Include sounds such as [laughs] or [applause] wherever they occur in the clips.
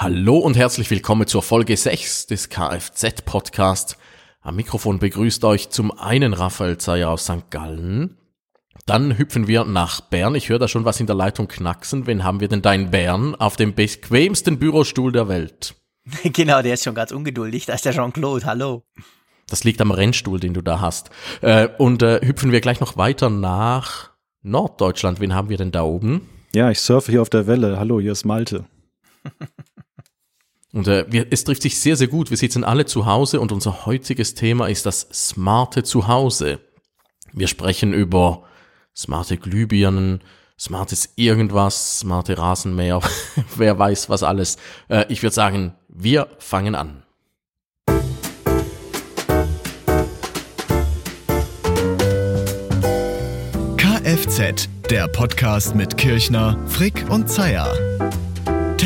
Hallo und herzlich willkommen zur Folge 6 des Kfz-Podcast. Am Mikrofon begrüßt euch zum einen Raphael Zeyer aus St. Gallen. Dann hüpfen wir nach Bern. Ich höre da schon was in der Leitung knacksen. Wen haben wir denn da in Bern? Auf dem bequemsten Bürostuhl der Welt. [laughs] Genau, der ist schon ganz ungeduldig. Da ist der Jean-Claude. Hallo. Das liegt am Rennstuhl, den du da hast. Äh, und äh, hüpfen wir gleich noch weiter nach Norddeutschland. Wen haben wir denn da oben? Ja, ich surfe hier auf der Welle. Hallo, hier ist Malte. [laughs] Und äh, wir, es trifft sich sehr, sehr gut. Wir sitzen alle zu Hause und unser heutiges Thema ist das smarte Zuhause. Wir sprechen über smarte Glühbirnen, smartes irgendwas, smarte Rasenmäher, [laughs] wer weiß was alles. Äh, ich würde sagen, wir fangen an. Kfz, der Podcast mit Kirchner, Frick und Zeyer.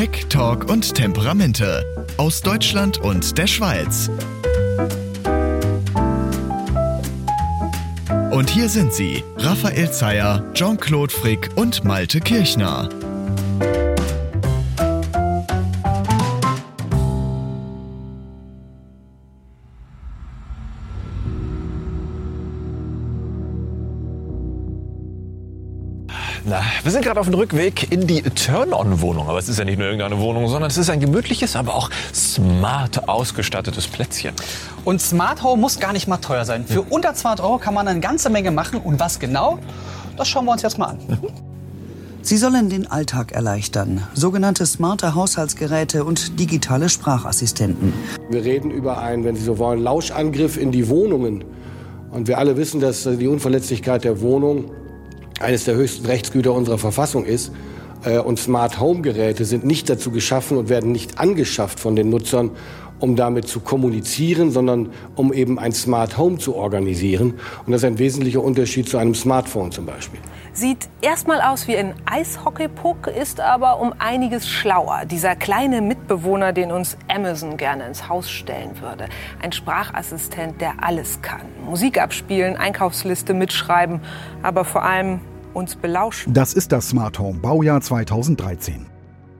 Tech, Talk und Temperamente aus Deutschland und der Schweiz. Und hier sind sie, Raphael Zeyer, Jean-Claude Frick und Malte Kirchner. Wir sind gerade auf dem Rückweg in die Turn-on-Wohnung. Aber es ist ja nicht nur irgendeine Wohnung, sondern es ist ein gemütliches, aber auch smart ausgestattetes Plätzchen. Und Smart Home muss gar nicht mal teuer sein. Für unter 200 Euro kann man eine ganze Menge machen. Und was genau? Das schauen wir uns jetzt mal an. Sie sollen den Alltag erleichtern. Sogenannte smarte Haushaltsgeräte und digitale Sprachassistenten. Wir reden über einen, wenn Sie so wollen, Lauschangriff in die Wohnungen. Und wir alle wissen, dass die Unverletzlichkeit der Wohnung eines der höchsten Rechtsgüter unserer Verfassung ist. Äh, Und Smart Home Geräte sind nicht dazu geschaffen und werden nicht angeschafft von den Nutzern, um damit zu kommunizieren, sondern um eben ein Smart Home zu organisieren. Und das ist ein wesentlicher Unterschied zu einem Smartphone zum Beispiel. Sieht erstmal aus wie ein Eishockeypuck, ist aber um einiges schlauer. Dieser kleine Mitbewohner, den uns Amazon gerne ins Haus stellen würde. Ein Sprachassistent, der alles kann. Musik abspielen, Einkaufsliste mitschreiben, aber vor allem uns belauschen. Das ist das Smart Home Baujahr 2013.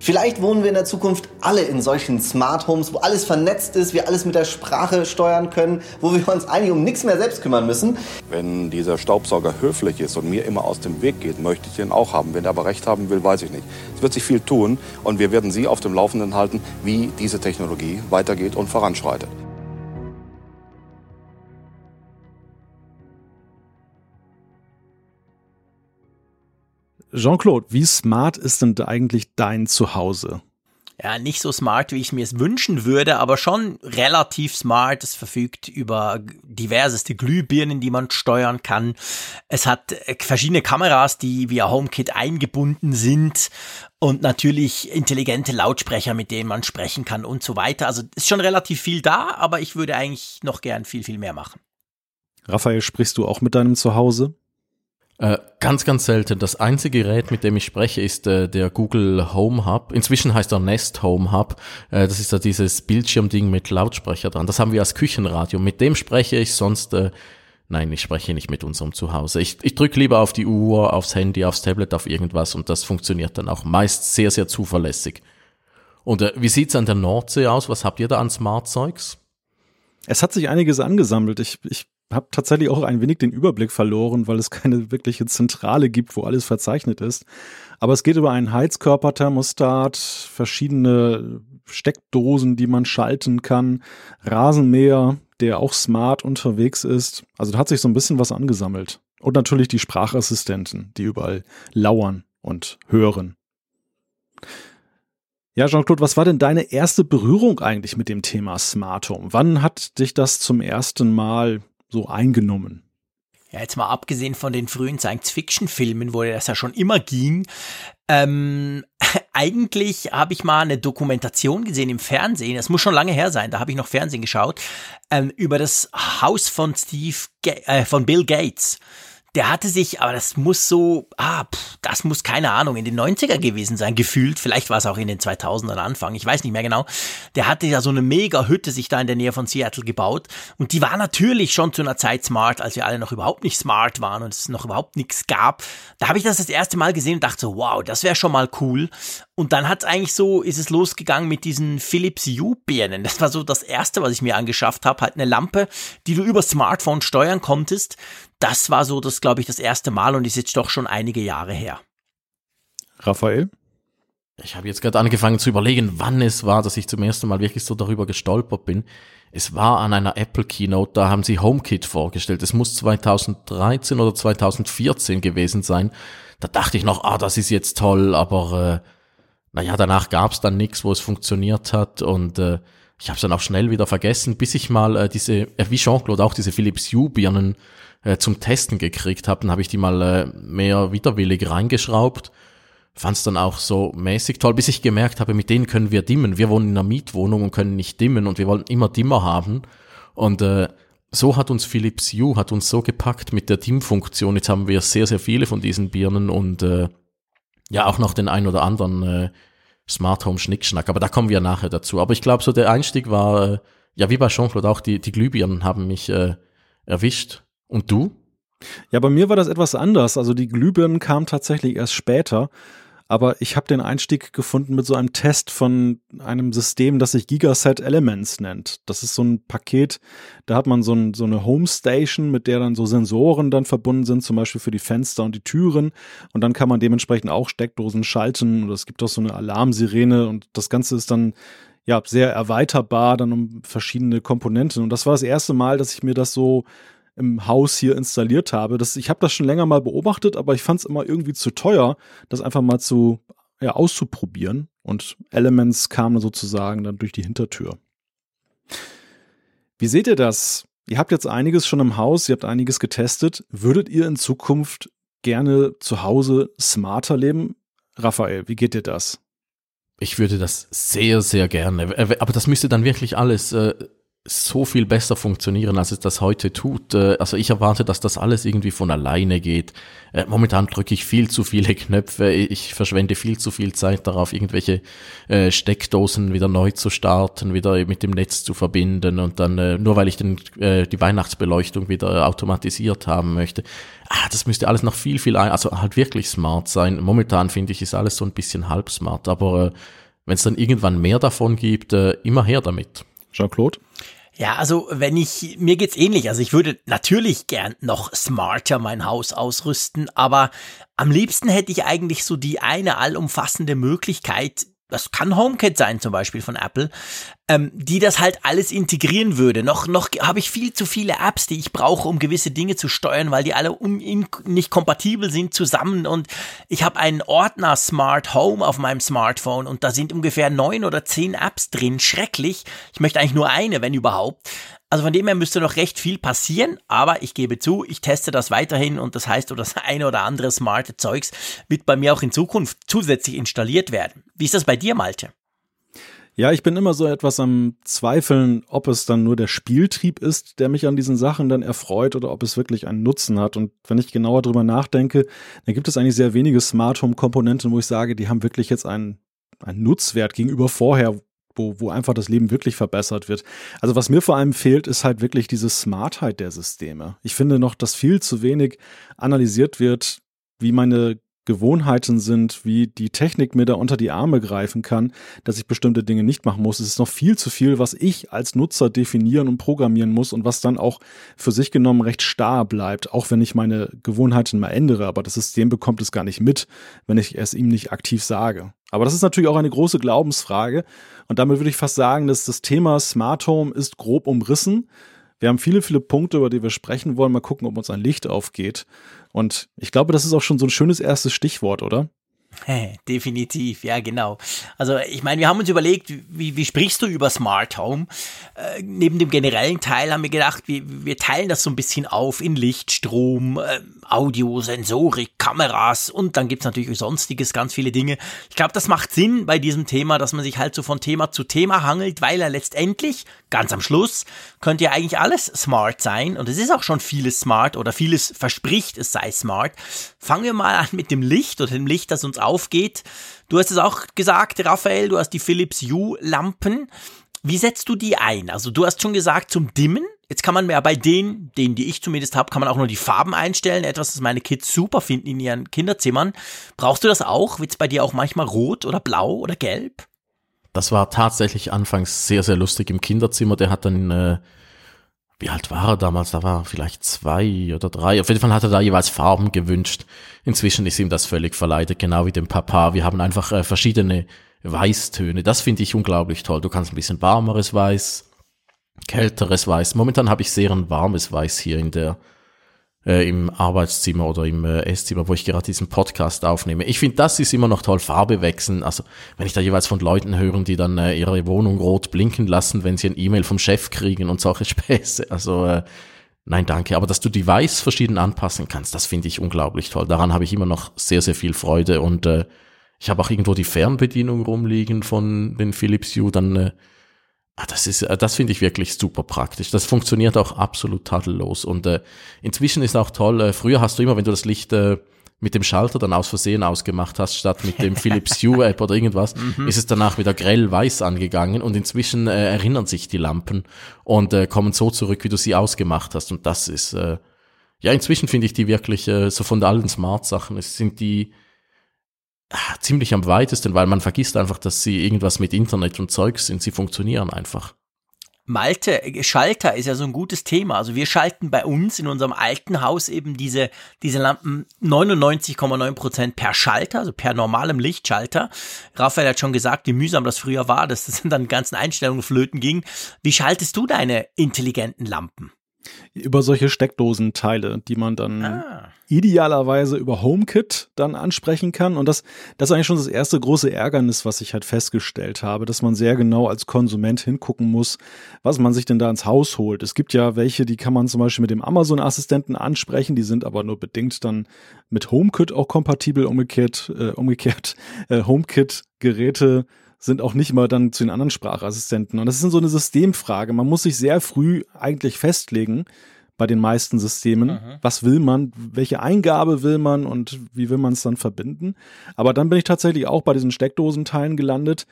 Vielleicht wohnen wir in der Zukunft alle in solchen Smart Homes, wo alles vernetzt ist, wir alles mit der Sprache steuern können, wo wir uns eigentlich um nichts mehr selbst kümmern müssen. Wenn dieser Staubsauger höflich ist und mir immer aus dem Weg geht, möchte ich den auch haben. Wenn er aber recht haben will, weiß ich nicht. Es wird sich viel tun und wir werden Sie auf dem Laufenden halten, wie diese Technologie weitergeht und voranschreitet. Jean-Claude, wie smart ist denn eigentlich dein Zuhause? Ja, nicht so smart, wie ich mir es wünschen würde, aber schon relativ smart. Es verfügt über diverseste Glühbirnen, die man steuern kann. Es hat äh, verschiedene Kameras, die via HomeKit eingebunden sind und natürlich intelligente Lautsprecher, mit denen man sprechen kann und so weiter. Also ist schon relativ viel da, aber ich würde eigentlich noch gern viel, viel mehr machen. Raphael, sprichst du auch mit deinem Zuhause? Äh, ganz, ganz selten. Das einzige Gerät, mit dem ich spreche, ist äh, der Google Home Hub. Inzwischen heißt er Nest Home Hub. Äh, das ist ja dieses Bildschirmding mit Lautsprecher dran. Das haben wir als Küchenradio. Mit dem spreche ich sonst, äh, nein, ich spreche nicht mit unserem Zuhause. Ich, ich drücke lieber auf die Uhr, aufs Handy, aufs Tablet, auf irgendwas und das funktioniert dann auch meist sehr, sehr zuverlässig. Und äh, wie sieht's an der Nordsee aus? Was habt ihr da an Smart-Zeugs? Es hat sich einiges angesammelt. Ich, ich habe tatsächlich auch ein wenig den Überblick verloren, weil es keine wirkliche Zentrale gibt, wo alles verzeichnet ist. Aber es geht über einen Heizkörperthermostat, verschiedene Steckdosen, die man schalten kann, Rasenmäher, der auch smart unterwegs ist. Also da hat sich so ein bisschen was angesammelt. Und natürlich die Sprachassistenten, die überall lauern und hören. Ja, Jean-Claude, was war denn deine erste Berührung eigentlich mit dem Thema Smart Home? Wann hat dich das zum ersten Mal so eingenommen? Ja, jetzt mal abgesehen von den frühen Science-Fiction-Filmen, wo das ja schon immer ging. Ähm, [laughs] eigentlich habe ich mal eine Dokumentation gesehen im Fernsehen, das muss schon lange her sein, da habe ich noch Fernsehen geschaut, ähm, über das Haus von Steve, Ga äh, von Bill Gates der hatte sich, aber das muss so, ah, pff, das muss keine Ahnung, in den 90er gewesen sein, gefühlt. Vielleicht war es auch in den 2000ern Anfang, ich weiß nicht mehr genau. Der hatte ja so eine mega Hütte sich da in der Nähe von Seattle gebaut. Und die war natürlich schon zu einer Zeit smart, als wir alle noch überhaupt nicht smart waren und es noch überhaupt nichts gab. Da habe ich das das erste Mal gesehen und dachte so, wow, das wäre schon mal cool. Und dann hat eigentlich so, ist es losgegangen mit diesen Philips Hue-Birnen. Das war so das erste, was ich mir angeschafft habe. Halt eine Lampe, die du über Smartphone steuern konntest das war so das, glaube ich, das erste Mal und ist jetzt doch schon einige Jahre her. Raphael? Ich habe jetzt gerade angefangen zu überlegen, wann es war, dass ich zum ersten Mal wirklich so darüber gestolpert bin. Es war an einer Apple Keynote, da haben sie HomeKit vorgestellt. Es muss 2013 oder 2014 gewesen sein. Da dachte ich noch, ah, das ist jetzt toll, aber äh, naja, danach gab es dann nichts, wo es funktioniert hat und äh, ich habe es dann auch schnell wieder vergessen, bis ich mal äh, diese, äh, wie Jean-Claude auch diese Philips Hue Birnen äh, zum Testen gekriegt habe. Dann habe ich die mal äh, mehr widerwillig reingeschraubt. Fand es dann auch so mäßig toll, bis ich gemerkt habe, mit denen können wir dimmen. Wir wohnen in einer Mietwohnung und können nicht dimmen und wir wollen immer Dimmer haben. Und äh, so hat uns Philips Hue, hat uns so gepackt mit der Dimmfunktion. Jetzt haben wir sehr, sehr viele von diesen Birnen und äh, ja auch noch den ein oder anderen äh, Smart Home Schnickschnack. Aber da kommen wir nachher dazu. Aber ich glaube, so der Einstieg war, äh, ja wie bei Jean-Claude auch, die, die Glühbirnen haben mich äh, erwischt. Und du? Ja, bei mir war das etwas anders. Also die Glühbirnen kamen tatsächlich erst später. Aber ich habe den Einstieg gefunden mit so einem Test von einem System, das sich Gigaset Elements nennt. Das ist so ein Paket, da hat man so, ein, so eine Homestation, mit der dann so Sensoren dann verbunden sind, zum Beispiel für die Fenster und die Türen. Und dann kann man dementsprechend auch Steckdosen schalten. Oder es gibt auch so eine Alarmsirene und das Ganze ist dann ja sehr erweiterbar, dann um verschiedene Komponenten. Und das war das erste Mal, dass ich mir das so im Haus hier installiert habe. Das, ich habe das schon länger mal beobachtet, aber ich fand es immer irgendwie zu teuer, das einfach mal zu ja, auszuprobieren. Und Elements kamen sozusagen dann durch die Hintertür. Wie seht ihr das? Ihr habt jetzt einiges schon im Haus, ihr habt einiges getestet. Würdet ihr in Zukunft gerne zu Hause smarter leben? Raphael, wie geht dir das? Ich würde das sehr, sehr gerne. Aber das müsste dann wirklich alles äh, so viel besser funktionieren, als es das heute tut. Äh, also ich erwarte, dass das alles irgendwie von alleine geht. Äh, momentan drücke ich viel zu viele Knöpfe. Ich verschwende viel zu viel Zeit darauf, irgendwelche äh, Steckdosen wieder neu zu starten, wieder mit dem Netz zu verbinden und dann nur weil ich den, die Weihnachtsbeleuchtung wieder automatisiert haben möchte. Ah, das müsste alles noch viel, viel, also halt wirklich smart sein. Momentan finde ich, ist alles so ein bisschen halb smart, aber wenn es dann irgendwann mehr davon gibt, immer her damit. Jean-Claude? Ja, also wenn ich, mir geht's ähnlich. Also ich würde natürlich gern noch smarter mein Haus ausrüsten, aber am liebsten hätte ich eigentlich so die eine allumfassende Möglichkeit, das kann HomeKit sein zum Beispiel von Apple, ähm, die das halt alles integrieren würde. Noch, noch habe ich viel zu viele Apps, die ich brauche, um gewisse Dinge zu steuern, weil die alle un, in, nicht kompatibel sind zusammen. Und ich habe einen Ordner Smart Home auf meinem Smartphone und da sind ungefähr neun oder zehn Apps drin. Schrecklich. Ich möchte eigentlich nur eine, wenn überhaupt. Also von dem her müsste noch recht viel passieren, aber ich gebe zu, ich teste das weiterhin und das heißt, [laughs] das eine oder andere smarte Zeugs wird bei mir auch in Zukunft zusätzlich installiert werden. Wie ist das bei dir, Malte? Ja, ich bin immer so etwas am Zweifeln, ob es dann nur der Spieltrieb ist, der mich an diesen Sachen dann erfreut oder ob es wirklich einen Nutzen hat. Und wenn ich genauer drüber nachdenke, dann gibt es eigentlich sehr wenige Smart Home Komponenten, wo ich sage, die haben wirklich jetzt einen, einen Nutzwert gegenüber vorher, wo, wo einfach das Leben wirklich verbessert wird. Also was mir vor allem fehlt, ist halt wirklich diese Smartheit der Systeme. Ich finde noch, dass viel zu wenig analysiert wird, wie meine Gewohnheiten sind, wie die Technik mir da unter die Arme greifen kann, dass ich bestimmte Dinge nicht machen muss. Es ist noch viel zu viel, was ich als Nutzer definieren und programmieren muss und was dann auch für sich genommen recht starr bleibt, auch wenn ich meine Gewohnheiten mal ändere. Aber das System bekommt es gar nicht mit, wenn ich es ihm nicht aktiv sage. Aber das ist natürlich auch eine große Glaubensfrage. Und damit würde ich fast sagen, dass das Thema Smart Home ist grob umrissen. Wir haben viele, viele Punkte, über die wir sprechen wollen. Mal gucken, ob uns ein Licht aufgeht. Und ich glaube, das ist auch schon so ein schönes erstes Stichwort, oder? [laughs] Definitiv, ja, genau. Also ich meine, wir haben uns überlegt, wie, wie sprichst du über Smart Home? Äh, neben dem generellen Teil haben wir gedacht, wir, wir teilen das so ein bisschen auf in Licht, Strom, äh, Audio, Sensorik, Kameras und dann gibt's natürlich sonstiges, ganz viele Dinge. Ich glaube, das macht Sinn bei diesem Thema, dass man sich halt so von Thema zu Thema hangelt, weil er letztendlich, ganz am Schluss, könnte ja eigentlich alles smart sein und es ist auch schon vieles smart oder vieles verspricht, es sei smart. Fangen wir mal an mit dem Licht oder dem Licht, das uns aufgeht. Du hast es auch gesagt, Raphael, du hast die Philips Hue Lampen. Wie setzt du die ein? Also du hast schon gesagt zum Dimmen. Jetzt kann man ja bei denen, denen die ich zumindest habe, kann man auch nur die Farben einstellen. Etwas, das meine Kids super finden in ihren Kinderzimmern. Brauchst du das auch? Wird es bei dir auch manchmal rot oder blau oder gelb? Das war tatsächlich anfangs sehr, sehr lustig im Kinderzimmer. Der hat dann äh, wie alt war er damals? Da war er vielleicht zwei oder drei. Auf jeden Fall hat er da jeweils Farben gewünscht. Inzwischen ist ihm das völlig verleidet, genau wie dem Papa. Wir haben einfach äh, verschiedene Weißtöne. Das finde ich unglaublich toll. Du kannst ein bisschen warmeres Weiß, kälteres Weiß. Momentan habe ich sehr ein warmes Weiß hier in der äh, im Arbeitszimmer oder im äh, Esszimmer, wo ich gerade diesen Podcast aufnehme. Ich finde, das ist immer noch toll, Farbe wechseln. Also wenn ich da jeweils von Leuten höre, die dann äh, ihre Wohnung rot blinken lassen, wenn sie ein E-Mail vom Chef kriegen und solche [laughs] Späße. Also äh, nein, danke. Aber dass du die Weiß verschieden anpassen kannst, das finde ich unglaublich toll. Daran habe ich immer noch sehr, sehr viel Freude und äh, ich habe auch irgendwo die Fernbedienung rumliegen von den Philips Hue, dann äh, das ist, äh, das finde ich wirklich super praktisch. Das funktioniert auch absolut tadellos. Und äh, inzwischen ist auch toll, äh, früher hast du immer, wenn du das Licht äh, mit dem Schalter dann aus Versehen ausgemacht hast, statt mit dem [laughs] Philips Hue App oder irgendwas, mhm. ist es danach wieder grell weiß angegangen und inzwischen äh, erinnern sich die Lampen und äh, kommen so zurück, wie du sie ausgemacht hast. Und das ist, äh, ja, inzwischen finde ich die wirklich, äh, so von allen Smart-Sachen, es sind die, Ah, ziemlich am weitesten, weil man vergisst einfach, dass sie irgendwas mit Internet und Zeug sind. Sie funktionieren einfach. Malte, Schalter ist ja so ein gutes Thema. Also wir schalten bei uns in unserem alten Haus eben diese, diese Lampen 99,9 Prozent per Schalter, also per normalem Lichtschalter. Raphael hat schon gesagt, wie mühsam das früher war, dass das [laughs] dann ganzen Einstellungen flöten ging. Wie schaltest du deine intelligenten Lampen? Über solche Steckdosenteile, die man dann ah. idealerweise über HomeKit dann ansprechen kann. Und das, das ist eigentlich schon das erste große Ärgernis, was ich halt festgestellt habe, dass man sehr genau als Konsument hingucken muss, was man sich denn da ins Haus holt. Es gibt ja welche, die kann man zum Beispiel mit dem Amazon-Assistenten ansprechen, die sind aber nur bedingt dann mit HomeKit auch kompatibel. Umgekehrt, äh, umgekehrt äh, HomeKit-Geräte sind auch nicht mal dann zu den anderen Sprachassistenten. Und das ist so eine Systemfrage. Man muss sich sehr früh eigentlich festlegen bei den meisten Systemen. Mhm. Was will man? Welche Eingabe will man und wie will man es dann verbinden? Aber dann bin ich tatsächlich auch bei diesen Steckdosenteilen gelandet,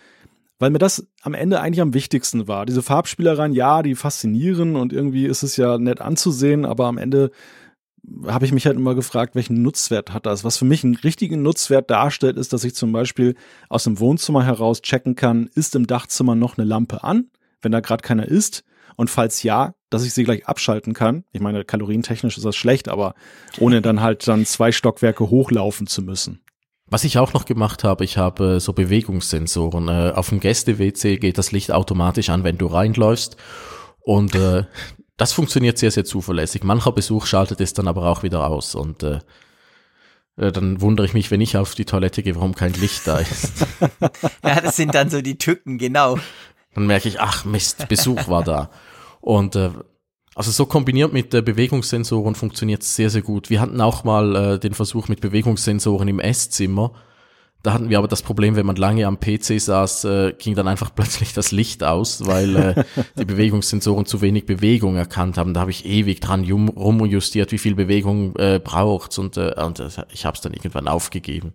weil mir das am Ende eigentlich am wichtigsten war. Diese Farbspielereien, ja, die faszinieren und irgendwie ist es ja nett anzusehen, aber am Ende habe ich mich halt immer gefragt, welchen Nutzwert hat das? Was für mich einen richtigen Nutzwert darstellt, ist, dass ich zum Beispiel aus dem Wohnzimmer heraus checken kann, ist im Dachzimmer noch eine Lampe an, wenn da gerade keiner ist? Und falls ja, dass ich sie gleich abschalten kann. Ich meine, kalorientechnisch ist das schlecht, aber ohne dann halt dann zwei Stockwerke hochlaufen zu müssen. Was ich auch noch gemacht habe, ich habe äh, so Bewegungssensoren. Äh, auf dem Gäste-WC geht das Licht automatisch an, wenn du reinläufst. Und äh, das funktioniert sehr, sehr zuverlässig. Mancher Besuch schaltet es dann aber auch wieder aus und äh, äh, dann wundere ich mich, wenn ich auf die Toilette gehe, warum kein Licht da ist. [laughs] ja, das sind dann so die Tücken, genau. Dann merke ich, ach Mist, Besuch war da. Und äh, also so kombiniert mit äh, Bewegungssensoren funktioniert es sehr, sehr gut. Wir hatten auch mal äh, den Versuch mit Bewegungssensoren im Esszimmer. Da hatten wir aber das Problem, wenn man lange am PC saß, äh, ging dann einfach [laughs] plötzlich das Licht aus, weil äh, [laughs] die Bewegungssensoren zu wenig Bewegung erkannt haben. Da habe ich ewig dran rumjustiert, wie viel Bewegung äh, braucht's und, äh, und äh, ich habe es dann irgendwann aufgegeben.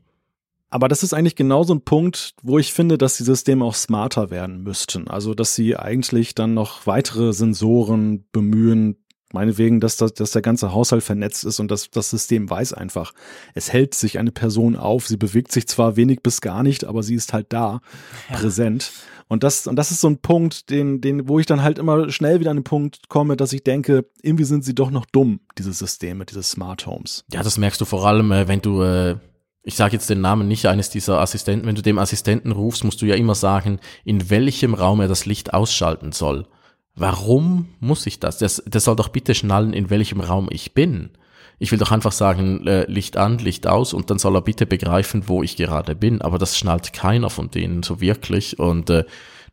Aber das ist eigentlich genau so ein Punkt, wo ich finde, dass die Systeme auch smarter werden müssten. Also, dass sie eigentlich dann noch weitere Sensoren bemühen, Meinetwegen, dass, das, dass der ganze Haushalt vernetzt ist und dass das System weiß einfach, es hält sich eine Person auf, sie bewegt sich zwar wenig bis gar nicht, aber sie ist halt da, ja. präsent. Und das, und das ist so ein Punkt, den, den, wo ich dann halt immer schnell wieder an den Punkt komme, dass ich denke, irgendwie sind sie doch noch dumm, diese Systeme, diese Smart Homes. Ja, das merkst du vor allem, äh, wenn du, äh, ich sage jetzt den Namen nicht eines dieser Assistenten, wenn du dem Assistenten rufst, musst du ja immer sagen, in welchem Raum er das Licht ausschalten soll. Warum muss ich das? das? Das soll doch bitte schnallen, in welchem Raum ich bin. Ich will doch einfach sagen, äh, Licht an, Licht aus und dann soll er bitte begreifen, wo ich gerade bin. Aber das schnallt keiner von denen so wirklich. Und äh,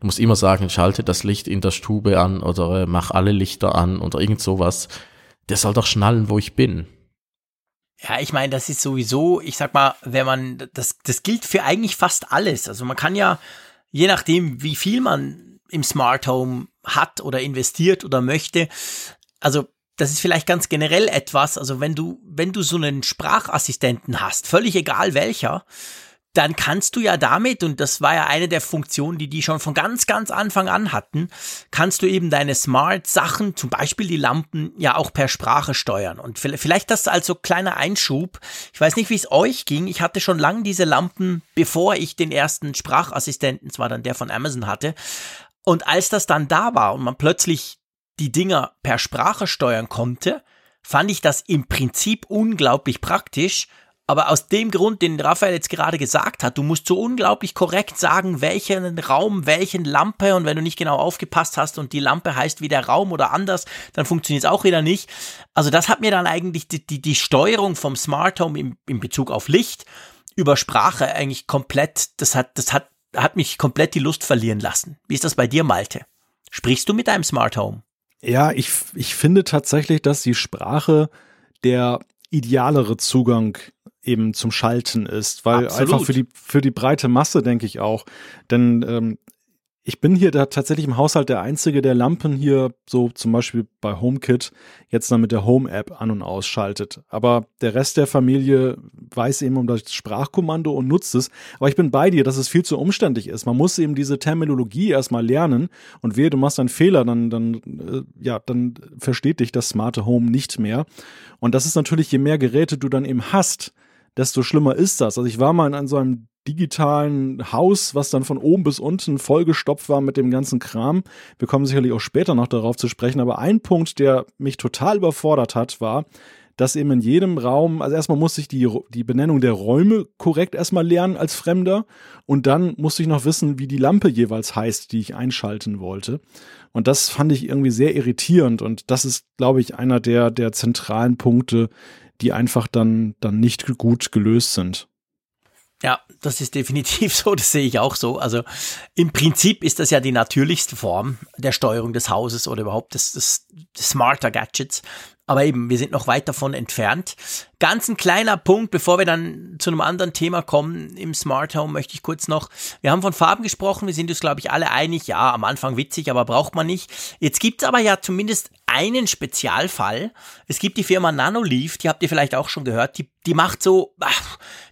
du musst immer sagen, schalte das Licht in der Stube an oder äh, mach alle Lichter an oder irgend sowas. Der soll doch schnallen, wo ich bin. Ja, ich meine, das ist sowieso, ich sag mal, wenn man, das, das gilt für eigentlich fast alles. Also man kann ja, je nachdem, wie viel man im Smart Home hat oder investiert oder möchte, also das ist vielleicht ganz generell etwas, also wenn du, wenn du so einen Sprachassistenten hast, völlig egal welcher, dann kannst du ja damit, und das war ja eine der Funktionen, die die schon von ganz, ganz Anfang an hatten, kannst du eben deine Smart-Sachen, zum Beispiel die Lampen, ja auch per Sprache steuern. Und vielleicht das als so kleiner Einschub. Ich weiß nicht, wie es euch ging. Ich hatte schon lange diese Lampen, bevor ich den ersten Sprachassistenten, zwar dann der von Amazon hatte. Und als das dann da war und man plötzlich die Dinger per Sprache steuern konnte, fand ich das im Prinzip unglaublich praktisch. Aber aus dem Grund, den Raphael jetzt gerade gesagt hat, du musst so unglaublich korrekt sagen, welchen Raum, welchen Lampe und wenn du nicht genau aufgepasst hast und die Lampe heißt wie der Raum oder anders, dann funktioniert es auch wieder nicht. Also das hat mir dann eigentlich die, die, die Steuerung vom Smart Home im, in Bezug auf Licht über Sprache eigentlich komplett, das hat, das hat, hat mich komplett die Lust verlieren lassen. Wie ist das bei dir, Malte? Sprichst du mit deinem Smart Home? Ja, ich, ich finde tatsächlich, dass die Sprache der idealere Zugang eben zum Schalten ist, weil Absolut. einfach für die für die breite Masse denke ich auch, denn ähm, ich bin hier da tatsächlich im Haushalt der Einzige, der Lampen hier so zum Beispiel bei HomeKit jetzt dann mit der Home-App an- und ausschaltet. Aber der Rest der Familie weiß eben um das Sprachkommando und nutzt es. Aber ich bin bei dir, dass es viel zu umständlich ist. Man muss eben diese Terminologie erstmal lernen und wehe, du machst einen Fehler, dann, dann, äh, ja, dann versteht dich das smarte Home nicht mehr. Und das ist natürlich, je mehr Geräte du dann eben hast, desto schlimmer ist das. Also ich war mal in so einem digitalen Haus, was dann von oben bis unten vollgestopft war mit dem ganzen Kram. Wir kommen sicherlich auch später noch darauf zu sprechen, aber ein Punkt, der mich total überfordert hat, war, dass eben in jedem Raum, also erstmal musste ich die, die Benennung der Räume korrekt erstmal lernen als Fremder und dann musste ich noch wissen, wie die Lampe jeweils heißt, die ich einschalten wollte. Und das fand ich irgendwie sehr irritierend und das ist, glaube ich, einer der, der zentralen Punkte, die einfach dann, dann nicht gut gelöst sind. Ja, das ist definitiv [laughs] so, das sehe ich auch so. Also im Prinzip ist das ja die natürlichste Form der Steuerung des Hauses oder überhaupt des, des, des smarter Gadgets. Aber eben, wir sind noch weit davon entfernt. Ganz ein kleiner Punkt, bevor wir dann zu einem anderen Thema kommen im Smart Home, möchte ich kurz noch, wir haben von Farben gesprochen, wir sind uns, glaube ich, alle einig, ja, am Anfang witzig, aber braucht man nicht. Jetzt gibt's aber ja zumindest einen Spezialfall. Es gibt die Firma Nanoleaf, die habt ihr vielleicht auch schon gehört, die, die macht so,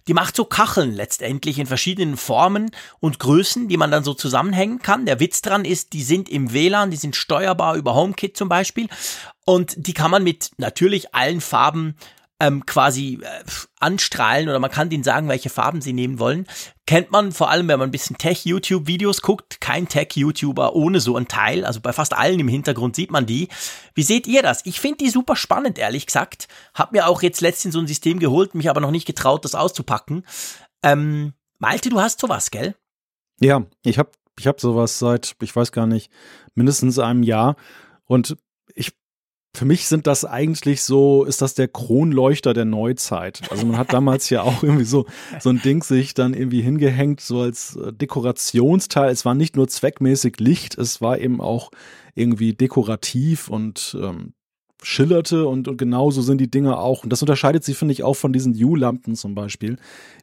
die macht so Kacheln letztendlich in verschiedenen Formen und Größen, die man dann so zusammenhängen kann. Der Witz dran ist, die sind im WLAN, die sind steuerbar über HomeKit zum Beispiel und die kann man mit natürlich allen Farben ähm, quasi äh, anstrahlen oder man kann denen sagen, welche Farben sie nehmen wollen. Kennt man vor allem, wenn man ein bisschen Tech-YouTube-Videos guckt. Kein Tech-YouTuber ohne so ein Teil. Also bei fast allen im Hintergrund sieht man die. Wie seht ihr das? Ich finde die super spannend, ehrlich gesagt. Hab mir auch jetzt letztens so ein System geholt, mich aber noch nicht getraut, das auszupacken. Ähm, Malte, du hast sowas, gell? Ja, ich habe ich hab sowas seit, ich weiß gar nicht, mindestens einem Jahr. Und für mich sind das eigentlich so, ist das der Kronleuchter der Neuzeit. Also man hat damals ja auch irgendwie so, so ein Ding sich dann irgendwie hingehängt, so als äh, Dekorationsteil. Es war nicht nur zweckmäßig Licht, es war eben auch irgendwie dekorativ und ähm, schillerte und, und genauso sind die Dinger auch. Und das unterscheidet sie, finde ich, auch von diesen U-Lampen zum Beispiel,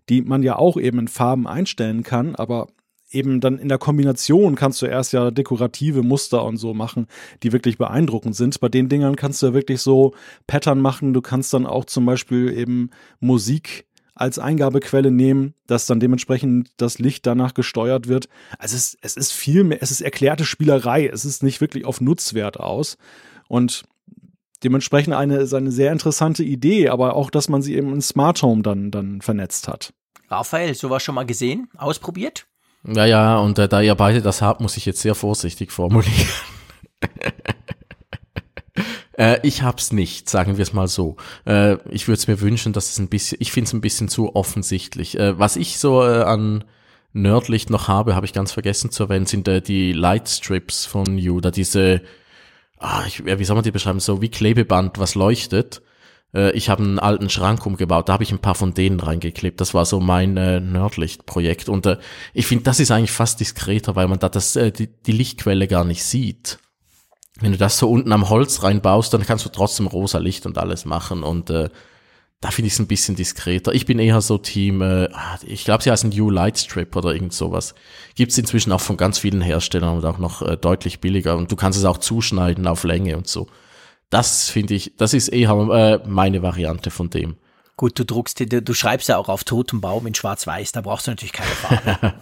die man ja auch eben in Farben einstellen kann, aber eben dann in der Kombination kannst du erst ja dekorative Muster und so machen, die wirklich beeindruckend sind. Bei den Dingern kannst du ja wirklich so Pattern machen. Du kannst dann auch zum Beispiel eben Musik als Eingabequelle nehmen, dass dann dementsprechend das Licht danach gesteuert wird. Also es, es ist viel mehr, es ist erklärte Spielerei. Es ist nicht wirklich auf Nutzwert aus. Und dementsprechend eine, ist eine sehr interessante Idee, aber auch, dass man sie eben in Smart Home dann, dann vernetzt hat. Raphael, sowas schon mal gesehen? Ausprobiert? Ja, ja, und äh, da ihr beide das habt, muss ich jetzt sehr vorsichtig formulieren. [laughs] äh, ich hab's nicht, sagen wir es mal so. Äh, ich würde es mir wünschen, dass es ein bisschen, ich finde es ein bisschen zu offensichtlich. Äh, was ich so äh, an Nerdlicht noch habe, habe ich ganz vergessen zu erwähnen, sind äh, die Lightstrips von Juda, diese, ah, ich, wie soll man die beschreiben, so wie Klebeband, was leuchtet. Äh, ich habe einen alten Schrank umgebaut, da habe ich ein paar von denen reingeklebt. Das war so mein äh, Nerdlicht-Projekt. Und äh, ich finde, das ist eigentlich fast diskreter, weil man da das, äh, die, die Lichtquelle gar nicht sieht. Wenn du das so unten am Holz reinbaust, dann kannst du trotzdem rosa Licht und alles machen. Und äh, da finde ich es ein bisschen diskreter. Ich bin eher so Team, äh, ah, ich glaube, sie heißen New Light Strip oder irgend sowas. Gibt es inzwischen auch von ganz vielen Herstellern und auch noch äh, deutlich billiger. Und du kannst es auch zuschneiden auf Länge und so. Das finde ich, das ist eher äh, meine Variante von dem. Gut, du druckst, du, du schreibst ja auch auf totem Baum in Schwarz-Weiß, da brauchst du natürlich keine Farbe.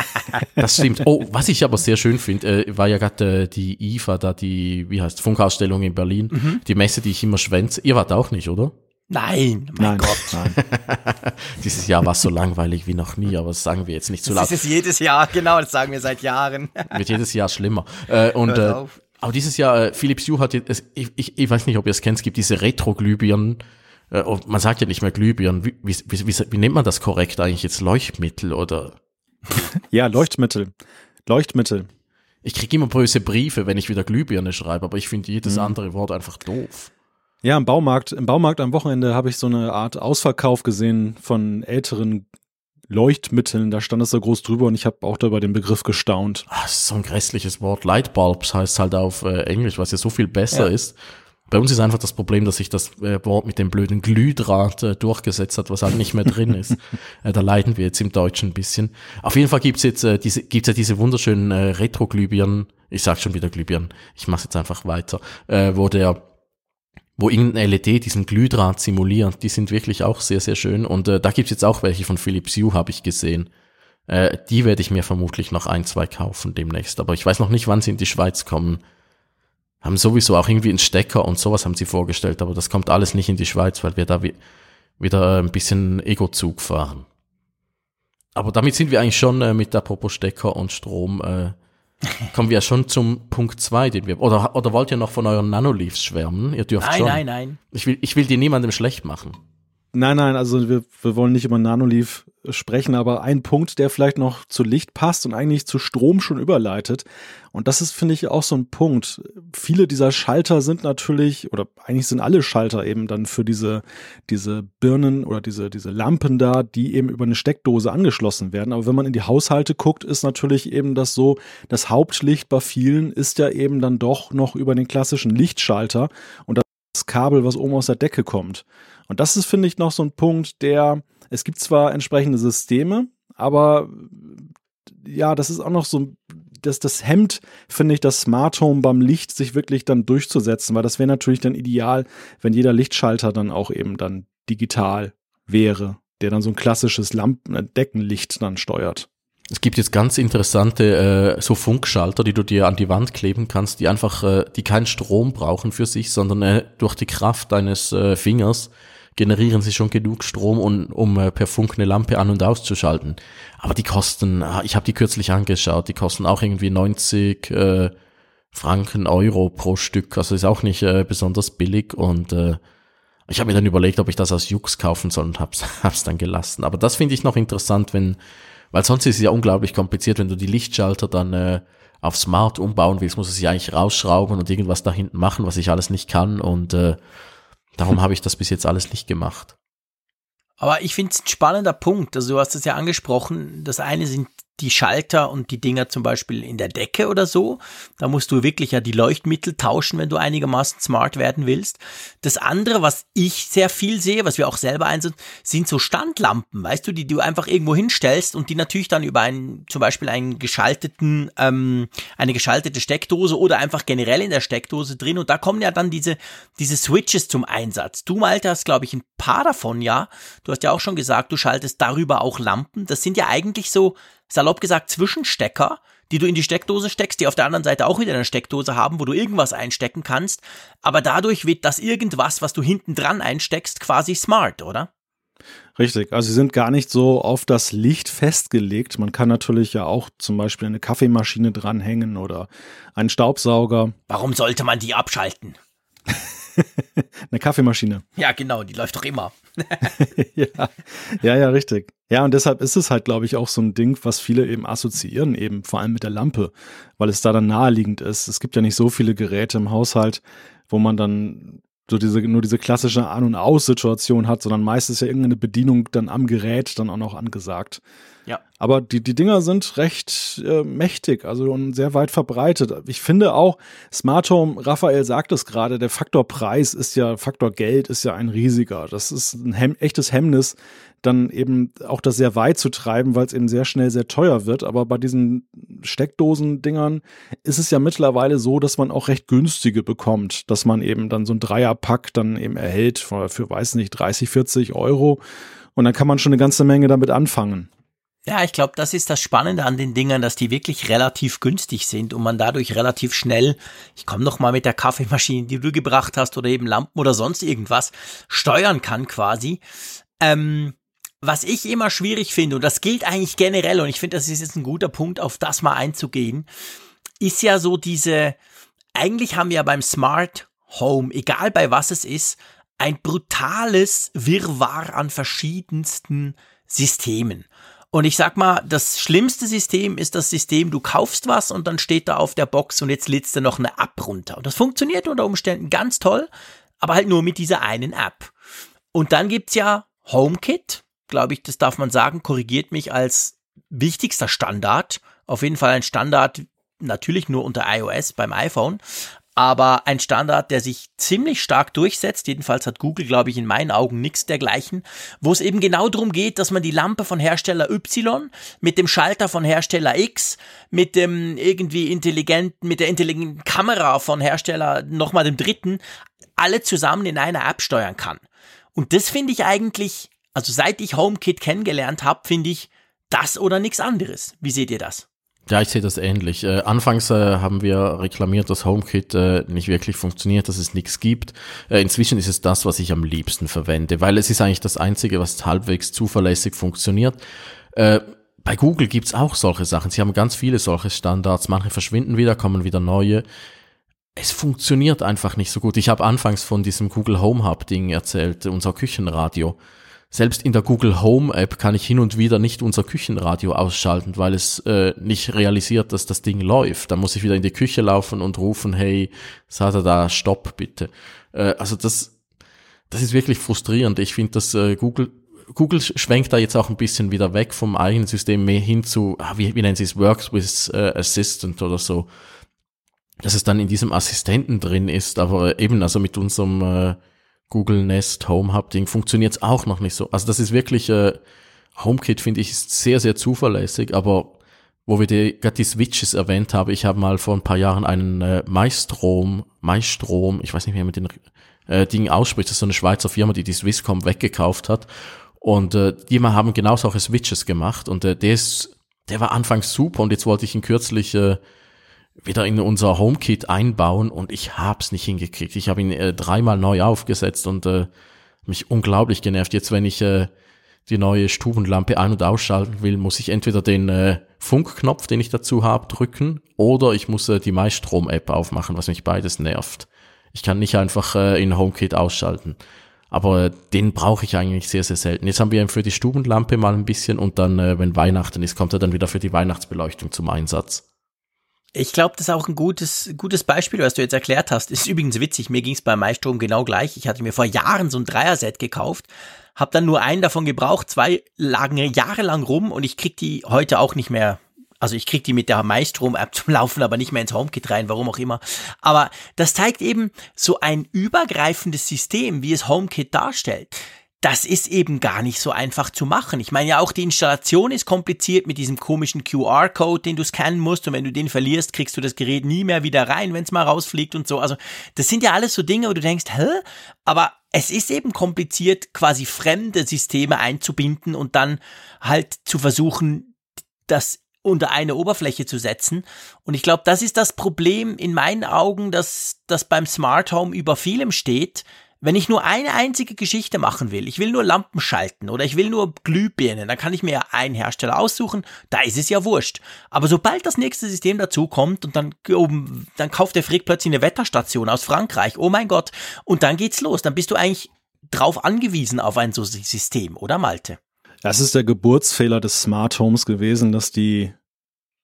[laughs] das stimmt. Oh, was ich aber sehr schön finde, äh, war ja gerade äh, die IFA, da die, wie heißt, Funkausstellung in Berlin, mhm. die Messe, die ich immer schwänze. Ihr wart auch nicht, oder? Nein, mein nein, Gott. Nein. [laughs] Dieses Jahr war es so langweilig wie noch nie, aber das sagen wir jetzt nicht zu laut. Das ist jedes Jahr, genau, das sagen wir seit Jahren. Wird jedes Jahr schlimmer. Äh, und äh, aber dieses Jahr, äh, Philips Hue hat jetzt, ich, ich, ich weiß nicht, ob ihr es kennt, es gibt diese Retro-Glühbirnen, äh, man sagt ja nicht mehr Glühbirnen, wie, wie, wie, wie nennt man das korrekt eigentlich jetzt? Leuchtmittel oder? [laughs] ja, Leuchtmittel. Leuchtmittel. Ich kriege immer böse Briefe, wenn ich wieder Glühbirne schreibe, aber ich finde jedes mhm. andere Wort einfach doof. Ja, im Baumarkt, im Baumarkt am Wochenende habe ich so eine Art Ausverkauf gesehen von älteren Leuchtmitteln. Da stand es so groß drüber und ich habe auch da über den Begriff gestaunt. Ach, das ist so ein grässliches Wort. Lightbulbs heißt halt auf äh, Englisch, was ja so viel besser ja. ist. Bei uns ist einfach das Problem, dass sich das äh, Wort mit dem blöden Glühdraht äh, durchgesetzt hat, was halt nicht mehr drin ist. [laughs] Äh, da leiden wir jetzt im Deutschen ein bisschen. Auf jeden Fall gibt's jetzt äh, diese, gibt's ja diese wunderschönen äh, Retro-Glühbirnen. Ich sag schon wieder Glühbirnen. Ich mache jetzt einfach weiter. Äh, wo der wo irgendein LED diesen Glühdraht simuliert. Die sind wirklich auch sehr, sehr schön. Und äh, da gibt's jetzt auch welche von Philips Hue, habe ich gesehen. Äh, die werde ich mir vermutlich noch ein, zwei kaufen demnächst. Aber ich weiß noch nicht, wann sie in die Schweiz kommen. Haben sowieso auch irgendwie einen Stecker und sowas haben sie vorgestellt, aber das kommt alles nicht in die Schweiz, weil wir da wie, wieder ein bisschen Ego-Zug fahren. Aber damit sind wir eigentlich schon äh, mit apropos Stecker und Strom äh, kommen wir schon zum Punkt zwei, den wir. Oder, oder wollt ihr noch von euren Nanoleafs schwärmen? Ihr dürft nein, schon. Nein, nein, nein. Ich will, ich will die niemandem schlecht machen. Nein, nein, also wir, wir wollen nicht über Nanoleaf sprechen, aber ein Punkt, der vielleicht noch zu Licht passt und eigentlich zu Strom schon überleitet. Und das ist, finde ich, auch so ein Punkt. Viele dieser Schalter sind natürlich, oder eigentlich sind alle Schalter eben dann für diese, diese Birnen oder diese, diese Lampen da, die eben über eine Steckdose angeschlossen werden. Aber wenn man in die Haushalte guckt, ist natürlich eben das so, das Hauptlicht bei vielen ist ja eben dann doch noch über den klassischen Lichtschalter und das Kabel, was oben aus der Decke kommt. Und das ist, finde ich, noch so ein Punkt, der, es gibt zwar entsprechende Systeme, aber ja, das ist auch noch so, das, das hemmt, finde ich, das Smart Home beim Licht sich wirklich dann durchzusetzen, weil das wäre natürlich dann ideal, wenn jeder Lichtschalter dann auch eben dann digital wäre, der dann so ein klassisches Lampen äh, Deckenlicht dann steuert. Es gibt jetzt ganz interessante äh, so Funkschalter, die du dir an die Wand kleben kannst, die einfach, äh, die keinen Strom brauchen für sich, sondern äh, durch die Kraft deines äh, Fingers generieren sie schon genug Strom, um, um äh, per Funk eine Lampe an- und auszuschalten. Aber die kosten, ah, ich habe die kürzlich angeschaut, die kosten auch irgendwie 90 äh, Franken, Euro pro Stück. Also ist auch nicht äh, besonders billig und äh, ich habe mir dann überlegt, ob ich das aus Jux kaufen soll und hab's, [laughs] hab's dann gelassen. Aber das finde ich noch interessant, wenn, weil sonst ist es ja unglaublich kompliziert, wenn du die Lichtschalter dann äh, auf Smart umbauen willst, muss es sich eigentlich rausschrauben und irgendwas da hinten machen, was ich alles nicht kann und äh, Darum habe ich das bis jetzt alles nicht gemacht. Aber ich finde es ein spannender Punkt. Also du hast es ja angesprochen. Das eine sind die Schalter und die Dinger zum Beispiel in der Decke oder so. Da musst du wirklich ja die Leuchtmittel tauschen, wenn du einigermaßen smart werden willst. Das andere, was ich sehr viel sehe, was wir auch selber einsetzen, sind so Standlampen, weißt du, die du einfach irgendwo hinstellst und die natürlich dann über einen, zum Beispiel einen geschalteten, ähm, eine geschaltete Steckdose oder einfach generell in der Steckdose drin und da kommen ja dann diese, diese Switches zum Einsatz. Du, Malte, hast, glaube ich, ein paar davon, ja. Du hast ja auch schon gesagt, du schaltest darüber auch Lampen. Das sind ja eigentlich so salopp gesagt Zwischenstecker, die du in die Steckdose steckst, die auf der anderen Seite auch wieder eine Steckdose haben, wo du irgendwas einstecken kannst. Aber dadurch wird das irgendwas, was du hinten dran einsteckst, quasi smart, oder? Richtig, also sie sind gar nicht so auf das Licht festgelegt. Man kann natürlich ja auch zum Beispiel eine Kaffeemaschine dranhängen oder einen Staubsauger. Warum sollte man die abschalten? [laughs] [laughs] eine Kaffeemaschine. Ja, genau, die läuft doch immer. [laughs] ja, ja, ja, richtig. Ja, und deshalb ist es halt, glaube ich, auch so ein Ding, was viele eben assoziieren, eben vor allem mit der Lampe, weil es da dann naheliegend ist. Es gibt ja nicht so viele Geräte im Haushalt, wo man dann so diese, nur diese klassische An- und Aus-Situation hat, sondern meistens ja irgendeine Bedienung dann am Gerät dann auch noch angesagt. Ja. Aber die, die Dinger sind recht äh, mächtig, also und sehr weit verbreitet. Ich finde auch, Smart Home, Raphael sagt es gerade, der Faktor Preis ist ja, Faktor Geld ist ja ein riesiger. Das ist ein Hem echtes Hemmnis, dann eben auch das sehr weit zu treiben, weil es eben sehr schnell sehr teuer wird. Aber bei diesen Steckdosen-Dingern ist es ja mittlerweile so, dass man auch recht günstige bekommt, dass man eben dann so ein Dreierpack dann eben erhält für, für weiß nicht, 30, 40 Euro. Und dann kann man schon eine ganze Menge damit anfangen. Ja, ich glaube, das ist das Spannende an den Dingern, dass die wirklich relativ günstig sind und man dadurch relativ schnell, ich komme noch mal mit der Kaffeemaschine, die du gebracht hast, oder eben Lampen oder sonst irgendwas, steuern kann quasi. Ähm, was ich immer schwierig finde, und das gilt eigentlich generell, und ich finde, das ist jetzt ein guter Punkt, auf das mal einzugehen, ist ja so diese, eigentlich haben wir ja beim Smart Home, egal bei was es ist, ein brutales Wirrwarr an verschiedensten Systemen. Und ich sag mal, das schlimmste System ist das System, du kaufst was und dann steht da auf der Box und jetzt lädst du noch eine App runter. Und das funktioniert unter Umständen ganz toll, aber halt nur mit dieser einen App. Und dann gibt's ja HomeKit, glaube ich, das darf man sagen, korrigiert mich als wichtigster Standard. Auf jeden Fall ein Standard, natürlich nur unter iOS beim iPhone, aber ein Standard, der sich ziemlich stark durchsetzt. Jedenfalls hat Google, glaube ich, in meinen Augen nichts dergleichen, wo es eben genau darum geht, dass man die Lampe von Hersteller Y mit dem Schalter von Hersteller X, mit dem irgendwie intelligenten, mit der intelligenten Kamera von Hersteller nochmal dem dritten, alle zusammen in einer App steuern kann. Und das finde ich eigentlich, also seit ich HomeKit kennengelernt habe, finde ich das oder nichts anderes. Wie seht ihr das? Ja, ich sehe das ähnlich. Äh, anfangs äh, haben wir reklamiert, dass HomeKit äh, nicht wirklich funktioniert, dass es nichts gibt. Äh, inzwischen ist es das, was ich am liebsten verwende, weil es ist eigentlich das Einzige, was halbwegs zuverlässig funktioniert. Äh, bei Google gibt's auch solche Sachen. Sie haben ganz viele solche Standards. Manche verschwinden wieder, kommen wieder neue. Es funktioniert einfach nicht so gut. Ich habe anfangs von diesem Google Home Hub Ding erzählt, unser Küchenradio selbst in der Google Home App kann ich hin und wieder nicht unser Küchenradio ausschalten, weil es äh, nicht realisiert, dass das Ding läuft. Dann muss ich wieder in die Küche laufen und rufen, hey, er da, stopp bitte. Äh, also das, das ist wirklich frustrierend. Ich finde, dass äh, Google Google schwenkt da jetzt auch ein bisschen wieder weg vom eigenen System mehr hin zu, ah, wie, wie nennen sie es, Works with äh, Assistant oder so. Dass es dann in diesem Assistenten drin ist, aber eben also mit unserem äh, Google Nest Home Hub Ding funktioniert auch noch nicht so. Also das ist wirklich, äh, HomeKit finde ich ist sehr, sehr zuverlässig, aber wo wir die, gerade die Switches erwähnt haben, ich habe mal vor ein paar Jahren einen äh, Maestrom, Maestrom, ich weiß nicht, wie man den äh, Ding ausspricht, das ist so eine Schweizer Firma, die die Swisscom weggekauft hat. Und äh, die mal haben genau solche Switches gemacht und äh, der ist, der war anfangs super und jetzt wollte ich ihn kürzlich äh, wieder in unser HomeKit einbauen und ich hab's nicht hingekriegt. Ich habe ihn äh, dreimal neu aufgesetzt und äh, mich unglaublich genervt. Jetzt, wenn ich äh, die neue Stubenlampe ein- und ausschalten will, muss ich entweder den äh, Funkknopf, den ich dazu habe, drücken oder ich muss äh, die MyStrom-App aufmachen, was mich beides nervt. Ich kann nicht einfach äh, in HomeKit ausschalten. Aber äh, den brauche ich eigentlich sehr, sehr selten. Jetzt haben wir ihn für die Stubenlampe mal ein bisschen und dann, äh, wenn Weihnachten ist, kommt er dann wieder für die Weihnachtsbeleuchtung zum Einsatz. Ich glaube, das ist auch ein gutes, gutes Beispiel, was du jetzt erklärt hast. Ist übrigens witzig, mir ging es bei Maestrom genau gleich. Ich hatte mir vor Jahren so ein Dreier-Set gekauft, habe dann nur einen davon gebraucht, zwei lagen jahrelang rum und ich krieg die heute auch nicht mehr. Also ich krieg die mit der Maestrom-App zum Laufen, aber nicht mehr ins HomeKit rein, warum auch immer. Aber das zeigt eben so ein übergreifendes System, wie es HomeKit darstellt das ist eben gar nicht so einfach zu machen. Ich meine ja auch die Installation ist kompliziert mit diesem komischen QR-Code, den du scannen musst und wenn du den verlierst, kriegst du das Gerät nie mehr wieder rein, wenn es mal rausfliegt und so. Also das sind ja alles so Dinge, wo du denkst, hä? Aber es ist eben kompliziert, quasi fremde Systeme einzubinden und dann halt zu versuchen, das unter eine Oberfläche zu setzen. Und ich glaube, das ist das Problem in meinen Augen, dass das beim Smart Home über vielem steht, wenn ich nur eine einzige Geschichte machen will, ich will nur Lampen schalten oder ich will nur Glühbirnen, dann kann ich mir ja einen Hersteller aussuchen, da ist es ja wurscht. Aber sobald das nächste System dazu kommt und dann, dann kauft der Frick plötzlich eine Wetterstation aus Frankreich, oh mein Gott, und dann geht's los, dann bist du eigentlich drauf angewiesen auf ein so System, oder Malte? Das ist der Geburtsfehler des Smart Homes gewesen, dass die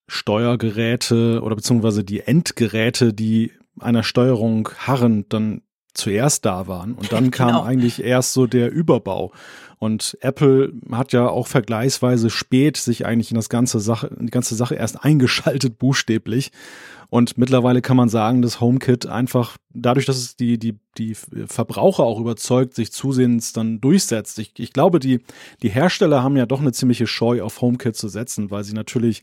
Steuergeräte oder beziehungsweise die Endgeräte, die einer Steuerung harren, dann zuerst da waren. Und dann [laughs] kam Genau. eigentlich erst so der Überbau. Und Apple hat ja auch vergleichsweise spät sich eigentlich in das ganze Sache, in die ganze Sache erst [laughs] eingeschaltet, buchstäblich. Und mittlerweile kann man sagen, dass HomeKit einfach dadurch, dass es die, die, die Verbraucher auch überzeugt, sich zusehends dann durchsetzt. Ich, ich glaube, die, die Hersteller haben ja doch eine ziemliche Scheu auf HomeKit zu setzen, weil sie natürlich,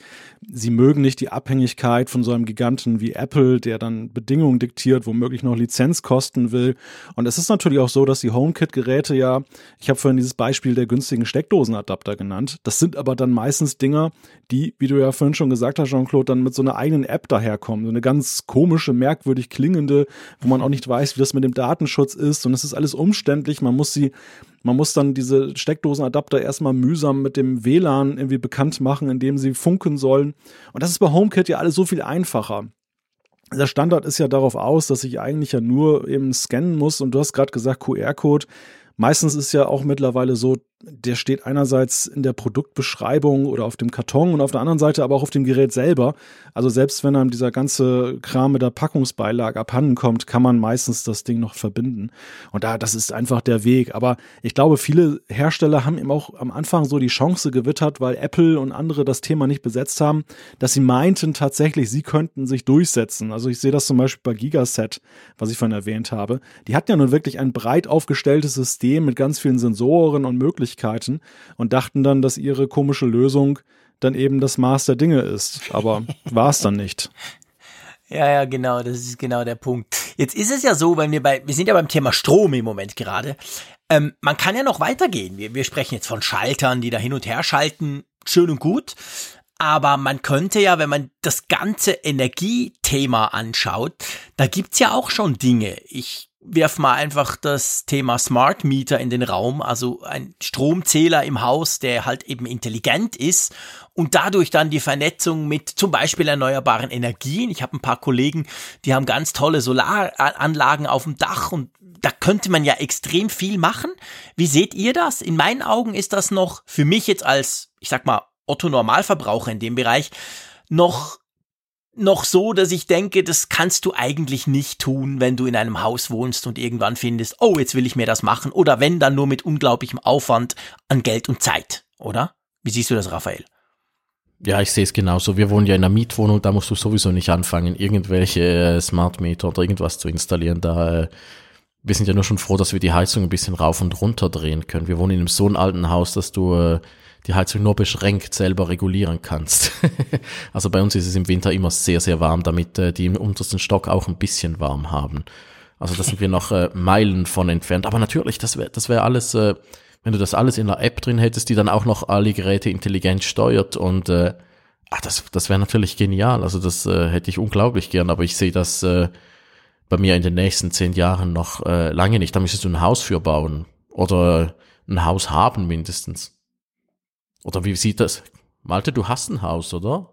sie mögen nicht die Abhängigkeit von so einem Giganten wie Apple, der dann Bedingungen diktiert, womöglich noch Lizenz kosten will. Und es ist natürlich auch so, dass die HomeKit-Geräte ja, ich habe vorhin dieses Beispiel der günstigen Steckdosenadapter genannt, das sind aber dann meistens Dinger, die, wie du ja vorhin schon gesagt hast, Jean-Claude, dann mit so einer eigenen App daherkommen. So eine ganz komische, merkwürdig klingende, wo man auch nicht weiß, wie das mit dem Datenschutz ist. Und es ist alles umständlich. Man muss sie, man muss dann diese Steckdosenadapter erstmal mühsam mit dem WLAN irgendwie bekannt machen, indem sie funken sollen. Und das ist bei HomeKit ja alles so viel einfacher. Der Standard ist ja darauf aus, dass ich eigentlich ja nur eben scannen muss. Und du hast gerade gesagt, QR-Code. Meistens ist ja auch mittlerweile so, der steht einerseits in der Produktbeschreibung oder auf dem Karton und auf der anderen Seite aber auch auf dem Gerät selber. Also selbst wenn einem dieser ganze Kram mit der Packungsbeilage abhanden kommt, kann man meistens das Ding noch verbinden. Und da, das ist einfach der Weg. Aber ich glaube, viele Hersteller haben eben auch am Anfang so die Chance gewittert, weil Apple und andere das Thema nicht besetzt haben, dass sie meinten tatsächlich, sie könnten sich durchsetzen. Also ich sehe das zum Beispiel bei Gigaset, was ich vorhin erwähnt habe. Die hatten ja nun wirklich ein breit aufgestelltes System mit ganz vielen Sensoren und Möglichkeiten und dachten dann, dass ihre komische Lösung dann eben das Maß der Dinge ist. Aber [laughs] war es dann nicht. Ja, ja, genau, das ist genau der Punkt. Jetzt ist es ja so, wenn wir bei, wir sind ja beim Thema Strom im Moment gerade. Ähm, man kann ja noch weitergehen. Wir, wir sprechen jetzt von Schaltern, die da hin und her schalten. Schön und gut. Aber man könnte ja, wenn man das ganze Energiethema anschaut, da gibt's ja auch schon Dinge. Ich werf mal einfach das Thema Smart Meter in den Raum, also ein Stromzähler im Haus, der halt eben intelligent ist und dadurch dann die Vernetzung mit zum Beispiel erneuerbaren Energien. Ich habe ein paar Kollegen, die haben ganz tolle Solaranlagen auf dem Dach und da könnte man ja extrem viel machen. Wie seht ihr das? In meinen Augen ist das noch für mich jetzt als, ich sag mal, Otto Normalverbraucher in dem Bereich noch noch so, dass ich denke, das kannst du eigentlich nicht tun, wenn du in einem Haus wohnst und irgendwann findest, oh, jetzt will ich mir das machen. Oder wenn, dann nur mit unglaublichem Aufwand an Geld und Zeit, oder? Wie siehst du das, Raphael? Ja, ich sehe es genauso. Wir wohnen ja in einer Mietwohnung, da musst du sowieso nicht anfangen, irgendwelche äh, Smart Meter oder irgendwas zu installieren. Da, äh, wir sind ja nur schon froh, dass wir die Heizung ein bisschen rauf und runter drehen können. Wir wohnen in einem so alten Haus, dass du äh, die Heizung nur beschränkt selber regulieren kannst. [laughs] also bei uns ist es im Winter immer sehr, sehr warm, damit äh, die im untersten Stock auch ein bisschen warm haben. Also da sind wir noch äh, Meilen von entfernt. Aber natürlich, das wäre das wär alles, äh, wenn du das alles in der App drin hättest, die dann auch noch alle Geräte intelligent steuert und äh, ach, das, das wäre natürlich genial. Also das äh, hätte ich unglaublich gern, aber ich sehe das äh, bei mir in den nächsten zehn Jahren noch äh, lange nicht. Da müsstest du ein Haus für bauen oder ein Haus haben mindestens. Oder wie sieht das? Malte, du hast ein Haus, oder?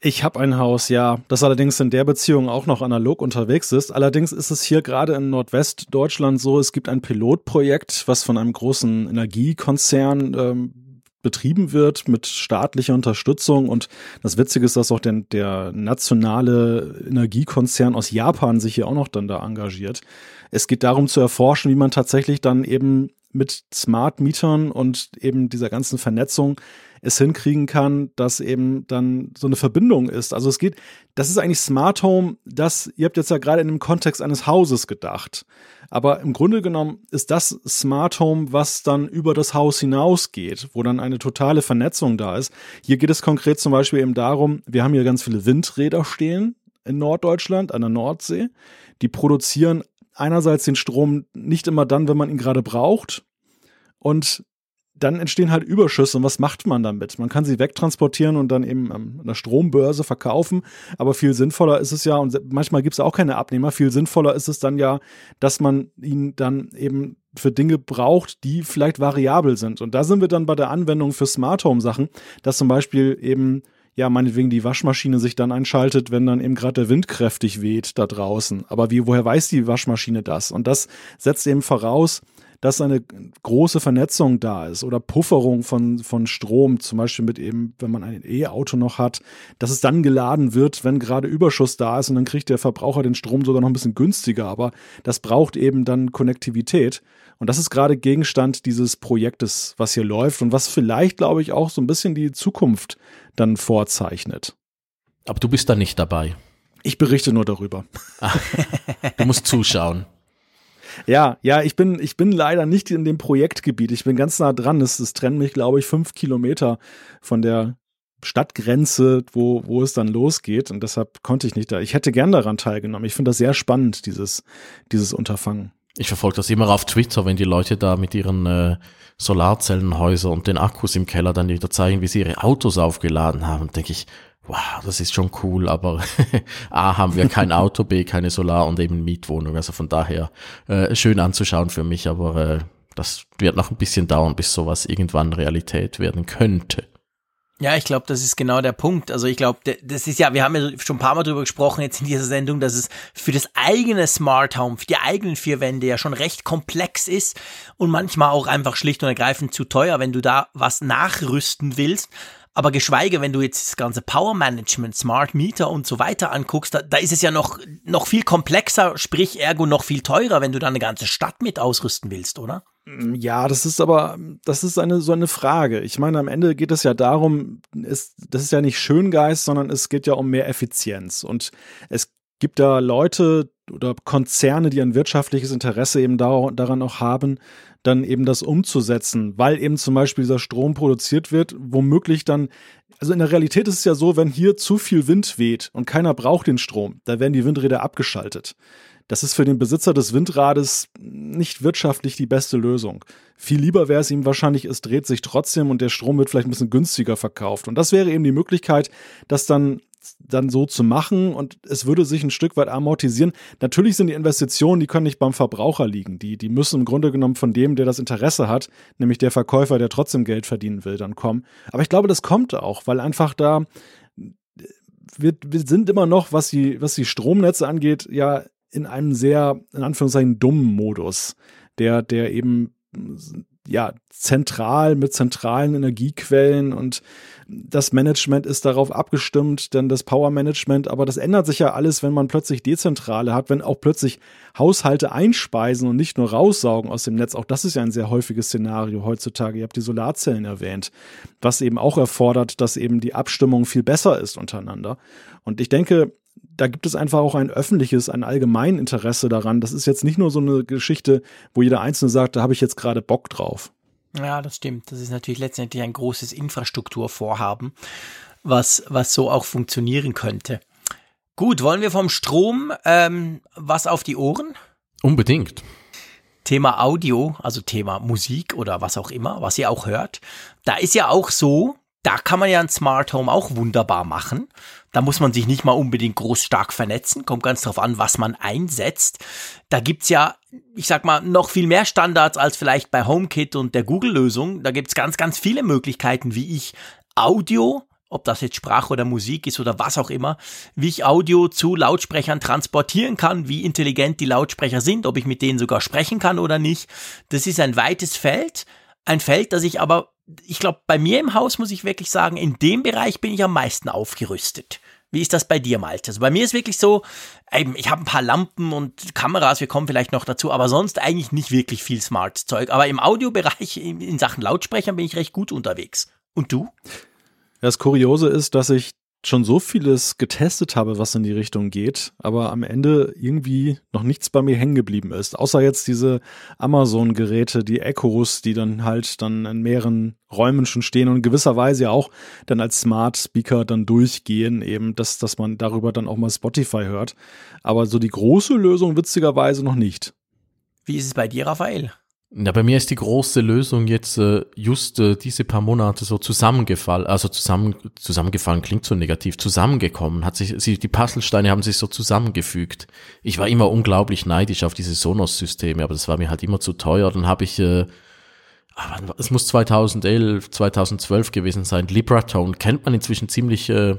Ich habe ein Haus, ja, das allerdings in der Beziehung auch noch analog unterwegs ist. Allerdings ist es hier gerade in Nordwestdeutschland so, es gibt ein Pilotprojekt, was von einem großen Energiekonzern ähm, betrieben wird mit staatlicher Unterstützung. Und das Witzige ist, dass auch der, der nationale Energiekonzern aus Japan sich hier auch noch dann da engagiert. Es geht darum zu erforschen, wie man tatsächlich dann eben mit Smart Mietern und eben dieser ganzen Vernetzung es hinkriegen kann, dass eben dann so eine Verbindung ist. Also es geht, das ist eigentlich Smart Home, das, ihr habt jetzt ja gerade in dem Kontext eines Hauses gedacht. Aber im Grunde genommen ist das Smart Home, was dann über das Haus hinausgeht, wo dann eine totale Vernetzung da ist. Hier geht es konkret zum Beispiel eben darum, wir haben hier ganz viele Windräder stehen in Norddeutschland, an der Nordsee. Die produzieren einerseits den Strom nicht immer dann, wenn man ihn gerade braucht. Und dann entstehen halt Überschüsse. Und was macht man damit? Man kann sie wegtransportieren und dann eben an der Strombörse verkaufen. Aber viel sinnvoller ist es ja, und manchmal gibt es auch keine Abnehmer, viel sinnvoller ist es dann ja, dass man ihn dann eben für Dinge braucht, die vielleicht variabel sind. Und da sind wir dann bei der Anwendung für Smart Home Sachen, dass zum Beispiel eben ja, meinetwegen die Waschmaschine sich dann einschaltet, wenn dann eben gerade der Wind kräftig weht da draußen. Aber wie, woher weiß die Waschmaschine das? Und das setzt eben voraus, dass eine große Vernetzung da ist oder Pufferung von, von Strom, zum Beispiel mit eben, wenn man ein E-Auto noch hat, dass es dann geladen wird, wenn gerade Überschuss da ist und dann kriegt der Verbraucher den Strom sogar noch ein bisschen günstiger. Aber das braucht eben dann Konnektivität. Und das ist gerade Gegenstand dieses Projektes, was hier läuft und was vielleicht, glaube ich, auch so ein bisschen die Zukunft dann vorzeichnet. Aber du bist da nicht dabei. Ich berichte nur darüber. du musst zuschauen. Ja, ja, ich bin, ich bin leider nicht in dem Projektgebiet. Ich bin ganz nah dran. Es, es trennt mich, glaube ich, fünf Kilometer von der Stadtgrenze, wo, wo es dann losgeht. Und deshalb konnte ich nicht da. Ich hätte gern daran teilgenommen. Ich finde das sehr spannend, dieses, dieses Unterfangen. Ich verfolge das immer auf Twitter, wenn die Leute da mit ihren äh, Solarzellenhäusern und den Akkus im Keller dann wieder zeigen, wie sie ihre Autos aufgeladen haben, denke ich, wow, das ist schon cool, aber [laughs] A haben wir kein Auto, B keine Solar und eben Mietwohnung. Also von daher äh, schön anzuschauen für mich, aber äh, das wird noch ein bisschen dauern, bis sowas irgendwann Realität werden könnte. Ja, ich glaube, das ist genau der Punkt. Also ich glaube, das ist ja, wir haben ja schon ein paar Mal drüber gesprochen jetzt in dieser Sendung, dass es für das eigene Smart Home, für die eigenen vier Wände ja schon recht komplex ist und manchmal auch einfach schlicht und ergreifend zu teuer, wenn du da was nachrüsten willst. Aber geschweige, wenn du jetzt das ganze Power Management, Smart Meter und so weiter anguckst, da, da ist es ja noch, noch viel komplexer, sprich ergo noch viel teurer, wenn du da eine ganze Stadt mit ausrüsten willst, oder? Ja, das ist aber, das ist eine, so eine Frage. Ich meine, am Ende geht es ja darum, ist, das ist ja nicht Schöngeist, sondern es geht ja um mehr Effizienz. Und es gibt da Leute oder Konzerne, die ein wirtschaftliches Interesse eben daran auch haben, dann eben das umzusetzen, weil eben zum Beispiel dieser Strom produziert wird, womöglich dann, also in der Realität ist es ja so, wenn hier zu viel Wind weht und keiner braucht den Strom, da werden die Windräder abgeschaltet. Das ist für den Besitzer des Windrades nicht wirtschaftlich die beste Lösung. Viel lieber wäre es ihm wahrscheinlich, es dreht sich trotzdem und der Strom wird vielleicht ein bisschen günstiger verkauft. Und das wäre eben die Möglichkeit, dass dann dann so zu machen und es würde sich ein Stück weit amortisieren. Natürlich sind die Investitionen, die können nicht beim Verbraucher liegen. Die, die müssen im Grunde genommen von dem, der das Interesse hat, nämlich der Verkäufer, der trotzdem Geld verdienen will, dann kommen. Aber ich glaube, das kommt auch, weil einfach da wir, wir sind immer noch, was die, was die Stromnetze angeht, ja in einem sehr, in Anführungszeichen, dummen Modus, der, der eben ja, zentral mit zentralen Energiequellen und das Management ist darauf abgestimmt, denn das Power Management, aber das ändert sich ja alles, wenn man plötzlich dezentrale hat, wenn auch plötzlich Haushalte einspeisen und nicht nur raussaugen aus dem Netz. Auch das ist ja ein sehr häufiges Szenario heutzutage. Ihr habt die Solarzellen erwähnt, was eben auch erfordert, dass eben die Abstimmung viel besser ist untereinander. Und ich denke, da gibt es einfach auch ein öffentliches, ein allgemein Interesse daran. Das ist jetzt nicht nur so eine Geschichte, wo jeder Einzelne sagt, da habe ich jetzt gerade Bock drauf. Ja, das stimmt. Das ist natürlich letztendlich ein großes Infrastrukturvorhaben, was, was so auch funktionieren könnte. Gut, wollen wir vom Strom ähm, was auf die Ohren? Unbedingt. Thema Audio, also Thema Musik oder was auch immer, was ihr auch hört. Da ist ja auch so, da kann man ja ein Smart Home auch wunderbar machen. Da muss man sich nicht mal unbedingt groß stark vernetzen, kommt ganz drauf an, was man einsetzt. Da gibt's ja, ich sag mal, noch viel mehr Standards als vielleicht bei HomeKit und der Google-Lösung. Da gibt's ganz, ganz viele Möglichkeiten, wie ich Audio, ob das jetzt Sprache oder Musik ist oder was auch immer, wie ich Audio zu Lautsprechern transportieren kann, wie intelligent die Lautsprecher sind, ob ich mit denen sogar sprechen kann oder nicht. Das ist ein weites Feld. Ein Feld, das ich aber ich glaube, bei mir im Haus muss ich wirklich sagen, in dem Bereich bin ich am meisten aufgerüstet. Wie ist das bei dir, Malte? Also bei mir ist wirklich so, eben, ich habe ein paar Lampen und Kameras, wir kommen vielleicht noch dazu, aber sonst eigentlich nicht wirklich viel Smart-Zeug. Aber im Audiobereich, in Sachen Lautsprechern, bin ich recht gut unterwegs. Und du? Das Kuriose ist, dass ich schon so vieles getestet habe, was in die Richtung geht, aber am Ende irgendwie noch nichts bei mir hängen geblieben ist. Außer jetzt diese Amazon-Geräte, die Echos, die dann halt dann in mehreren Räumen schon stehen und in gewisser Weise ja auch dann als Smart Speaker dann durchgehen, eben, dass, dass man darüber dann auch mal Spotify hört. Aber so die große Lösung witzigerweise noch nicht. Wie ist es bei dir, Raphael? Ja, bei mir ist die große Lösung jetzt äh, just äh, diese paar Monate so zusammengefallen, also zusammen, zusammengefallen klingt so negativ, zusammengekommen, hat sich, sie, die Puzzlesteine haben sich so zusammengefügt. Ich war immer unglaublich neidisch auf diese Sonos-Systeme, aber das war mir halt immer zu teuer. Dann habe ich, äh, aber es muss 2011, 2012 gewesen sein, Libratone kennt man inzwischen ziemlich äh,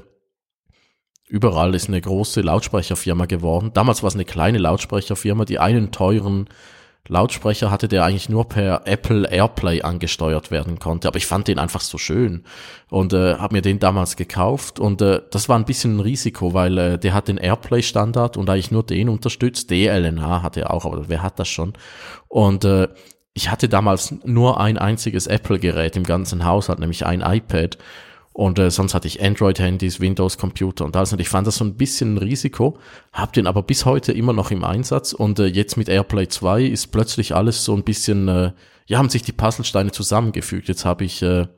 überall, ist eine große Lautsprecherfirma geworden. Damals war es eine kleine Lautsprecherfirma, die einen teuren Lautsprecher hatte, der eigentlich nur per Apple Airplay angesteuert werden konnte. Aber ich fand den einfach so schön und äh, habe mir den damals gekauft. Und äh, das war ein bisschen ein Risiko, weil äh, der hat den Airplay-Standard und eigentlich nur den unterstützt. DLNA hat er auch, aber wer hat das schon? Und äh, ich hatte damals nur ein einziges Apple-Gerät im ganzen Haushalt, nämlich ein iPad. Und äh, sonst hatte ich Android-Handys, Windows-Computer und alles. Und ich fand das so ein bisschen ein Risiko, hab den aber bis heute immer noch im Einsatz. Und äh, jetzt mit AirPlay 2 ist plötzlich alles so ein bisschen, äh, ja, haben sich die Puzzlesteine zusammengefügt. Jetzt habe ich äh,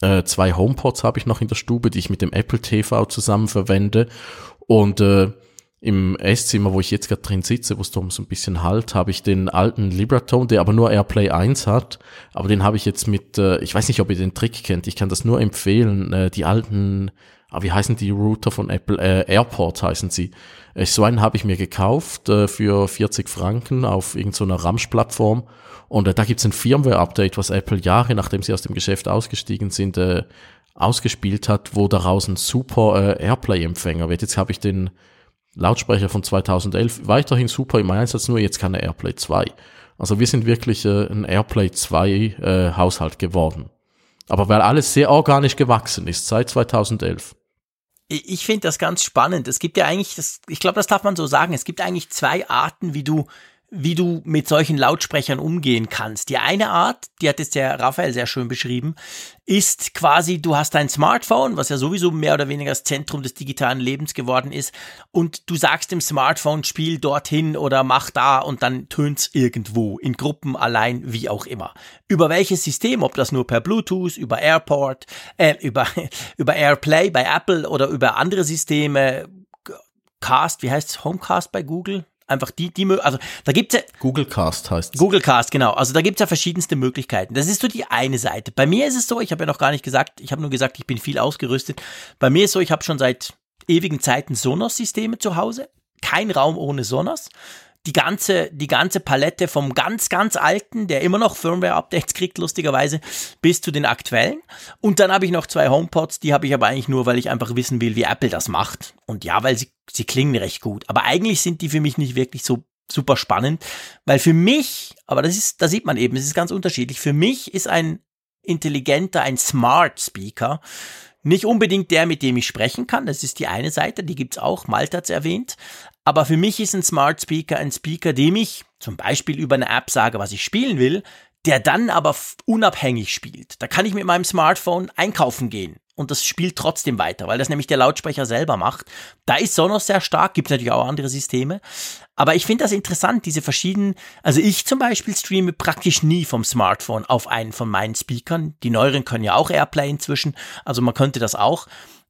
äh, zwei HomePods habe ich noch in der Stube, die ich mit dem Apple TV zusammen verwende. Und äh, im Esszimmer, wo ich jetzt gerade drin sitze, wo es darum so ein bisschen halt, habe ich den alten Libratone, der aber nur AirPlay 1 hat, aber den habe ich jetzt mit, äh, ich weiß nicht, ob ihr den Trick kennt, ich kann das nur empfehlen, äh, die alten, ah, wie heißen die Router von Apple, äh, Airport heißen sie. Äh, so einen habe ich mir gekauft äh, für 40 Franken auf irgendeiner so Ramsch-Plattform und äh, da gibt's ein Firmware-Update, was Apple Jahre, nachdem sie aus dem Geschäft ausgestiegen sind, äh, ausgespielt hat, wo daraus ein super äh, Airplay-Empfänger wird. Jetzt habe ich den Lautsprecher von 2011 weiterhin super im Einsatz, nur jetzt keine Airplay 2. Also wir sind wirklich äh, ein Airplay 2 äh, Haushalt geworden. Aber weil alles sehr organisch gewachsen ist seit 2011. Ich finde das ganz spannend. Es gibt ja eigentlich, das, ich glaube, das darf man so sagen, es gibt eigentlich zwei Arten, wie du wie du mit solchen Lautsprechern umgehen kannst. Die eine Art, die hat jetzt der Raphael sehr schön beschrieben, ist quasi, du hast dein Smartphone, was ja sowieso mehr oder weniger das Zentrum des digitalen Lebens geworden ist, und du sagst dem Smartphone, spiel dorthin oder mach da und dann tönt's irgendwo, in Gruppen, allein, wie auch immer. Über welches System, ob das nur per Bluetooth, über Airport, äh, über, [laughs] über Airplay bei Apple oder über andere Systeme, Cast, wie heißt Homecast bei Google? Einfach die, die, also da gibt's ja. Google Cast heißt Google Cast, genau. Also da gibt's ja verschiedenste Möglichkeiten. Das ist so die eine Seite. Bei mir ist es so, ich habe ja noch gar nicht gesagt, ich habe nur gesagt, ich bin viel ausgerüstet. Bei mir ist so, ich habe schon seit ewigen Zeiten Sonos-Systeme zu Hause. Kein Raum ohne Sonos die ganze, die ganze Palette vom ganz, ganz alten, der immer noch Firmware-Updates kriegt, lustigerweise, bis zu den aktuellen. Und dann habe ich noch zwei HomePods, die habe ich aber eigentlich nur, weil ich einfach wissen will, wie Apple das macht. Und ja, weil sie, sie klingen recht gut. Aber eigentlich sind die für mich nicht wirklich so super spannend, weil für mich, aber das ist, da sieht man eben, es ist ganz unterschiedlich. Für mich ist ein intelligenter, ein Smart Speaker nicht unbedingt der, mit dem ich sprechen kann. Das ist die eine Seite, die gibt's auch. Malta hat's erwähnt. Aber für mich ist ein Smart Speaker ein Speaker, dem ich zum Beispiel über eine App sage, was ich spielen will, der dann aber unabhängig spielt. Da kann ich mit meinem Smartphone einkaufen gehen und das spielt trotzdem weiter, weil das nämlich der Lautsprecher selber macht. Da ist Sonos sehr stark, gibt natürlich auch andere Systeme. Aber ich finde das interessant, diese verschiedenen, also ich zum Beispiel streame praktisch nie vom Smartphone auf einen von meinen Speakern. Die neueren können ja auch Airplay inzwischen, also man könnte das auch.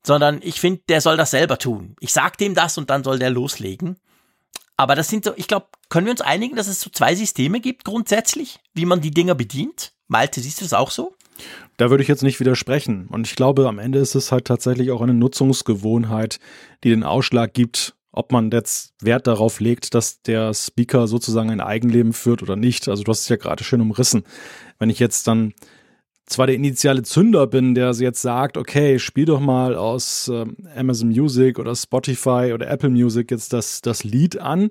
Sondern ich finde, der soll das selber tun. Ich sag dem das und dann soll der loslegen. Aber das sind so, ich glaube, können wir uns einigen, dass es so zwei Systeme gibt grundsätzlich, wie man die Dinger bedient? Malte, siehst du das auch so? Da würde ich jetzt nicht widersprechen. Und ich glaube, am Ende ist es halt tatsächlich auch eine Nutzungsgewohnheit, die den Ausschlag gibt, ob man jetzt Wert darauf legt, dass der Speaker sozusagen ein Eigenleben führt oder nicht. Also du hast es ja gerade schön umrissen. Wenn ich jetzt dann zwar der initiale Zünder bin, der jetzt sagt, okay, spiel doch mal aus äh, Amazon Music oder Spotify oder Apple Music jetzt das, das Lied an,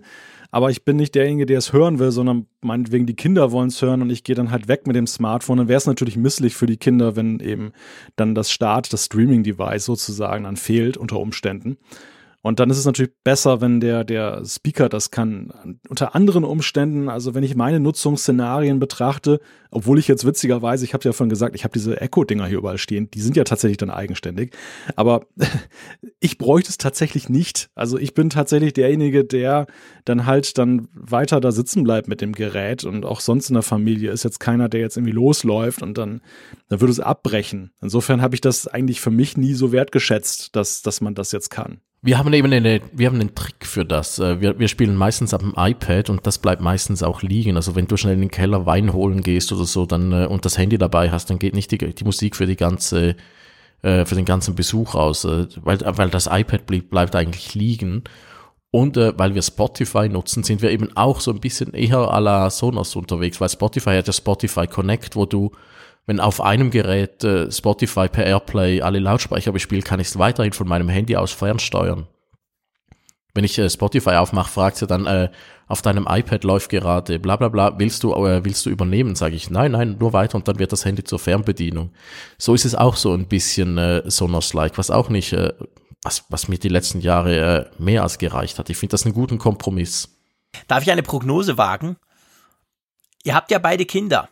aber ich bin nicht derjenige, der es hören will, sondern meinetwegen die Kinder wollen es hören und ich gehe dann halt weg mit dem Smartphone. Dann wäre es natürlich misslich für die Kinder, wenn eben dann das Start, das Streaming-Device sozusagen dann fehlt unter Umständen. Und dann ist es natürlich besser, wenn der, der Speaker das kann. Unter anderen Umständen, also wenn ich meine Nutzungsszenarien betrachte, obwohl ich jetzt witzigerweise, ich habe ja vorhin gesagt, ich habe diese Echo-Dinger hier überall stehen, die sind ja tatsächlich dann eigenständig. Aber [laughs] ich bräuchte es tatsächlich nicht. Also ich bin tatsächlich derjenige, der dann halt dann weiter da sitzen bleibt mit dem Gerät und auch sonst in der Familie ist jetzt keiner, der jetzt irgendwie losläuft und dann, dann würde es abbrechen. Insofern habe ich das eigentlich für mich nie so wertgeschätzt, dass, dass man das jetzt kann. Wir haben eben eine, wir haben einen Trick für das. Äh, wir, wir spielen meistens dem iPad und das bleibt meistens auch liegen. Also wenn du schnell in den Keller Wein holen gehst oder so, dann äh, und das Handy dabei hast, dann geht nicht die, die Musik für die ganze, äh, für den ganzen Besuch aus, weil, weil das iPad blieb, bleibt eigentlich liegen. Und äh, weil wir Spotify nutzen, sind wir eben auch so ein bisschen eher à la Sonos unterwegs, weil Spotify hat ja Spotify Connect, wo du wenn auf einem Gerät äh, Spotify per Airplay alle Lautsprecher bespielt, kann ich es weiterhin von meinem Handy aus fernsteuern. wenn ich äh, Spotify aufmache, fragt sie dann, äh, auf deinem iPad läuft gerade bla bla bla, willst du, äh, willst du übernehmen? Sage ich, nein, nein, nur weiter und dann wird das Handy zur Fernbedienung. So ist es auch so ein bisschen äh, Sonos-like, was auch nicht, äh, was, was mir die letzten Jahre äh, mehr als gereicht hat. Ich finde das einen guten Kompromiss. Darf ich eine Prognose wagen? Ihr habt ja beide Kinder.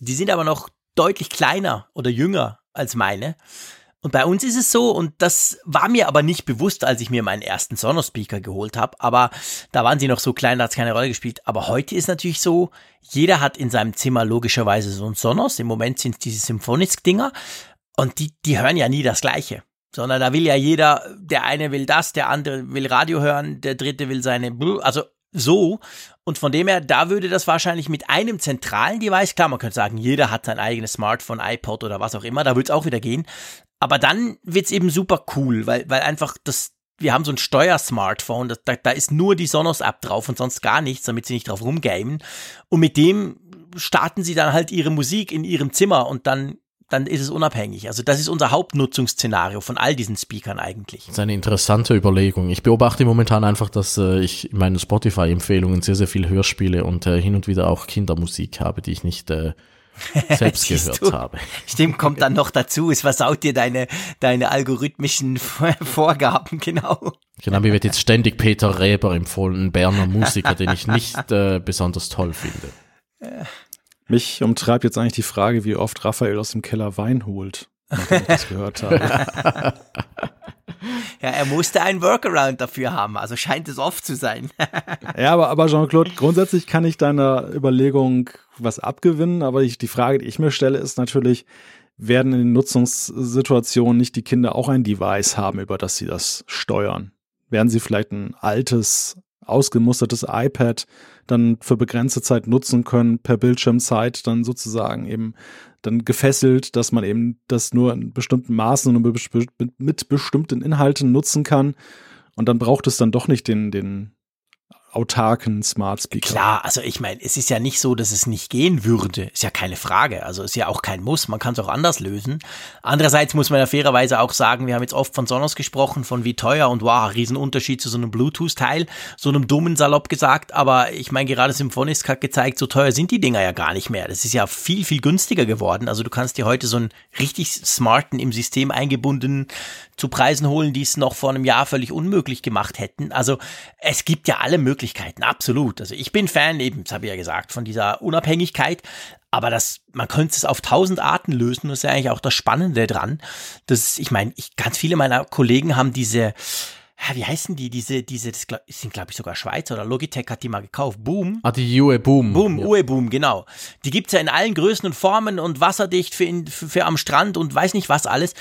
Die sind aber noch deutlich kleiner oder jünger als meine. Und bei uns ist es so, und das war mir aber nicht bewusst, als ich mir meinen ersten Sonos-Speaker geholt habe, aber da waren sie noch so klein, da hat es keine Rolle gespielt. Aber heute ist natürlich so, jeder hat in seinem Zimmer logischerweise so ein Sonos. Im Moment sind es diese Symphonisk-Dinger und die, die hören ja nie das Gleiche. Sondern da will ja jeder, der eine will das, der andere will Radio hören, der dritte will seine, also so. Und von dem her, da würde das wahrscheinlich mit einem zentralen Device, klar, man könnte sagen, jeder hat sein eigenes Smartphone, iPod oder was auch immer, da würde es auch wieder gehen. Aber dann wird's eben super cool, weil, weil einfach das, wir haben so ein Steuersmartphone, da, da ist nur die Sonos-App drauf und sonst gar nichts, damit sie nicht drauf rumgamen. Und mit dem starten sie dann halt ihre Musik in ihrem Zimmer und dann dann ist es unabhängig. Also das ist unser Hauptnutzungsszenario von all diesen Speakern eigentlich. Das ist eine interessante Überlegung. Ich beobachte momentan einfach, dass äh, ich in meinen Spotify-Empfehlungen sehr, sehr viel Hörspiele und äh, hin und wieder auch Kindermusik habe, die ich nicht äh, [laughs] selbst gehört du? habe. Stimmt, kommt dann noch dazu. Es versaut dir deine, deine algorithmischen [laughs] Vorgaben, genau. Genau, mir wird jetzt ständig Peter Reber empfohlen, ein Berner Musiker, den ich nicht äh, besonders toll finde. [laughs] Mich umtreibt jetzt eigentlich die Frage, wie oft Raphael aus dem Keller Wein holt, nachdem ich das gehört habe. [laughs] Ja, er musste einen Workaround dafür haben, also scheint es oft zu sein. [laughs] ja, aber, aber Jean-Claude, grundsätzlich kann ich deiner Überlegung was abgewinnen, aber ich, die Frage, die ich mir stelle, ist natürlich, werden in den Nutzungssituationen nicht die Kinder auch ein Device haben, über das sie das steuern? Werden sie vielleicht ein altes, ausgemustertes iPad dann für begrenzte Zeit nutzen können, per Bildschirmzeit dann sozusagen eben dann gefesselt, dass man eben das nur in bestimmten Maßen und mit bestimmten Inhalten nutzen kann. Und dann braucht es dann doch nicht den, den autarken Smart Speaker. Klar, also ich meine, es ist ja nicht so, dass es nicht gehen würde. Ist ja keine Frage. Also ist ja auch kein Muss. Man kann es auch anders lösen. Andererseits muss man ja fairerweise auch sagen, wir haben jetzt oft von Sonos gesprochen, von wie teuer und wow, Riesenunterschied zu so einem Bluetooth-Teil, so einem dummen Salopp gesagt. Aber ich meine, gerade Symphonisk hat gezeigt, so teuer sind die Dinger ja gar nicht mehr. Das ist ja viel, viel günstiger geworden. Also du kannst dir heute so einen richtig smarten, im System eingebundenen zu Preisen holen, die es noch vor einem Jahr völlig unmöglich gemacht hätten. Also es gibt ja alle Möglichkeiten, absolut. Also ich bin Fan, eben, das habe ich ja gesagt, von dieser Unabhängigkeit. Aber das, man könnte es auf tausend Arten lösen. Das ist ja eigentlich auch das Spannende dran. Das, ich meine, ich, ganz viele meiner Kollegen haben diese, wie heißen die, diese, diese, das sind glaube ich sogar Schweizer oder Logitech hat die mal gekauft. Boom. Ah, die UE Boom. Boom, ja. UE Boom, genau. Die gibt's ja in allen Größen und Formen und wasserdicht für, in, für, für am Strand und weiß nicht was alles.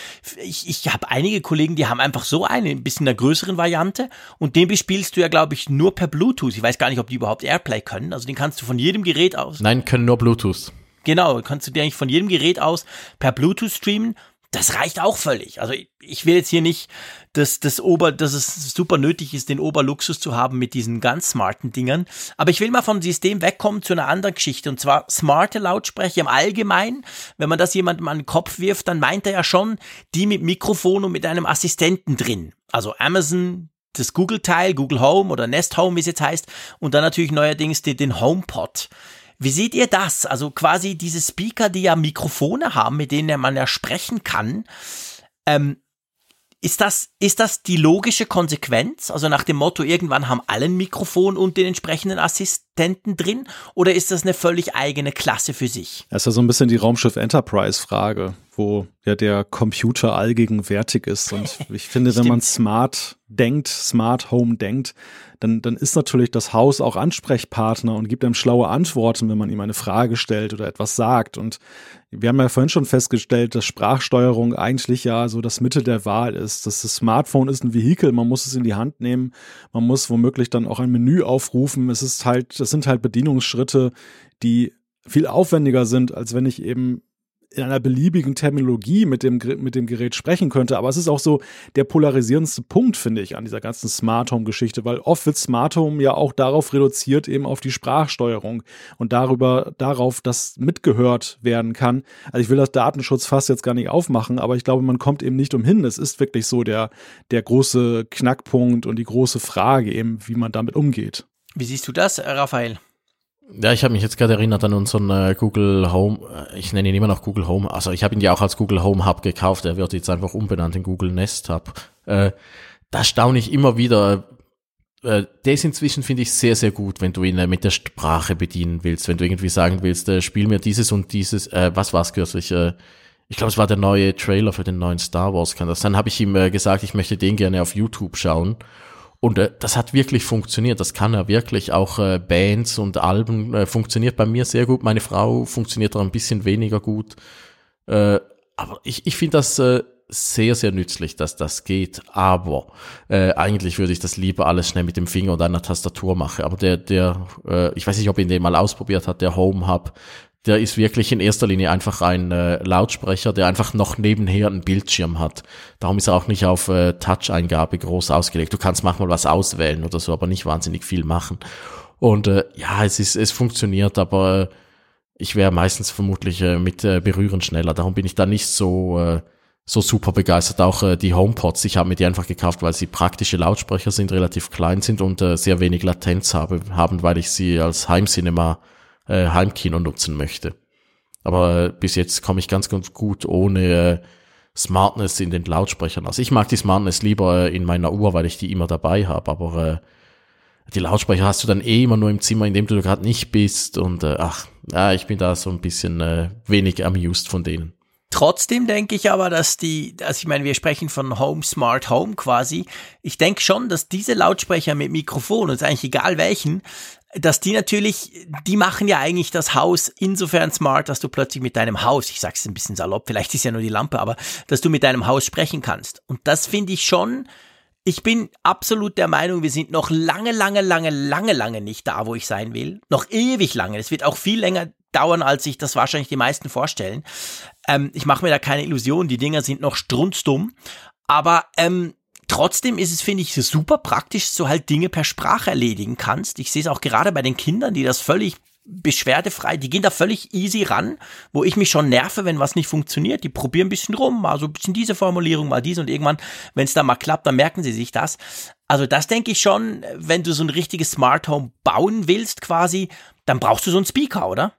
Ich, ich habe einige Kollegen, die haben einfach so eine, ein bisschen in der größeren Variante und den bespielst du ja, glaube ich, nur per Bluetooth. Ich weiß gar nicht, ob die überhaupt Airplay können. Also den kannst du von jedem Gerät aus. Nein, können nur Bluetooth. Genau, kannst du dir eigentlich von jedem Gerät aus per Bluetooth streamen das reicht auch völlig. Also ich will jetzt hier nicht, dass, das Ober, dass es super nötig ist, den Oberluxus zu haben mit diesen ganz smarten Dingern. Aber ich will mal vom System wegkommen zu einer anderen Geschichte. Und zwar smarte Lautsprecher im Allgemeinen. Wenn man das jemandem an den Kopf wirft, dann meint er ja schon die mit Mikrofon und mit einem Assistenten drin. Also Amazon, das Google-Teil, Google Home oder Nest Home, wie es jetzt heißt. Und dann natürlich neuerdings den, HomePod. Wie seht ihr das? Also quasi diese Speaker, die ja Mikrofone haben, mit denen man ja sprechen kann. Ähm, ist das, ist das die logische Konsequenz? Also nach dem Motto, irgendwann haben alle ein Mikrofon und den entsprechenden Assistenten drin? Oder ist das eine völlig eigene Klasse für sich? Das ist ja so ein bisschen die Raumschiff Enterprise Frage, wo ja der Computer allgegenwärtig ist. Und [laughs] ich finde, wenn man smart denkt, Smart Home denkt, dann, dann ist natürlich das Haus auch Ansprechpartner und gibt einem schlaue Antworten, wenn man ihm eine Frage stellt oder etwas sagt. Und wir haben ja vorhin schon festgestellt, dass Sprachsteuerung eigentlich ja so das Mittel der Wahl ist. Das, das Smartphone ist ein Vehikel, man muss es in die Hand nehmen, man muss womöglich dann auch ein Menü aufrufen. Es ist halt, das sind halt Bedienungsschritte, die viel aufwendiger sind, als wenn ich eben in einer beliebigen Terminologie mit dem, mit dem Gerät sprechen könnte. Aber es ist auch so der polarisierendste Punkt, finde ich, an dieser ganzen Smart Home Geschichte, weil oft wird Smart Home ja auch darauf reduziert, eben auf die Sprachsteuerung und darüber, darauf, dass mitgehört werden kann. Also ich will das Datenschutz fast jetzt gar nicht aufmachen, aber ich glaube, man kommt eben nicht umhin. Es ist wirklich so der, der große Knackpunkt und die große Frage eben, wie man damit umgeht. Wie siehst du das, Raphael? Ja, ich habe mich jetzt gerade erinnert an unseren äh, Google Home, äh, ich nenne ihn immer noch Google Home, also ich habe ihn ja auch als Google Home Hub gekauft, er wird jetzt einfach umbenannt in Google Nest Hub. Äh, da staune ich immer wieder, äh, der ist inzwischen, finde ich, sehr, sehr gut, wenn du ihn äh, mit der Sprache bedienen willst, wenn du irgendwie sagen willst, äh, spiel mir dieses und dieses, äh, was war's kürzlich, äh, ich glaube, es war der neue Trailer für den neuen Star Wars, kann das. Dann habe ich ihm äh, gesagt, ich möchte den gerne auf YouTube schauen. Und äh, das hat wirklich funktioniert. Das kann er wirklich. Auch äh, Bands und Alben äh, funktioniert bei mir sehr gut. Meine Frau funktioniert da ein bisschen weniger gut. Äh, aber ich, ich finde das äh, sehr, sehr nützlich, dass das geht. Aber äh, eigentlich würde ich das lieber alles schnell mit dem Finger und einer Tastatur machen. Aber der, der, äh, ich weiß nicht, ob ihn den mal ausprobiert hat, der Home Hub, der ist wirklich in erster Linie einfach ein äh, Lautsprecher, der einfach noch nebenher einen Bildschirm hat. Darum ist er auch nicht auf äh, Touch-Eingabe groß ausgelegt. Du kannst manchmal was auswählen oder so, aber nicht wahnsinnig viel machen. Und äh, ja, es ist, es funktioniert, aber äh, ich wäre meistens vermutlich äh, mit äh, Berühren schneller. Darum bin ich da nicht so äh, so super begeistert. Auch äh, die HomePods, ich habe mir die einfach gekauft, weil sie praktische Lautsprecher sind, relativ klein sind und äh, sehr wenig Latenz habe, haben, weil ich sie als Heimcinema äh, Heimkino nutzen möchte. Aber bis jetzt komme ich ganz, ganz gut ohne äh, Smartness in den Lautsprechern. Also ich mag die Smartness lieber äh, in meiner Uhr, weil ich die immer dabei habe, aber äh, die Lautsprecher hast du dann eh immer nur im Zimmer, in dem du gerade nicht bist und äh, ach, ja, ich bin da so ein bisschen äh, wenig amused von denen. Trotzdem denke ich aber, dass die, also ich meine, wir sprechen von Home Smart Home quasi. Ich denke schon, dass diese Lautsprecher mit Mikrofon, und ist eigentlich egal welchen, dass die natürlich, die machen ja eigentlich das Haus insofern smart, dass du plötzlich mit deinem Haus, ich sag's ein bisschen salopp, vielleicht ist ja nur die Lampe, aber dass du mit deinem Haus sprechen kannst. Und das finde ich schon, ich bin absolut der Meinung, wir sind noch lange, lange, lange, lange, lange nicht da, wo ich sein will. Noch ewig lange. Es wird auch viel länger dauern, als sich das wahrscheinlich die meisten vorstellen. Ähm, ich mache mir da keine Illusionen, die Dinger sind noch strunzdumm. Aber ähm, Trotzdem ist es, finde ich, super praktisch, dass du halt Dinge per Sprache erledigen kannst. Ich sehe es auch gerade bei den Kindern, die das völlig beschwerdefrei, die gehen da völlig easy ran, wo ich mich schon nerve, wenn was nicht funktioniert. Die probieren ein bisschen rum, mal so ein bisschen diese Formulierung, mal diese und irgendwann, wenn es da mal klappt, dann merken sie sich das. Also das denke ich schon, wenn du so ein richtiges Smart Home bauen willst quasi, dann brauchst du so einen Speaker, oder?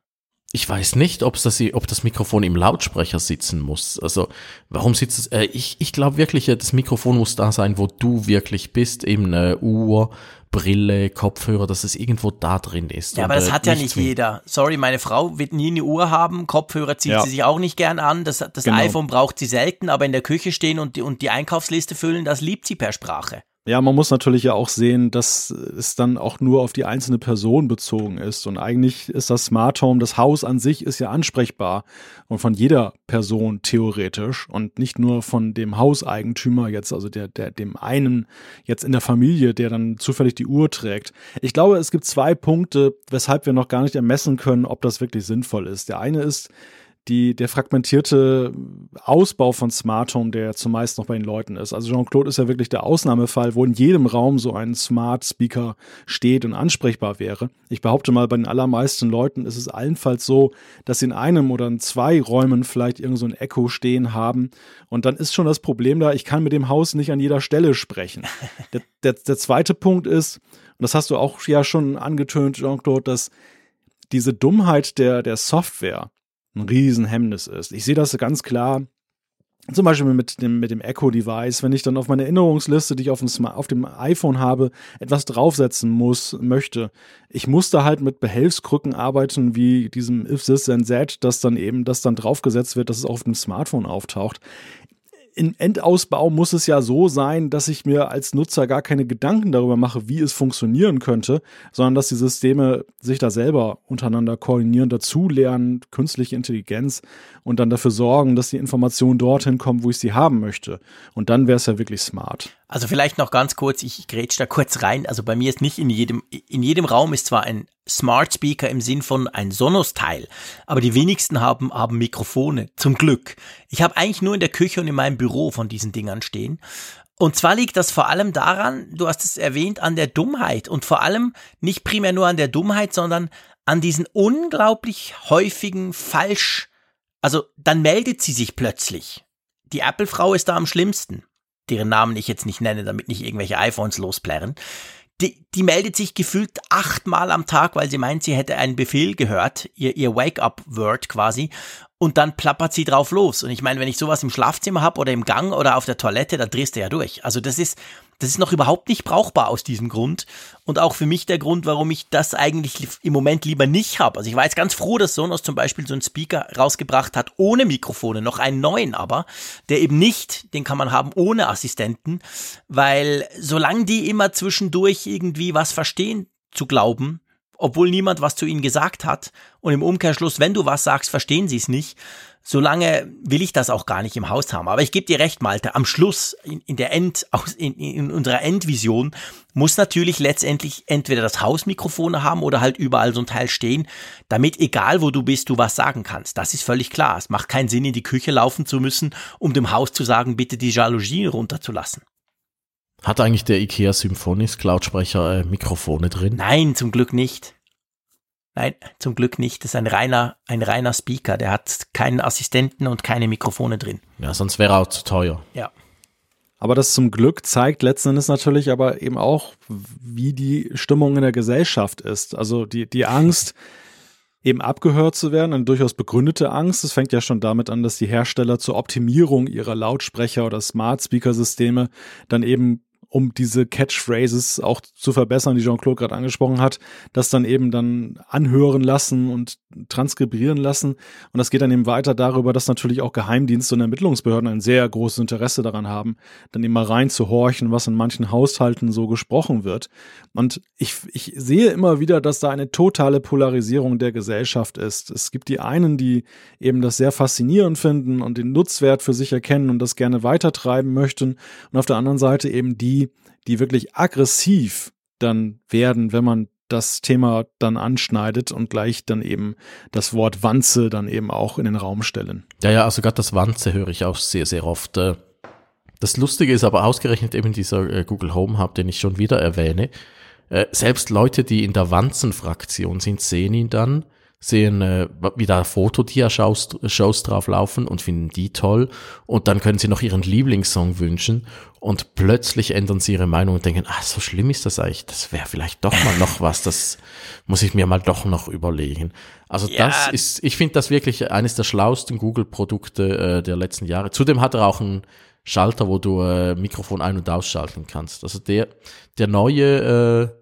Ich weiß nicht, ob das, ob das Mikrofon im Lautsprecher sitzen muss. Also, warum sitzt es? Äh, ich ich glaube wirklich, äh, das Mikrofon muss da sein, wo du wirklich bist, eben eine Uhr, Brille, Kopfhörer, dass es irgendwo da drin ist. Ja, aber das äh, hat ja nicht jeder. Sorry, meine Frau wird nie eine Uhr haben, Kopfhörer zieht ja. sie sich auch nicht gern an, das, das genau. iPhone braucht sie selten, aber in der Küche stehen und die, und die Einkaufsliste füllen, das liebt sie per Sprache. Ja, man muss natürlich ja auch sehen, dass es dann auch nur auf die einzelne Person bezogen ist. Und eigentlich ist das Smart Home, das Haus an sich ist ja ansprechbar und von jeder Person theoretisch und nicht nur von dem Hauseigentümer jetzt, also der, der, dem einen jetzt in der Familie, der dann zufällig die Uhr trägt. Ich glaube, es gibt zwei Punkte, weshalb wir noch gar nicht ermessen können, ob das wirklich sinnvoll ist. Der eine ist, die, der fragmentierte Ausbau von Smart Home, der zumeist noch bei den Leuten ist. Also Jean-Claude ist ja wirklich der Ausnahmefall, wo in jedem Raum so ein Smart Speaker steht und ansprechbar wäre. Ich behaupte mal, bei den allermeisten Leuten ist es allenfalls so, dass sie in einem oder in zwei Räumen vielleicht irgend so ein Echo stehen haben. Und dann ist schon das Problem da, ich kann mit dem Haus nicht an jeder Stelle sprechen. [laughs] Der, der, der zweite Punkt ist, und das hast du auch ja schon angetönt, Jean-Claude, dass diese Dummheit der, der Software, ein Riesenhemmnis ist. Ich sehe das ganz klar zum Beispiel mit dem, mit dem Echo-Device, wenn ich dann auf meine Erinnerungsliste, die ich auf dem, auf dem iPhone habe, etwas draufsetzen muss, möchte. Ich muss da halt mit Behelfskrücken arbeiten, wie diesem If This Then That, dass dann eben das dann draufgesetzt wird, dass es auf dem Smartphone auftaucht im Endausbau muss es ja so sein, dass ich mir als Nutzer gar keine Gedanken darüber mache, wie es funktionieren könnte, sondern dass die Systeme sich da selber untereinander koordinieren, dazulernen, künstliche Intelligenz und dann dafür sorgen, dass die Informationen dorthin kommen, wo ich sie haben möchte. Und dann wäre es ja wirklich smart. Also vielleicht noch ganz kurz, ich grätsch da kurz rein. Also bei mir ist nicht in jedem, in jedem Raum ist zwar ein Smart Speaker im Sinn von ein Sonos-Teil, aber die wenigsten haben, haben Mikrofone. Zum Glück. Ich habe eigentlich nur in der Küche und in meinem Büro von diesen Dingern stehen. Und zwar liegt das vor allem daran, du hast es erwähnt, an der Dummheit und vor allem nicht primär nur an der Dummheit, sondern an diesen unglaublich häufigen Falsch, also dann meldet sie sich plötzlich. Die Apple-Frau ist da am schlimmsten deren Namen ich jetzt nicht nenne, damit nicht irgendwelche iPhones losplärren, die, die meldet sich gefühlt achtmal am Tag, weil sie meint, sie hätte einen Befehl gehört, ihr, ihr Wake-up-Word quasi, und dann plappert sie drauf los. Und ich meine, wenn ich sowas im Schlafzimmer habe oder im Gang oder auf der Toilette, da drehst du ja durch. Also das ist, das ist noch überhaupt nicht brauchbar aus diesem Grund. Und auch für mich der Grund, warum ich das eigentlich im Moment lieber nicht habe. Also ich war jetzt ganz froh, dass Sonos zum Beispiel so einen Speaker rausgebracht hat, ohne Mikrofone, noch einen neuen aber, der eben nicht, den kann man haben ohne Assistenten, weil solange die immer zwischendurch irgendwie was verstehen zu glauben, obwohl niemand was zu ihnen gesagt hat. Und im Umkehrschluss, wenn du was sagst, verstehen sie es nicht. Solange will ich das auch gar nicht im Haus haben. Aber ich gebe dir recht, Malte. Am Schluss, in, in der End, in, in unserer Endvision, muss natürlich letztendlich entweder das Haus Mikrofone haben oder halt überall so ein Teil stehen, damit egal wo du bist, du was sagen kannst. Das ist völlig klar. Es macht keinen Sinn, in die Küche laufen zu müssen, um dem Haus zu sagen, bitte die Jalousie runterzulassen. Hat eigentlich der IKEA Symphonisk Lautsprecher äh, Mikrofone drin? Nein, zum Glück nicht. Nein, zum Glück nicht. Das ist ein reiner, ein reiner Speaker. Der hat keinen Assistenten und keine Mikrofone drin. Ja, sonst wäre er auch zu teuer. Ja. Aber das zum Glück zeigt letzten Endes natürlich aber eben auch, wie die Stimmung in der Gesellschaft ist. Also die, die Angst, eben abgehört zu werden, eine durchaus begründete Angst. Es fängt ja schon damit an, dass die Hersteller zur Optimierung ihrer Lautsprecher oder Smart Speaker Systeme dann eben um diese Catchphrases auch zu verbessern, die Jean-Claude gerade angesprochen hat, das dann eben dann anhören lassen und transkribieren lassen. Und das geht dann eben weiter darüber, dass natürlich auch Geheimdienste und Ermittlungsbehörden ein sehr großes Interesse daran haben, dann immer reinzuhorchen, was in manchen Haushalten so gesprochen wird. Und ich, ich sehe immer wieder, dass da eine totale Polarisierung der Gesellschaft ist. Es gibt die einen, die eben das sehr faszinierend finden und den Nutzwert für sich erkennen und das gerne weitertreiben möchten. Und auf der anderen Seite eben die, die, wirklich aggressiv dann werden, wenn man das Thema dann anschneidet und gleich dann eben das Wort Wanze dann eben auch in den Raum stellen. Ja, ja, also gerade das Wanze höre ich auch sehr, sehr oft. Äh. Das Lustige ist aber ausgerechnet eben dieser äh, Google Home Hub, den ich schon wieder erwähne. Äh, selbst Leute, die in der Wanzen-Fraktion sind, sehen ihn dann sehen, äh, wie da Fotodiashows Shows drauf laufen und finden die toll. Und dann können sie noch ihren Lieblingssong wünschen und plötzlich ändern sie ihre Meinung und denken, ah, so schlimm ist das eigentlich. Das wäre vielleicht doch mal noch was. Das muss ich mir mal doch noch überlegen. Also ja. das ist, ich finde das wirklich eines der schlauesten Google-Produkte äh, der letzten Jahre. Zudem hat er auch einen Schalter, wo du äh, Mikrofon ein- und ausschalten kannst. Also der, der neue äh,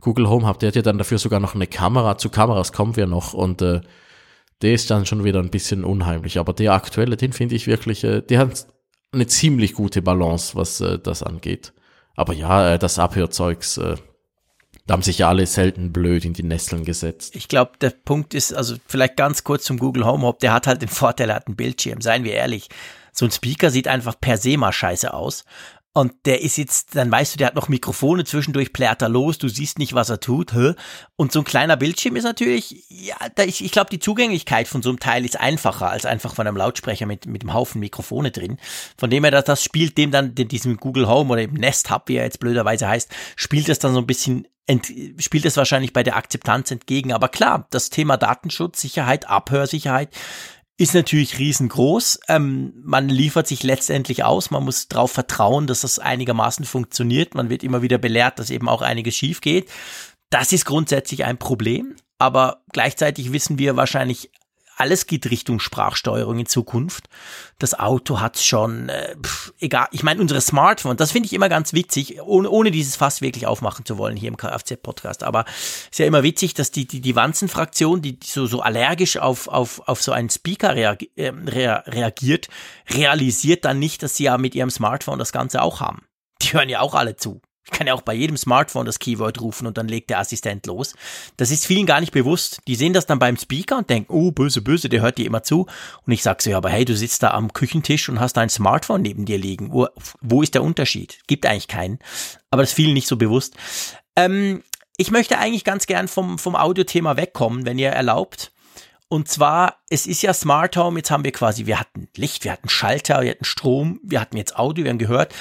Google Home Hub, der hat ja dann dafür sogar noch eine Kamera. Zu Kameras kommen wir noch und äh, der ist dann schon wieder ein bisschen unheimlich. Aber der aktuelle, den finde ich wirklich, äh, der hat eine ziemlich gute Balance, was äh, das angeht. Aber ja, äh, das Abhörzeugs, äh, da haben sich ja alle selten blöd in die Nesseln gesetzt. Ich glaube, der Punkt ist, also vielleicht ganz kurz zum Google Home Hub, der hat halt den Vorteil, er hat einen Bildschirm, seien wir ehrlich. So ein Speaker sieht einfach per se mal scheiße aus. Und der ist jetzt, dann weißt du, der hat noch Mikrofone zwischendurch, plärt er los, du siehst nicht, was er tut. Hä? Und so ein kleiner Bildschirm ist natürlich, ja, da ich, ich glaube, die Zugänglichkeit von so einem Teil ist einfacher als einfach von einem Lautsprecher mit, mit einem Haufen Mikrofone drin. Von dem her, dass das spielt dem dann, diesem Google Home oder im Nest Hub, wie er jetzt blöderweise heißt, spielt es dann so ein bisschen ent, spielt es wahrscheinlich bei der Akzeptanz entgegen. Aber klar, das Thema Datenschutz, Sicherheit, Abhörsicherheit ist natürlich riesengroß. Ähm, man liefert sich letztendlich aus. Man muss darauf vertrauen, dass das einigermaßen funktioniert. Man wird immer wieder belehrt, dass eben auch einiges schief geht. Das ist grundsätzlich ein Problem. Aber gleichzeitig wissen wir wahrscheinlich alles geht Richtung Sprachsteuerung in Zukunft. Das Auto hat's schon, äh, pff, egal. Ich meine, unsere Smartphone, das finde ich immer ganz witzig, ohne, ohne dieses Fass wirklich aufmachen zu wollen hier im Kfz-Podcast. Aber ist ja immer witzig, dass die, die, die Wanzenfraktion, die, so, so allergisch auf, auf, auf so einen Speaker reagi äh, rea reagiert, realisiert dann nicht, dass sie ja mit ihrem Smartphone das Ganze auch haben. Die hören ja auch alle zu. Ich kann ja auch bei jedem Smartphone das Keyword rufen und dann legt der Assistent los. Das ist vielen gar nicht bewusst. Die sehen das dann beim Speaker und denken, oh, böse, böse, der hört dir immer zu. Und ich sage so, ja, aber hey, du sitzt da am Küchentisch und hast dein Smartphone neben dir liegen. Wo, wo ist der Unterschied? Gibt eigentlich keinen. Aber das ist vielen nicht so bewusst. Ähm, ich möchte eigentlich ganz gern vom, vom Audiothema wegkommen, wenn ihr erlaubt. Und zwar, es ist ja Smart Home, jetzt haben wir quasi, wir hatten Licht, wir hatten Schalter, wir hatten Strom, wir hatten jetzt Audio, wir haben gehört.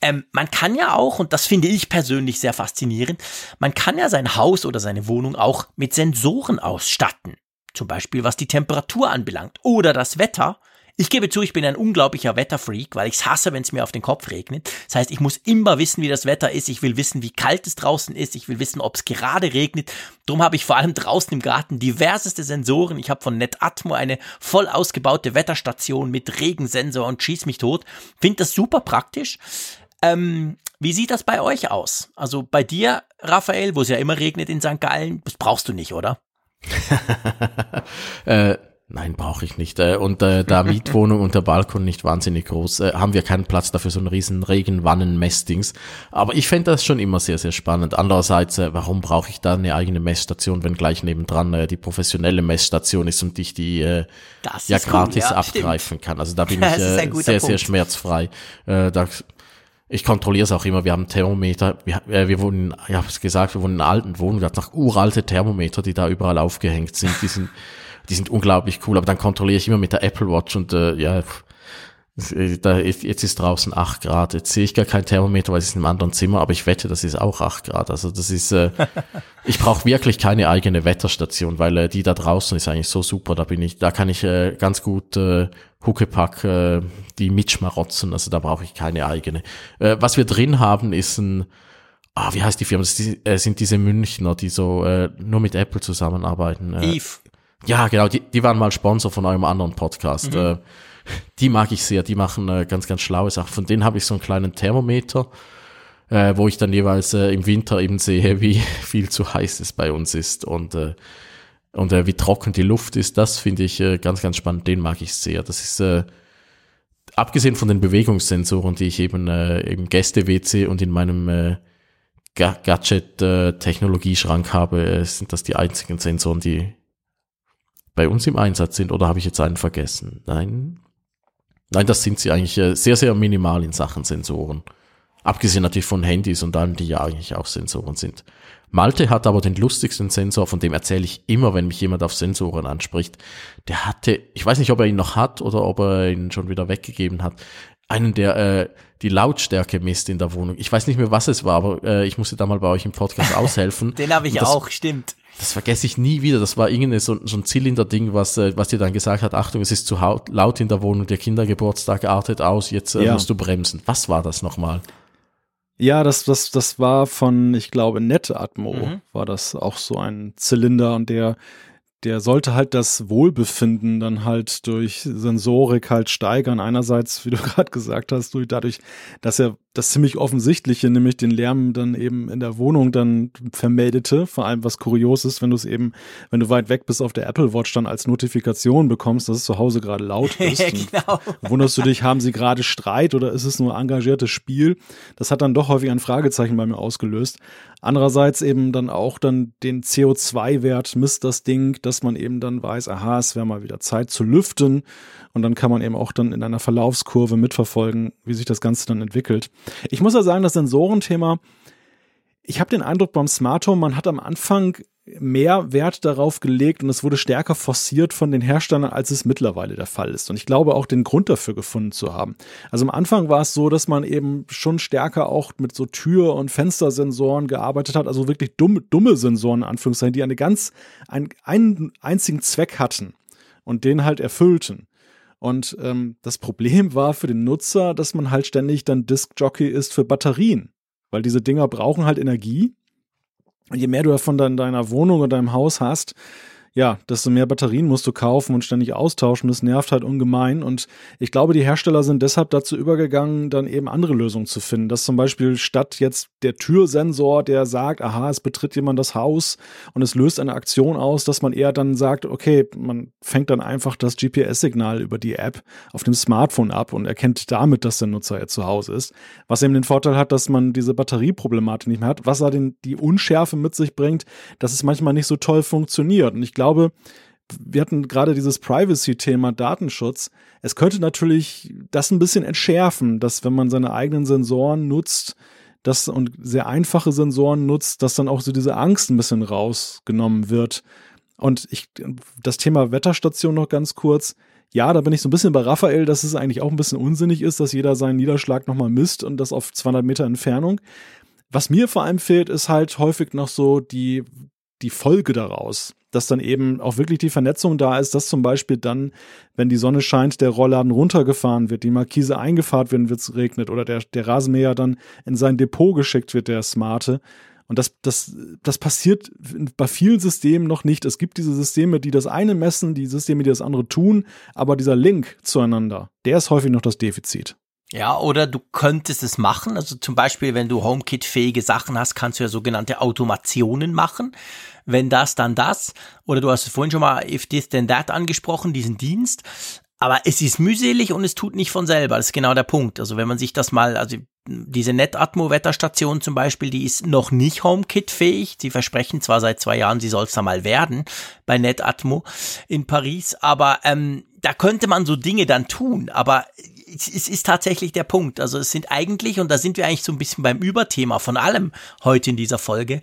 Ähm, man kann ja auch, und das finde ich persönlich sehr faszinierend, man kann ja sein Haus oder seine Wohnung auch mit Sensoren ausstatten. Zum Beispiel was die Temperatur anbelangt oder das Wetter. Ich gebe zu, ich bin ein unglaublicher Wetterfreak, weil ich es hasse, wenn es mir auf den Kopf regnet. Das heißt, ich muss immer wissen, wie das Wetter ist. Ich will wissen, wie kalt es draußen ist. Ich will wissen, ob es gerade regnet. Drum habe ich vor allem draußen im Garten diverseste Sensoren. Ich habe von NetAtmo eine voll ausgebaute Wetterstation mit Regensensor und schieß mich tot. Finde das super praktisch. Ähm, wie sieht das bei euch aus? Also bei dir, Raphael, wo es ja immer regnet in St. Gallen, das brauchst du nicht, oder? [laughs] äh, nein, brauche ich nicht. Äh, und äh, da Mietwohnung und der Balkon nicht wahnsinnig groß, äh, haben wir keinen Platz dafür, so einen riesen Regenwannen-Messdings. Aber ich fände das schon immer sehr, sehr spannend. Andererseits, äh, warum brauche ich da eine eigene Messstation, wenn gleich nebendran äh, die professionelle Messstation ist und ich die äh, ja gratis cool, ja, abgreifen stimmt. kann. Also da bin [laughs] ich äh, sehr, sehr schmerzfrei. Äh, da ich kontrolliere es auch immer. Wir haben Thermometer. Wir, äh, wir wohnen, ich habe es gesagt, wir wohnen in alten Wohnungen. Wir hatten noch uralte Thermometer, die da überall aufgehängt sind. Die sind, die sind unglaublich cool. Aber dann kontrolliere ich immer mit der Apple Watch und äh, ja, da, jetzt ist draußen acht Grad. Jetzt sehe ich gar kein Thermometer, weil es ist in einem anderen Zimmer, aber ich wette, das ist auch acht Grad. Also das ist, äh, [laughs] ich brauche wirklich keine eigene Wetterstation, weil äh, die da draußen ist eigentlich so super. Da bin ich, da kann ich äh, ganz gut äh, Huckepack äh, die mitschmarotzen. Also da brauche ich keine eigene. Äh, was wir drin haben, ist ein Ah, wie heißt die Firma? Das die, äh, sind diese Münchner, die so äh, nur mit Apple zusammenarbeiten. Äh, Eve. Ja, genau, die, die waren mal Sponsor von eurem anderen Podcast. Mhm. Äh, die mag ich sehr, die machen äh, ganz, ganz schlaue Sachen. Von denen habe ich so einen kleinen Thermometer, äh, wo ich dann jeweils äh, im Winter eben sehe, wie [laughs] viel zu heiß es bei uns ist und, äh, und äh, wie trocken die Luft ist. Das finde ich äh, ganz, ganz spannend, den mag ich sehr. Das ist, äh, abgesehen von den Bewegungssensoren, die ich eben äh, im Gäste-WC und in meinem äh, Gadget-Technologieschrank habe, äh, sind das die einzigen Sensoren, die bei uns im Einsatz sind. Oder habe ich jetzt einen vergessen? Nein, Nein, das sind sie eigentlich äh, sehr, sehr minimal in Sachen Sensoren. Abgesehen natürlich von Handys und allem, die ja eigentlich auch Sensoren sind. Malte hat aber den lustigsten Sensor, von dem erzähle ich immer, wenn mich jemand auf Sensoren anspricht. Der hatte, ich weiß nicht, ob er ihn noch hat oder ob er ihn schon wieder weggegeben hat, einen, der äh, die Lautstärke misst in der Wohnung. Ich weiß nicht mehr, was es war, aber äh, ich musste da mal bei euch im Podcast [laughs] aushelfen. den habe ich das, auch, stimmt das vergesse ich nie wieder. Das war irgendein so, so ein Zylinder-Ding, was, äh, was dir dann gesagt hat, Achtung, es ist zu laut in der Wohnung, der Kindergeburtstag artet aus, jetzt äh, ja. musst du bremsen. Was war das nochmal? Ja, das, das, das war von, ich glaube, NetAtmo mhm. war das auch so ein Zylinder und der der sollte halt das Wohlbefinden dann halt durch Sensorik halt steigern. Einerseits, wie du [laughs] gerade gesagt hast, durch dadurch, dass er das ziemlich offensichtliche, nämlich den Lärm dann eben in der Wohnung dann vermeldete. Vor allem was kurios ist, wenn du es eben, wenn du weit weg bist auf der Apple Watch dann als Notifikation bekommst, dass es zu Hause gerade laut [laughs] ist. ja, genau. Wunderst du dich, haben sie gerade Streit oder ist es nur engagiertes Spiel? Das hat dann doch häufig ein Fragezeichen bei mir ausgelöst. Andererseits eben dann auch dann den CO2-Wert misst das Ding, dass man eben dann weiß, aha, es wäre mal wieder Zeit zu lüften. Und dann kann man eben auch dann in einer Verlaufskurve mitverfolgen, wie sich das Ganze dann entwickelt. Ich muss ja sagen, das Sensorenthema, ich habe den Eindruck beim Smart Home, man hat am Anfang mehr Wert darauf gelegt und es wurde stärker forciert von den Herstellern, als es mittlerweile der Fall ist. Und ich glaube auch den Grund dafür gefunden zu haben. Also am Anfang war es so, dass man eben schon stärker auch mit so Tür- und Fenstersensoren gearbeitet hat, also wirklich dumme, dumme Sensoren, in Anführungszeichen, die eine ganz, ein, einen einzigen Zweck hatten und den halt erfüllten. Und ähm, das Problem war für den Nutzer, dass man halt ständig dann Disk-Jockey ist für Batterien. Weil diese Dinger brauchen halt Energie. Und je mehr du davon dann in deiner Wohnung oder deinem Haus hast, ja, desto mehr Batterien musst du kaufen und ständig austauschen. Das nervt halt ungemein. Und ich glaube, die Hersteller sind deshalb dazu übergegangen, dann eben andere Lösungen zu finden. Dass zum Beispiel statt jetzt der Türsensor, der sagt, aha, es betritt jemand das Haus und es löst eine Aktion aus, dass man eher dann sagt, okay, man fängt dann einfach das GPS-Signal über die App auf dem Smartphone ab und erkennt damit, dass der Nutzer jetzt zu Hause ist. Was eben den Vorteil hat, dass man diese Batterieproblematik nicht mehr hat, was da die Unschärfe mit sich bringt, dass es manchmal nicht so toll funktioniert. Und ich glaube, wir hatten gerade dieses Privacy-Thema Datenschutz. Es könnte natürlich das ein bisschen entschärfen, dass wenn man seine eigenen Sensoren nutzt, das und sehr einfache Sensoren nutzt, dass dann auch so diese Angst ein bisschen rausgenommen wird. Und ich, das Thema Wetterstation noch ganz kurz. Ja, da bin ich so ein bisschen bei Raphael, dass es eigentlich auch ein bisschen unsinnig ist, dass jeder seinen Niederschlag nochmal misst und das auf 200 Meter Entfernung. Was mir vor allem fehlt, ist halt häufig noch so die, die Folge daraus dass dann eben auch wirklich die Vernetzung da ist, dass zum Beispiel dann, wenn die Sonne scheint, der Rollladen runtergefahren wird, die Markise eingefahren wird, wenn es regnet oder der, der Rasenmäher dann in sein Depot geschickt wird, der smarte. Und das, das, das passiert bei vielen Systemen noch nicht. Es gibt diese Systeme, die das eine messen, die Systeme, die das andere tun, aber dieser Link zueinander, der ist häufig noch das Defizit. Ja, oder du könntest es machen. Also zum Beispiel, wenn du HomeKit-fähige Sachen hast, kannst du ja sogenannte Automationen machen. Wenn das, dann das. Oder du hast vorhin schon mal If This Then That angesprochen, diesen Dienst. Aber es ist mühselig und es tut nicht von selber. Das ist genau der Punkt. Also wenn man sich das mal, also diese NetAtmo-Wetterstation zum Beispiel, die ist noch nicht HomeKit-fähig. Sie versprechen zwar seit zwei Jahren, sie soll es da mal werden bei NetAtmo in Paris, aber ähm, da könnte man so Dinge dann tun. Aber es ist tatsächlich der Punkt. Also es sind eigentlich, und da sind wir eigentlich so ein bisschen beim Überthema von allem heute in dieser Folge,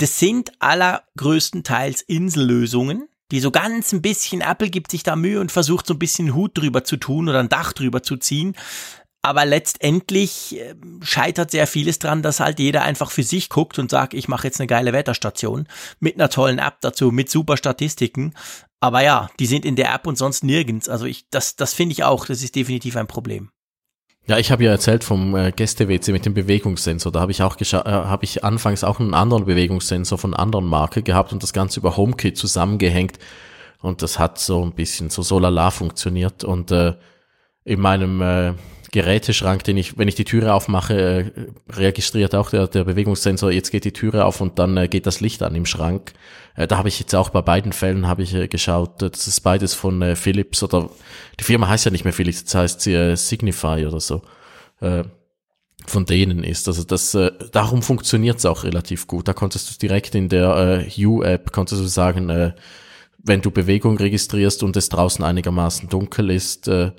das sind allergrößtenteils Insellösungen, die so ganz ein bisschen, Apple gibt sich da Mühe und versucht so ein bisschen Hut drüber zu tun oder ein Dach drüber zu ziehen. Aber letztendlich ähm, scheitert sehr vieles dran, dass halt jeder einfach für sich guckt und sagt, ich mache jetzt eine geile Wetterstation mit einer tollen App dazu, mit super Statistiken. Aber ja, die sind in der App und sonst nirgends. Also ich, das, das finde ich auch, das ist definitiv ein Problem. Ja, ich habe ja erzählt vom äh, Gäste-WC mit dem Bewegungssensor. Da habe ich auch äh, habe ich anfangs auch einen anderen Bewegungssensor von anderen Marke gehabt und das Ganze über HomeKit zusammengehängt. Und das hat so ein bisschen so so lala funktioniert. Und äh, in meinem äh, Geräteschrank, den ich, wenn ich die Türe aufmache, äh, registriert auch der, der Bewegungssensor, jetzt geht die Türe auf und dann äh, geht das Licht an im Schrank. Äh, da habe ich jetzt auch bei beiden Fällen habe ich geschaut, das ist beides von Philips oder die Firma heißt ja nicht mehr Philips, das heißt sie Signify oder so. Von denen ist. Also das, darum funktioniert es auch relativ gut. Da konntest du direkt in der U-App, konntest du sagen, wenn du Bewegung registrierst und es draußen einigermaßen dunkel ist, äh,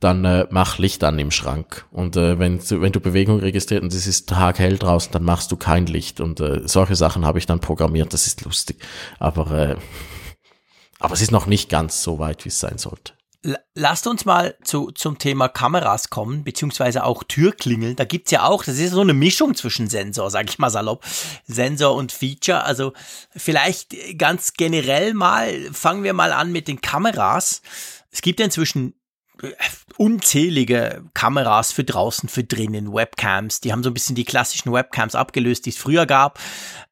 dann äh, mach Licht an im Schrank. Und äh, wenn, wenn du Bewegung registriert und es ist taghell draußen, dann machst du kein Licht. Und äh, solche Sachen habe ich dann programmiert, das ist lustig. Aber, äh, [laughs] aber es ist noch nicht ganz so weit, wie es sein sollte. Lasst uns mal zu, zum Thema Kameras kommen, beziehungsweise auch Türklingeln. Da gibt's ja auch, das ist so eine Mischung zwischen Sensor, sag ich mal salopp, Sensor und Feature. Also vielleicht ganz generell mal, fangen wir mal an mit den Kameras. Es gibt ja inzwischen unzählige Kameras für draußen, für drinnen, Webcams. Die haben so ein bisschen die klassischen Webcams abgelöst, die es früher gab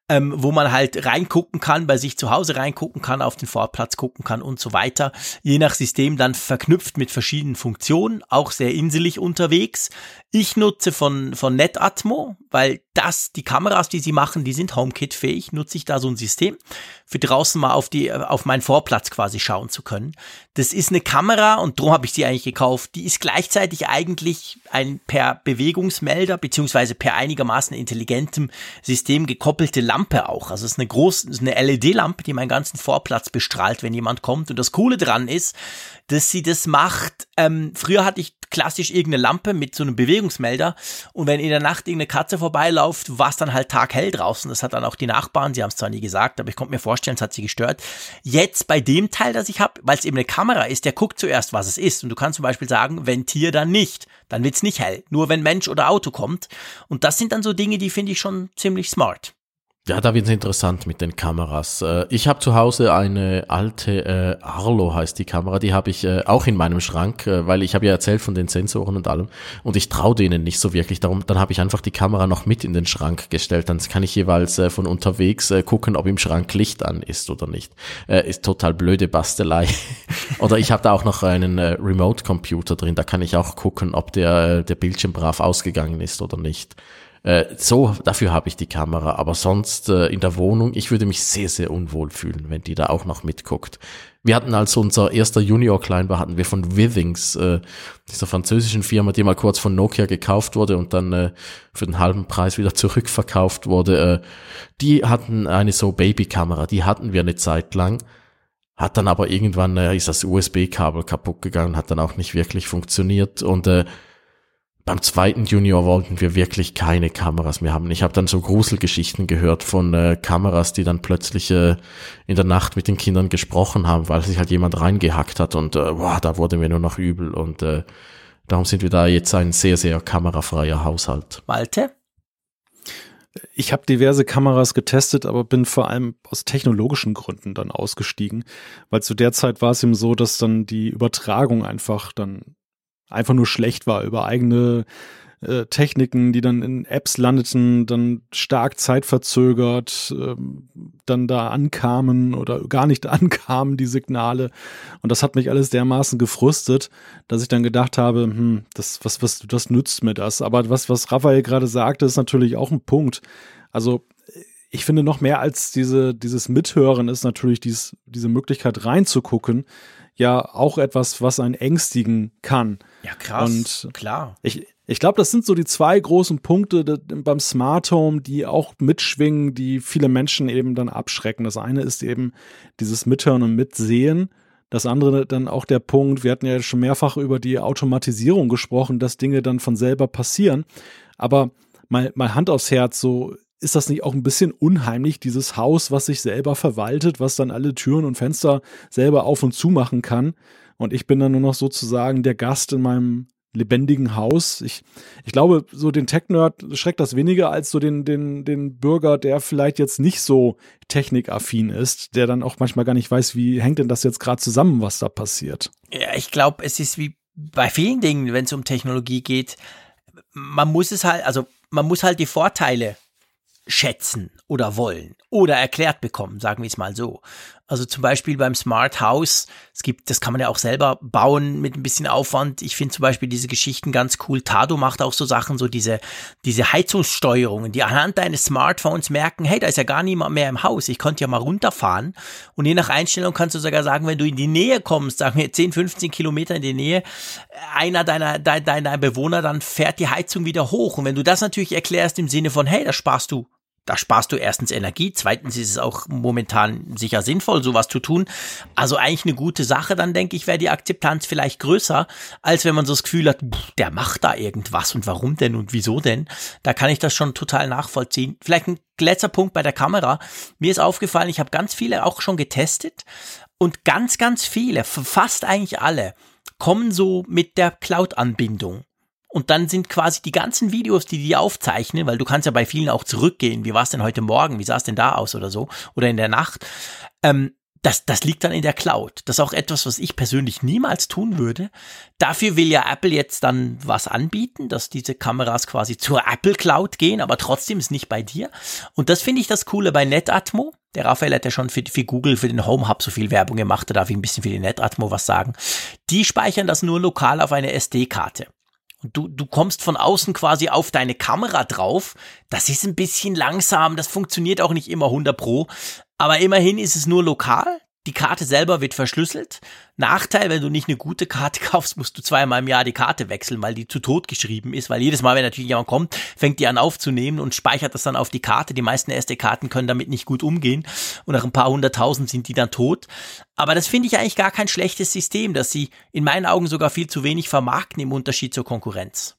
ähm, wo man halt reingucken kann, bei sich zu Hause reingucken kann, auf den Vorplatz gucken kann und so weiter. Je nach System dann verknüpft mit verschiedenen Funktionen, auch sehr inselig unterwegs. Ich nutze von, von NetAtmo, weil das, die Kameras, die sie machen, die sind HomeKit-fähig, nutze ich da so ein System, für draußen mal auf die, auf meinen Vorplatz quasi schauen zu können. Das ist eine Kamera und darum habe ich sie eigentlich gekauft. Die ist gleichzeitig eigentlich ein per Bewegungsmelder beziehungsweise per einigermaßen intelligentem System gekoppelte Lampe auch. Also es ist eine große, eine LED-Lampe, die meinen ganzen Vorplatz bestrahlt, wenn jemand kommt. Und das Coole dran ist, dass sie das macht. Ähm, früher hatte ich klassisch irgendeine Lampe mit so einem Bewegungsmelder und wenn in der Nacht irgendeine Katze vorbeiläuft, war es dann halt taghell draußen. Das hat dann auch die Nachbarn, sie haben es zwar nie gesagt, aber ich konnte mir vorstellen, es hat sie gestört. Jetzt bei dem Teil, das ich habe, weil es eben eine Kamera ist, der guckt zuerst, was es ist. Und du kannst zum Beispiel sagen, wenn Tier, dann nicht. Dann wird's nicht hell. Nur wenn Mensch oder Auto kommt. Und das sind dann so Dinge, die finde ich schon ziemlich smart. Ja, da wird es interessant mit den Kameras. Äh, ich habe zu Hause eine alte äh, Arlo heißt die Kamera, die habe ich äh, auch in meinem Schrank, äh, weil ich habe ja erzählt von den Sensoren und allem und ich traue denen nicht so wirklich. Darum, dann habe ich einfach die Kamera noch mit in den Schrank gestellt. Dann kann ich jeweils äh, von unterwegs äh, gucken, ob im Schrank Licht an ist oder nicht. Äh, ist total blöde Bastelei. [laughs] oder ich habe da auch noch einen äh, Remote-Computer drin. Da kann ich auch gucken, ob der äh, der Bildschirm brav ausgegangen ist oder nicht. Äh, so, dafür habe ich die Kamera. Aber sonst äh, in der Wohnung, ich würde mich sehr, sehr unwohl fühlen, wenn die da auch noch mitguckt. Wir hatten als unser erster Junior-Klein war, hatten wir von Withings, äh, dieser französischen Firma, die mal kurz von Nokia gekauft wurde und dann äh, für den halben Preis wieder [laughs] zurückverkauft wurde. Äh, die hatten eine so Babykamera, die hatten wir eine Zeit lang. Hat dann aber irgendwann äh, ist das USB-Kabel kaputt gegangen, hat dann auch nicht wirklich funktioniert und äh, beim zweiten Junior wollten wir wirklich keine Kameras mehr haben. Ich habe dann so Gruselgeschichten gehört von äh, Kameras, die dann plötzlich äh, in der Nacht mit den Kindern gesprochen haben, weil sich halt jemand reingehackt hat und äh, boah, da wurde mir nur noch übel und äh, darum sind wir da jetzt ein sehr, sehr kamerafreier Haushalt. Malte? Ich habe diverse Kameras getestet, aber bin vor allem aus technologischen Gründen dann ausgestiegen, weil zu der Zeit war es eben so, dass dann die Übertragung einfach dann einfach nur schlecht war über eigene äh, Techniken, die dann in Apps landeten, dann stark zeitverzögert, ähm, dann da ankamen oder gar nicht [laughs] ankamen die Signale. Und das hat mich alles dermaßen gefrustet, dass ich dann gedacht habe, hm, das, was, was, das nützt mir das. Aber was, was Raphael gerade sagte, ist natürlich auch ein Punkt. Also ich finde noch mehr als diese, dieses Mithören ist natürlich dies, diese Möglichkeit reinzugucken, ja auch etwas, was einen ängstigen kann. Ja, krass. Und klar. Ich, ich glaube, das sind so die zwei großen Punkte beim Smart Home, die auch mitschwingen, die viele Menschen eben dann abschrecken. Das eine ist eben dieses Mithören und Mitsehen. Das andere dann auch der Punkt, wir hatten ja schon mehrfach über die Automatisierung gesprochen, dass Dinge dann von selber passieren. Aber mal, mal Hand aufs Herz, so ist das nicht auch ein bisschen unheimlich, dieses Haus, was sich selber verwaltet, was dann alle Türen und Fenster selber auf und zu machen kann? Und ich bin dann nur noch sozusagen der Gast in meinem lebendigen Haus. Ich, ich glaube, so den Tech-Nerd schreckt das weniger als so den, den, den Bürger, der vielleicht jetzt nicht so technikaffin ist, der dann auch manchmal gar nicht weiß, wie hängt denn das jetzt gerade zusammen, was da passiert. Ja, ich glaube, es ist wie bei vielen Dingen, wenn es um Technologie geht, man muss es halt, also man muss halt die Vorteile schätzen oder wollen oder erklärt bekommen, sagen wir es mal so. Also zum Beispiel beim Smart House, es gibt, das kann man ja auch selber bauen mit ein bisschen Aufwand. Ich finde zum Beispiel diese Geschichten ganz cool. Tado macht auch so Sachen, so diese, diese Heizungssteuerungen, die anhand deines Smartphones merken, hey, da ist ja gar niemand mehr im Haus. Ich könnte ja mal runterfahren. Und je nach Einstellung kannst du sogar sagen, wenn du in die Nähe kommst, sagen wir 10, 15 Kilometer in die Nähe, einer deiner, deiner, deiner Bewohner, dann fährt die Heizung wieder hoch. Und wenn du das natürlich erklärst im Sinne von, hey, da sparst du da sparst du erstens Energie, zweitens ist es auch momentan sicher sinnvoll, sowas zu tun. Also eigentlich eine gute Sache, dann denke ich, wäre die Akzeptanz vielleicht größer, als wenn man so das Gefühl hat, der macht da irgendwas und warum denn und wieso denn. Da kann ich das schon total nachvollziehen. Vielleicht ein letzter Punkt bei der Kamera. Mir ist aufgefallen, ich habe ganz viele auch schon getestet und ganz, ganz viele, fast eigentlich alle, kommen so mit der Cloud-Anbindung. Und dann sind quasi die ganzen Videos, die die aufzeichnen, weil du kannst ja bei vielen auch zurückgehen. Wie war es denn heute Morgen? Wie sah es denn da aus oder so? Oder in der Nacht? Ähm, das, das liegt dann in der Cloud. Das ist auch etwas, was ich persönlich niemals tun würde. Dafür will ja Apple jetzt dann was anbieten, dass diese Kameras quasi zur Apple Cloud gehen, aber trotzdem ist nicht bei dir. Und das finde ich das Coole bei Netatmo. Der Raphael hat ja schon für, für Google, für den Home Hub so viel Werbung gemacht, da darf ich ein bisschen für die Netatmo was sagen. Die speichern das nur lokal auf eine SD-Karte. Du, du kommst von außen quasi auf deine Kamera drauf. Das ist ein bisschen langsam, das funktioniert auch nicht immer 100 Pro. Aber immerhin ist es nur lokal. Die Karte selber wird verschlüsselt. Nachteil, wenn du nicht eine gute Karte [laughs] kaufst, musst du zweimal im Jahr die Karte wechseln, weil die zu tot geschrieben ist, weil jedes Mal, wenn natürlich jemand kommt, fängt die an aufzunehmen und speichert das dann auf die Karte. Die meisten SD-Karten können damit nicht gut umgehen und nach ein paar hunderttausend sind die dann tot. Aber das finde ich eigentlich gar kein schlechtes System, dass sie in meinen Augen sogar viel zu wenig vermarkten im Unterschied zur Konkurrenz.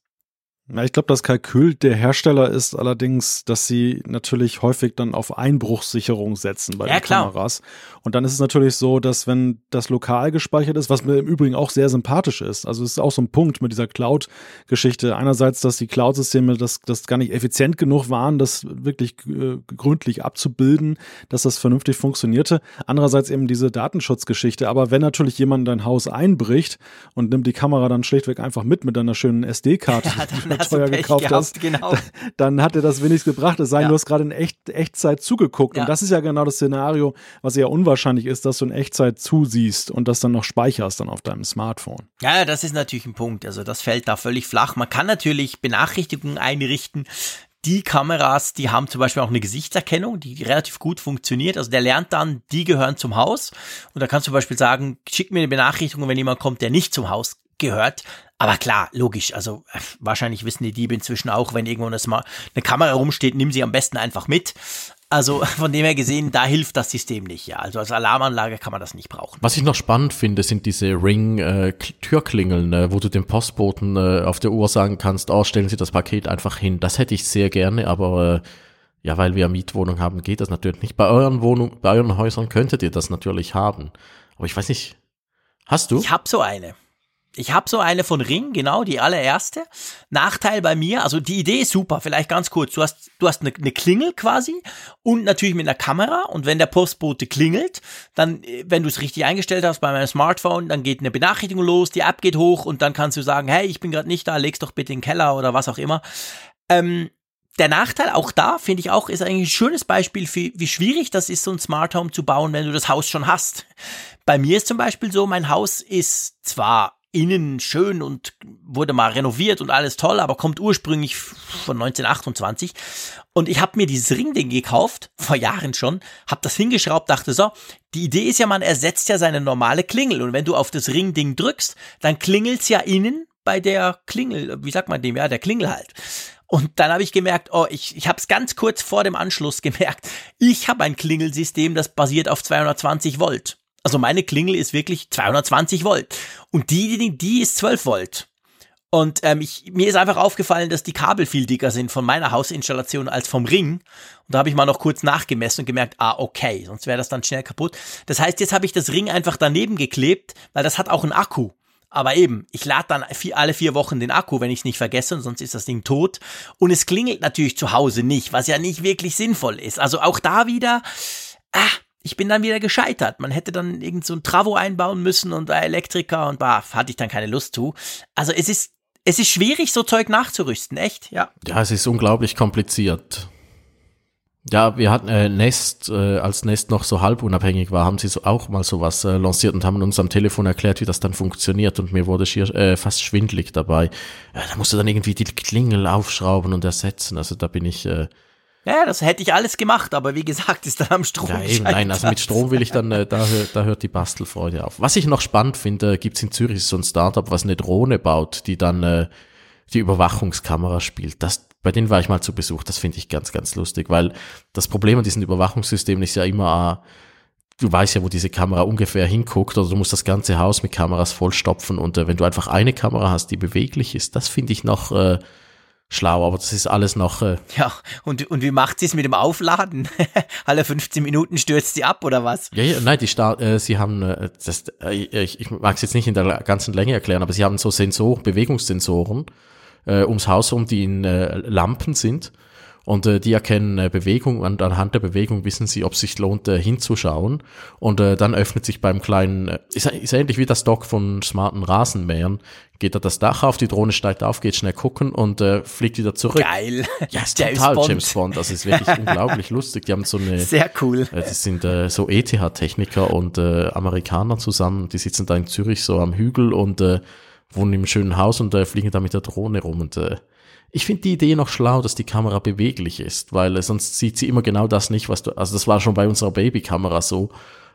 Ja, ich glaube, das Kalkül der Hersteller ist allerdings, dass sie natürlich häufig dann auf Einbruchssicherung setzen bei Ja, den klar. Kameras. Und dann ist es natürlich so, dass wenn das lokal gespeichert ist, was mir im Übrigen auch sehr sympathisch ist, also es ist auch so ein Punkt mit dieser Cloud-Geschichte. Einerseits, dass die Cloud-Systeme das, das gar nicht effizient genug waren, das wirklich äh, gründlich abzubilden, dass das vernünftig funktionierte. Andererseits eben diese Datenschutzgeschichte. Aber wenn natürlich jemand in dein Haus einbricht und nimmt die Kamera dann schlichtweg einfach mit mit einer schönen SD-Karte, [laughs] die [laughs] du teuer gekauft gehabt, hast, genau. dann, [laughs] dann hat dir das wenigstens gebracht. Es sei denn, Ja. du hast gerade in echt, Echtzeit zugeguckt. Ja. Und das ist ja genau das Szenario, was ja unwahrscheinlich ist, dass du in Echtzeit zusiehst und das dann noch speicherst dann auf deinem Smartphone. Ja, das ist natürlich ein Punkt. Also das fällt da völlig flach. Man kann natürlich Benachrichtigungen einrichten. Die Kameras, die haben zum Beispiel auch eine Gesichtserkennung, die relativ gut funktioniert. Also der lernt dann, die gehören zum Haus. Und da kannst du zum Beispiel sagen, schick mir eine Benachrichtigung, wenn jemand kommt, der nicht zum Haus gehört. Aber klar, logisch. Also äh, wahrscheinlich wissen die Diebe inzwischen auch, wenn irgendwo eine, Smart eine Kamera rumsteht, nimm sie am besten einfach mit. Also [laughs] von dem her gesehen, da hilft das System nicht. Ja, also als Alarmanlage kann man das nicht brauchen. Was ich noch spannend finde, sind diese Ring-Türklingeln, äh, wo du dem Postboten äh, auf der Uhr sagen kannst, oh, stellen Sie das Paket einfach hin. Das hätte ich sehr gerne, aber äh, ja, weil wir Mietwohnung haben, geht das natürlich nicht. Bei euren Wohnungen, bei euren Häusern könntet ihr das natürlich haben. Aber ich weiß nicht, hast du? Ich habe so eine. Ich habe so eine von Ring, genau, die allererste. Nachteil bei mir, also die Idee ist super, vielleicht ganz kurz. Du hast, du hast eine, eine Klingel quasi und natürlich mit einer Kamera. Und wenn der Postbote klingelt, dann, äh, wenn du es richtig eingestellt hast bei meinem Smartphone, dann geht eine Benachrichtigung los, die App geht hoch und dann kannst du sagen, hey, ich bin gerade nicht da, leg's doch bitte in den Keller oder was auch immer. Ähm, der Nachteil auch da, finde ich auch, ist eigentlich ein schönes Beispiel für, wie schwierig das ist, so ein Smart Home zu bauen, wenn du das Haus schon hast. Bei mir ist zum Beispiel so, mein Haus ist zwar innen schön und wurde mal renoviert und alles toll, aber kommt ursprünglich von 1928. Und ich habe mir dieses Ringding gekauft, [laughs] vor Jahren schon, habe das hingeschraubt, dachte so, die Idee ist ja, man ersetzt ja seine normale Klingel. Und wenn du auf das Ringding drückst, dann klingelt's ja innen bei der Klingel, wie sagt man dem, ja, der Klingel halt. Und dann habe ich gemerkt, oh, ich, ich habe es ganz kurz vor dem Anschluss [laughs] gemerkt, ich habe ein Klingelsystem, das basiert auf 220 Volt. Also meine Klingel ist wirklich 220 Volt. Und die, die, ist 12 Volt. Und ähm, ich, mir ist einfach aufgefallen, dass die Kabel viel dicker sind von meiner Hausinstallation als vom Ring. Und da habe ich mal noch kurz nachgemessen und gemerkt, ah, okay, sonst wäre das dann schnell kaputt. Das heißt, jetzt habe ich das Ring einfach daneben geklebt, weil das hat auch einen Akku. Aber eben, ich lade dann vier, alle vier Wochen den Akku, wenn ich es nicht vergesse, und sonst ist das Ding tot. Und es klingelt natürlich zu Hause nicht, was ja nicht wirklich sinnvoll ist. Also auch da wieder, ah, ich bin dann wieder gescheitert. Man hätte dann irgend so ein Travo einbauen müssen und bei Elektriker und bah, hatte ich dann keine Lust zu. Also es ist, es ist schwierig, so Zeug nachzurüsten, echt, ja. Ja, es ist unglaublich kompliziert. Ja, wir hatten äh, Nest, äh, als Nest noch so halb unabhängig war, haben sie so auch mal sowas äh, lanciert und haben uns am Telefon erklärt, wie das dann funktioniert und mir wurde schier äh, fast schwindlig dabei. Ja, da musst du dann irgendwie die Klingel aufschrauben und ersetzen. Also da bin ich äh, Ja, das hätte ich alles gemacht, aber wie gesagt, ist dann am Strom ja, eben, nein, also mit Strom will ich dann, äh, da, da hört die Bastelfreude auf. Was ich noch spannend finde, äh, gibt's in Zürich so ein Startup, was eine Drohne baut, die dann äh, die Überwachungskamera spielt. Das, bei denen war ich mal zu Besuch, das finde ich ganz, ganz lustig, weil das Problem an diesen Überwachungssystemen ist ja immer, äh, du weißt ja, wo diese Kamera ungefähr hinguckt, oder du musst das ganze Haus mit Kameras vollstopfen und äh, wenn du einfach eine Kamera hast, die beweglich ist, das finde ich noch äh, schlau, aber das ist alles noch. Äh, Ja, und, und wie macht sie es mit dem Aufladen? [laughs] Alle 15 Minuten stürzt sie ab oder was? Ja, ja, nein, die Start, äh, sie haben, äh, das, äh, ich, ich mag es jetzt nicht in der ganzen Länge erklären, aber sie haben so Sensor, Bewegungssensoren äh, ums Haus um, die in äh, Lampen sind und äh, die erkennen äh, Bewegung und anhand der Bewegung wissen sie, ob es sich lohnt, äh, hinzuschauen und äh, dann öffnet sich beim kleinen, äh, ist, ist ähnlich wie das Dock von smarten Rasenmähern, geht da das Dach auf, die Drohne steigt auf, geht schnell gucken und äh, fliegt wieder zurück. Geil. Ja, ist [laughs] James total Bond. James Bond, das ist wirklich [laughs] unglaublich lustig. Die haben so eine Sehr cool. äh, Das sind äh, so ETH-Techniker und äh, Amerikaner zusammen, die sitzen da in Zürich so am Hügel und äh, wohnen im schönen Haus und äh, fliegen da mit der Drohne rum. Und äh, ich finde die Idee noch schlau, dass die Kamera beweglich ist, weil äh, sonst sieht sie immer genau das nicht, was du, also das war schon bei unserer Babykamera so.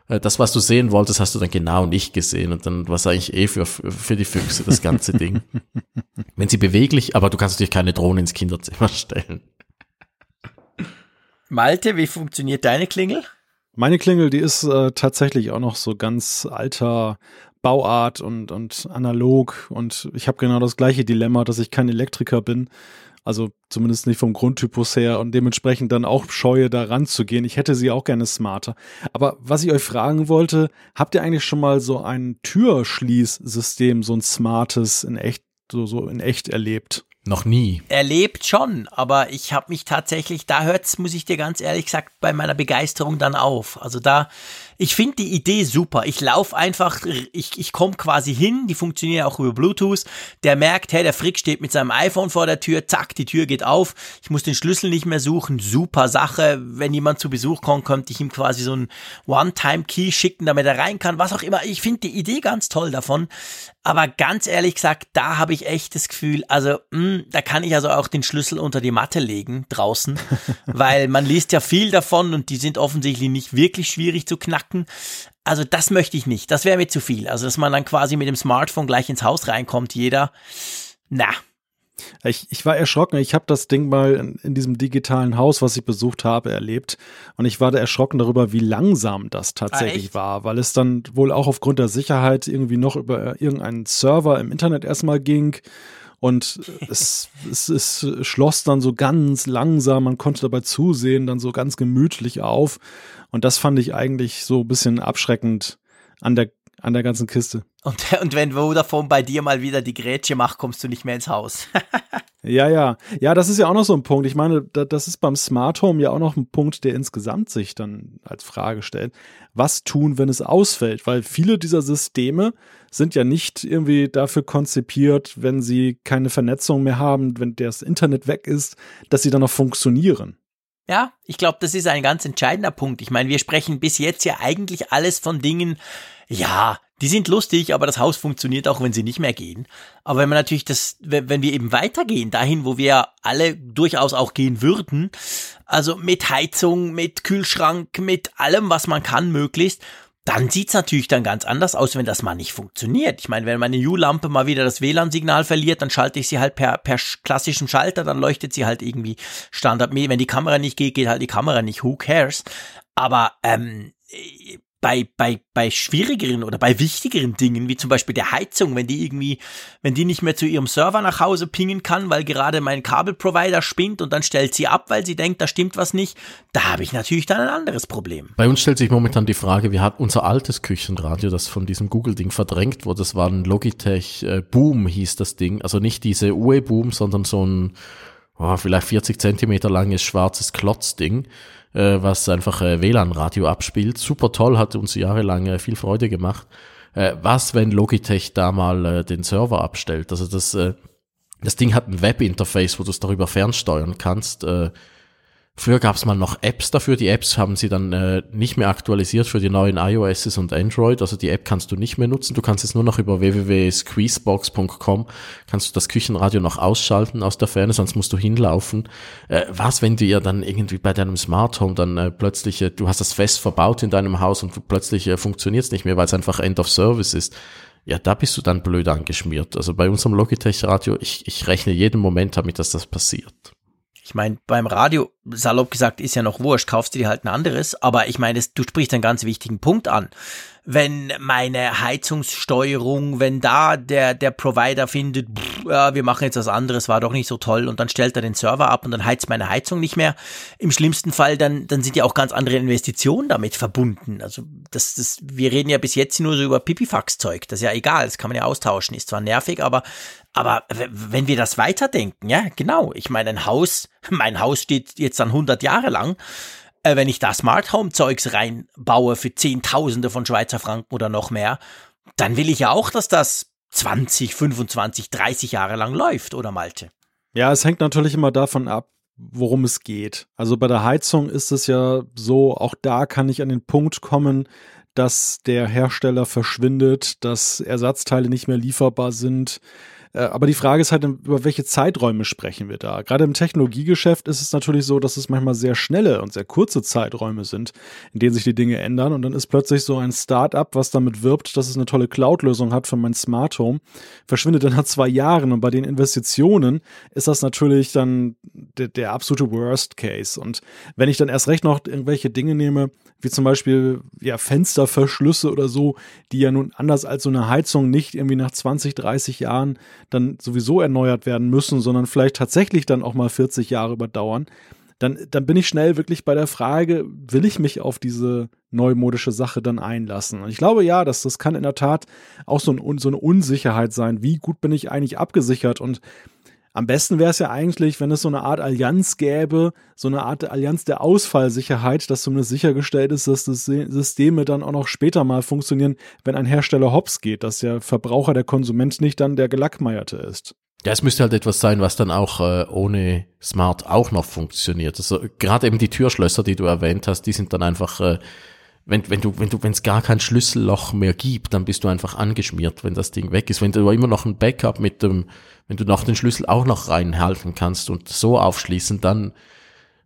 Äh, Das, was du sehen wolltest, hast du dann genau nicht gesehen und dann war es eigentlich eh für, für die Füchse, das ganze Ding. [laughs] Wenn sie beweglich, aber du kannst natürlich keine Drohne ins Kinderzimmer stellen. Malte, wie funktioniert deine Klingel? Meine Klingel, die ist äh, tatsächlich auch noch so ganz alter Bauart und, und analog. Und ich habe genau das gleiche Dilemma, dass ich kein Elektriker bin. Also zumindest nicht vom Grundtypus her und dementsprechend dann auch scheue, da ranzugehen. Ich hätte sie auch gerne smarter. Aber was ich euch fragen wollte, habt ihr eigentlich schon mal so ein Türschließsystem, so ein smartes in echt, so, so in echt erlebt? Noch nie. Erlebt schon, aber ich habe mich tatsächlich, da hört's, muss ich dir ganz ehrlich gesagt, bei meiner Begeisterung dann auf. Also da, ich finde die Idee super. Ich laufe einfach, ich, ich komme quasi hin, die funktionieren auch über Bluetooth. Der merkt, hey, der Frick steht mit seinem iPhone vor der Tür, zack, die Tür geht auf. Ich muss den Schlüssel nicht mehr suchen. Super Sache. Wenn jemand zu Besuch kommt, könnte ich ihm quasi so einen One-Time-Key schicken, damit er rein kann, was auch immer. Ich finde die Idee ganz toll davon. Aber ganz ehrlich gesagt, da habe ich echt das Gefühl, also mh, hm, da kann ich also auch den Schlüssel unter die Matte legen draußen, [laughs] weil man liest ja viel davon und die sind offensichtlich nicht wirklich schwierig zu knacken. Also das möchte ich nicht. Das wäre mir zu viel. Also dass man dann quasi mit dem Smartphone gleich ins Haus reinkommt, jeder. Na, ich, ich war erschrocken. Ich habe das Ding mal in, in, diesem digitalen Haus, was ich besucht habe, erlebt. Und ich war da erschrocken darüber, wie langsam das tatsächlich ah, war, weil es dann wohl auch aufgrund der Sicherheit irgendwie noch über irgendeinen Server im Internet erstmal ging. Und es, [laughs] es, es schloss dann so ganz langsam, man konnte dabei zusehen, dann so ganz gemütlich auf. Und das fand ich eigentlich so ein bisschen abschreckend an der an der ganzen Kiste. Und, [laughs] und wenn Vodafone bei dir mal wieder die Grätsche macht, kommst du nicht mehr ins Haus. [laughs] ja, ja. Ja, das ist ja auch noch so ein Punkt. Ich meine, das ist beim Smart Home ja auch noch ein Punkt, der insgesamt sich dann als Frage stellt. Was tun, wenn es ausfällt? Weil viele dieser Systeme sind ja nicht irgendwie dafür konzipiert, wenn sie keine Vernetzung mehr haben, wenn das Internet weg ist, dass sie dann noch funktionieren. Ja, ich glaube, das ist ein ganz entscheidender Punkt. Ich meine, wir sprechen bis jetzt ja eigentlich alles von Dingen, ja, die sind lustig, aber das Haus funktioniert auch, wenn sie nicht mehr gehen. Aber wenn man natürlich das, wenn wir eben weitergehen, dahin, wo wir alle durchaus auch gehen würden, also mit Heizung, mit Kühlschrank, mit allem, was man kann, möglichst, dann sieht's natürlich dann ganz anders aus, wenn das mal nicht funktioniert. Ich meine, wenn meine U-Lampe mal wieder das WLAN-Signal verliert, dann schalte ich sie halt per, per klassischem Schalter, dann leuchtet sie halt irgendwie Standard. Wenn die Kamera nicht geht, geht halt die Kamera nicht. Who cares? Aber ähm, bei, bei, bei schwierigeren oder bei wichtigeren Dingen, wie zum Beispiel der Heizung, wenn die irgendwie, wenn die nicht mehr zu ihrem Server nach Hause pingen kann, weil gerade mein Kabelprovider spinnt und dann stellt sie ab, weil sie denkt, da stimmt was nicht, da habe ich natürlich dann ein anderes Problem. Bei uns stellt sich momentan die Frage, wir hatten unser altes Küchenradio, das von diesem Google-Ding verdrängt wurde, das war ein Logitech äh, Boom hieß das Ding, also nicht diese UE Boom, sondern so ein oh, vielleicht 40 Zentimeter langes schwarzes Klotzding was einfach äh, WLAN-Radio abspielt. Super toll, hat uns jahrelang äh, viel Freude gemacht. Äh, was, wenn Logitech da mal äh, den Server abstellt? Also das, äh, das Ding hat ein Webinterface, wo du es darüber fernsteuern kannst. Früher gab es mal noch Apps dafür. Die Apps haben sie dann äh, nicht mehr aktualisiert für die neuen iOSs und Android. Also die App kannst du nicht mehr nutzen. Du kannst es nur noch über www.squeezebox.com kannst du das Küchenradio noch ausschalten aus der Ferne, sonst musst du hinlaufen. Äh, was, wenn du ja dann irgendwie bei deinem Smart Home dann äh, plötzlich, äh, du hast das fest verbaut in deinem Haus und plötzlich äh, funktioniert es nicht mehr, weil es einfach End of Service ist. Ja, da bist du dann blöd angeschmiert. Also bei unserem Logitech Radio, ich, ich rechne jeden Moment damit, dass das passiert. Ich meine, beim Radio, salopp gesagt, ist ja noch wurscht, kaufst du dir halt ein anderes, aber ich meine, du sprichst einen ganz wichtigen Punkt an wenn meine Heizungssteuerung, wenn da der, der Provider findet, pff, ja, wir machen jetzt was anderes, war doch nicht so toll und dann stellt er den Server ab und dann heizt meine Heizung nicht mehr. Im schlimmsten Fall, dann, dann sind ja auch ganz andere Investitionen damit verbunden. Also das, das, wir reden ja bis jetzt nur so über Pipifax-Zeug. Das ist ja egal, das kann man ja austauschen. Ist zwar nervig, aber aber wenn wir das weiterdenken, ja, genau. Ich meine, ein Haus, [laughs] mein Haus steht jetzt dann 100 Jahre lang äh, wenn ich da Smart Home Zeugs reinbaue für Zehntausende von Schweizer Franken oder noch mehr, dann will ich ja auch, dass das 20, 25, 30 Jahre lang läuft, oder Malte? Ja, es hängt natürlich immer davon ab, worum es geht. Also bei der Heizung ist es ja so, auch da kann ich an den Punkt kommen, dass der Hersteller verschwindet, dass Ersatzteile nicht mehr lieferbar sind, aber die Frage ist halt, über welche Zeiträume sprechen wir da? Gerade im Technologiegeschäft ist es natürlich so, dass es manchmal sehr schnelle und sehr kurze Zeiträume sind, in denen sich die Dinge ändern. Und dann ist plötzlich so ein Start-up, was damit wirbt, dass es eine tolle Cloud-Lösung hat für mein Smart Home, verschwindet dann nach zwei Jahren. Und bei den Investitionen ist das natürlich dann der, der absolute Worst Case. Und wenn ich dann erst recht noch irgendwelche Dinge nehme, wie zum Beispiel ja, Fensterverschlüsse oder so, die ja nun anders als so eine Heizung nicht irgendwie nach 20, 30 Jahren dann sowieso erneuert werden müssen, sondern vielleicht tatsächlich dann auch mal 40 Jahre überdauern, dann, dann bin ich schnell wirklich bei der Frage, will ich mich auf diese neumodische Sache dann einlassen? Und ich glaube ja, dass das kann in der Tat auch so, ein, so eine Unsicherheit sein. Wie gut bin ich eigentlich abgesichert? Und am besten wäre es ja eigentlich, wenn es so eine Art Allianz gäbe, so eine Art Allianz der Ausfallsicherheit, dass zumindest sichergestellt ist, dass das Systeme dann auch noch später mal funktionieren, wenn ein Hersteller hops geht, dass der Verbraucher, der Konsument nicht dann der Gelackmeierte ist. Ja, es müsste halt etwas sein, was dann auch äh, ohne Smart auch noch funktioniert. Also gerade eben die Türschlösser, die du erwähnt hast, die sind dann einfach äh, wenn, wenn du, wenn du, wenn es gar kein Schlüsselloch mehr gibt, dann bist du einfach angeschmiert, wenn das Ding weg ist. Wenn du aber immer noch ein Backup mit dem, wenn du noch den Schlüssel auch noch reinhalten kannst und so aufschließen, dann,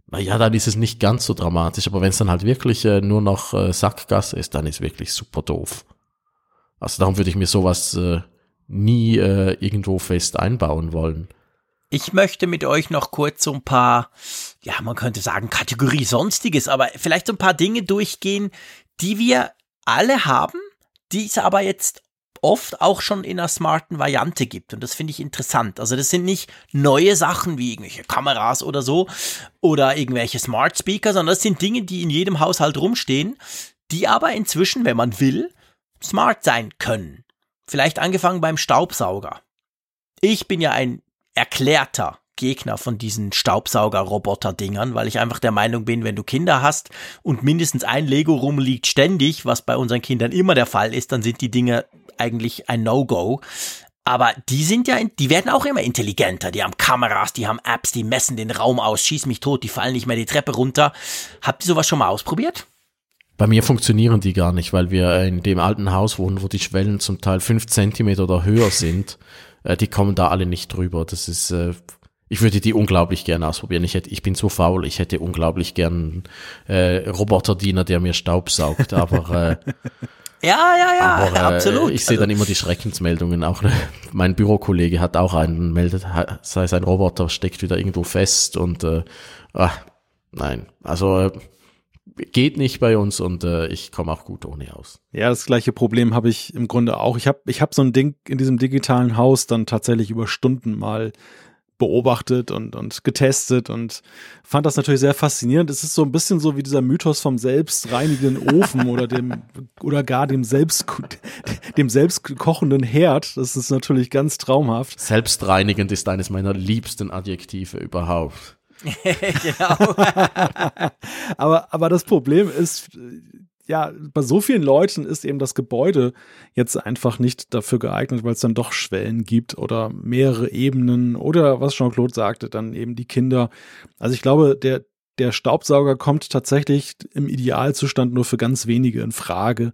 naja, dann ist es nicht ganz so dramatisch. Aber wenn es dann halt wirklich äh, nur noch äh, Sackgasse ist, dann ist wirklich super doof. Also darum würde ich mir sowas äh, nie äh, irgendwo fest einbauen wollen. Ich möchte mit euch noch kurz so ein paar, ja, man könnte sagen Kategorie Sonstiges, aber vielleicht so ein paar Dinge durchgehen, die wir alle haben, die es aber jetzt oft auch schon in einer smarten Variante gibt. Und das finde ich interessant. Also das sind nicht neue Sachen wie irgendwelche Kameras oder so oder irgendwelche Smart Speaker, sondern das sind Dinge, die in jedem Haushalt rumstehen, die aber inzwischen, wenn man will, smart sein können. Vielleicht angefangen beim Staubsauger. Ich bin ja ein erklärter Gegner von diesen Staubsauger-Roboter-Dingern, weil ich einfach der Meinung bin, wenn du Kinder hast und mindestens ein Lego rumliegt ständig, was bei unseren Kindern immer der Fall ist, dann sind die Dinge eigentlich ein No-Go. Aber die sind ja, die werden auch immer intelligenter. Die haben Kameras, die haben Apps, die messen den Raum aus, schieß mich tot, die fallen nicht mehr die Treppe runter. Habt ihr sowas schon mal ausprobiert? Bei mir funktionieren die gar nicht, weil wir in dem alten Haus wohnen, wo die Schwellen zum Teil fünf Zentimeter oder höher sind. Äh, die kommen da alle nicht drüber. Das ist, äh, ich würde die unglaublich gerne ausprobieren. Ich hätte, ich bin so faul, ich hätte unglaublich gern äh, Roboterdiener, der mir Staub saugt, aber äh, [laughs] Ja, ja, ja, aber, äh, absolut. Ich sehe dann immer die Schreckensmeldungen. Auch äh, [laughs] mein Bürokollege hat auch einen, meldet, sei sein Roboter steckt wieder irgendwo fest und äh, ach, nein. Also äh, geht nicht bei uns und äh, ich komme auch gut ohne aus. Ja, das gleiche Problem habe ich im Grunde auch. Ich habe ich hab so ein Ding in diesem digitalen Haus dann tatsächlich über Stunden mal beobachtet und, und getestet und fand das natürlich sehr faszinierend. Es ist so ein bisschen so wie dieser Mythos vom selbstreinigenden Ofen oder dem [laughs] oder gar dem selbst dem selbst kochenden Herd. Das ist natürlich ganz traumhaft. Selbstreinigend ist eines meiner liebsten Adjektive überhaupt. [laughs] genau. [laughs] aber, aber das Problem ist, ja, bei so vielen Leuten ist eben das Gebäude jetzt einfach nicht dafür geeignet, weil es dann doch Schwellen gibt oder mehrere Ebenen oder was Jean-Claude sagte, dann eben die Kinder. Also ich glaube, der, der Staubsauger kommt tatsächlich im Idealzustand nur für ganz wenige in Frage,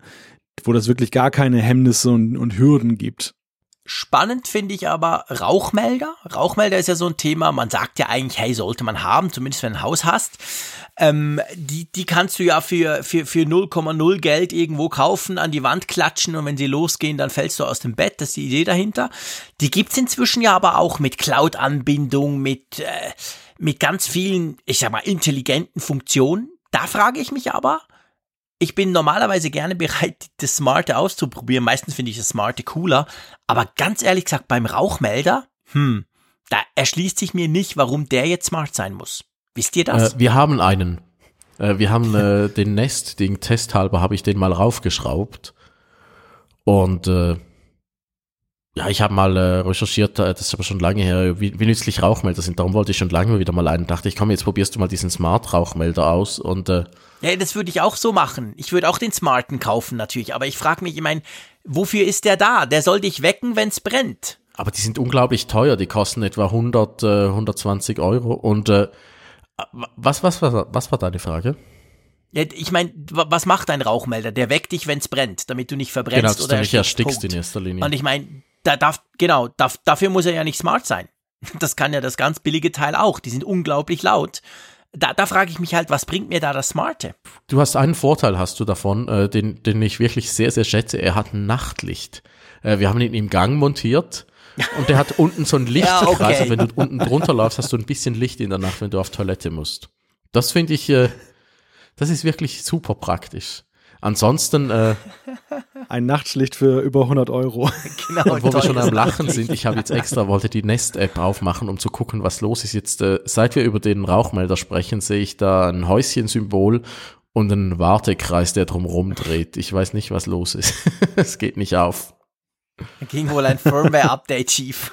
wo das wirklich gar keine Hemmnisse und, und Hürden gibt. Spannend finde ich aber Rauchmelder. Rauchmelder ist ja so ein Thema, man sagt ja eigentlich, hey, sollte man haben, zumindest wenn du ein Haus hast. Ähm, die, die kannst du ja für, für, für 0,0 Geld irgendwo kaufen, an die Wand klatschen und wenn sie losgehen, dann fällst du aus dem Bett. Das ist die Idee dahinter. Die gibt's inzwischen ja aber auch mit Cloud-Anbindung, mit, äh, mit ganz vielen, ich sag mal, intelligenten Funktionen. Da frage ich mich aber, ich bin normalerweise gerne bereit, das Smarte auszuprobieren. Meistens finde ich das Smarte cooler. Aber ganz ehrlich gesagt, beim Rauchmelder, hm, da erschließt sich mir nicht, warum der jetzt smart sein muss. Wisst ihr das? Äh, wir haben einen. Äh, wir haben äh, [laughs] den Nest-Ding, testhalber habe ich den mal raufgeschraubt. Und äh, ja, ich habe mal äh, recherchiert, äh, das ist aber schon lange her, wie, wie nützlich Rauchmelder sind. Darum wollte ich schon lange wieder mal einen. Dachte ich, komm, jetzt probierst du mal diesen Smart-Rauchmelder aus und äh, ja, das würde ich auch so machen. Ich würde auch den Smarten kaufen natürlich, aber ich frage mich, ich meine, wofür ist der da? Der soll dich wecken, wenn's brennt. Aber die sind unglaublich teuer, die kosten etwa 100, äh, 120 Euro und äh, was, was, was, was war deine Frage? Ja, ich meine, was macht ein Rauchmelder? Der weckt dich, wenn's brennt, damit du nicht verbrennst genau, dass oder du nicht erstickst in erster Linie. Und ich meine, da darf, genau, darf, dafür muss er ja nicht smart sein. [laughs] Das kann ja das ganz billige Teil auch. Die sind unglaublich laut. Da, da frage ich mich halt, was bringt mir da das Smarte? Du hast einen Vorteil, hast du davon, äh, den, den ich wirklich sehr, sehr schätze. Er hat ein Nachtlicht. Äh, wir haben ihn im Gang montiert. Und der hat [laughs] unten so ein Lichtkreis. ja, okay. und wenn du unten drunter läufst, hast du ein bisschen Licht in der Nacht, wenn du auf Toilette musst. Das finde ich, äh, das ist wirklich super praktisch. Ansonsten äh, [laughs] ein Nachtlicht für über 100 Euro. [laughs] Genau. Und wo wir schon am Lachen sind, ich habe jetzt extra wollte die Nest-App aufmachen, um zu gucken, was los ist. Jetzt, äh, seit wir über den Rauchmelder sprechen, sehe ich da ein Häuschensymbol und einen Wartekreis, der drumherum dreht. Ich weiß nicht, was los ist. [laughs] es geht nicht auf. Da ging wohl ein Firmware-Update schief.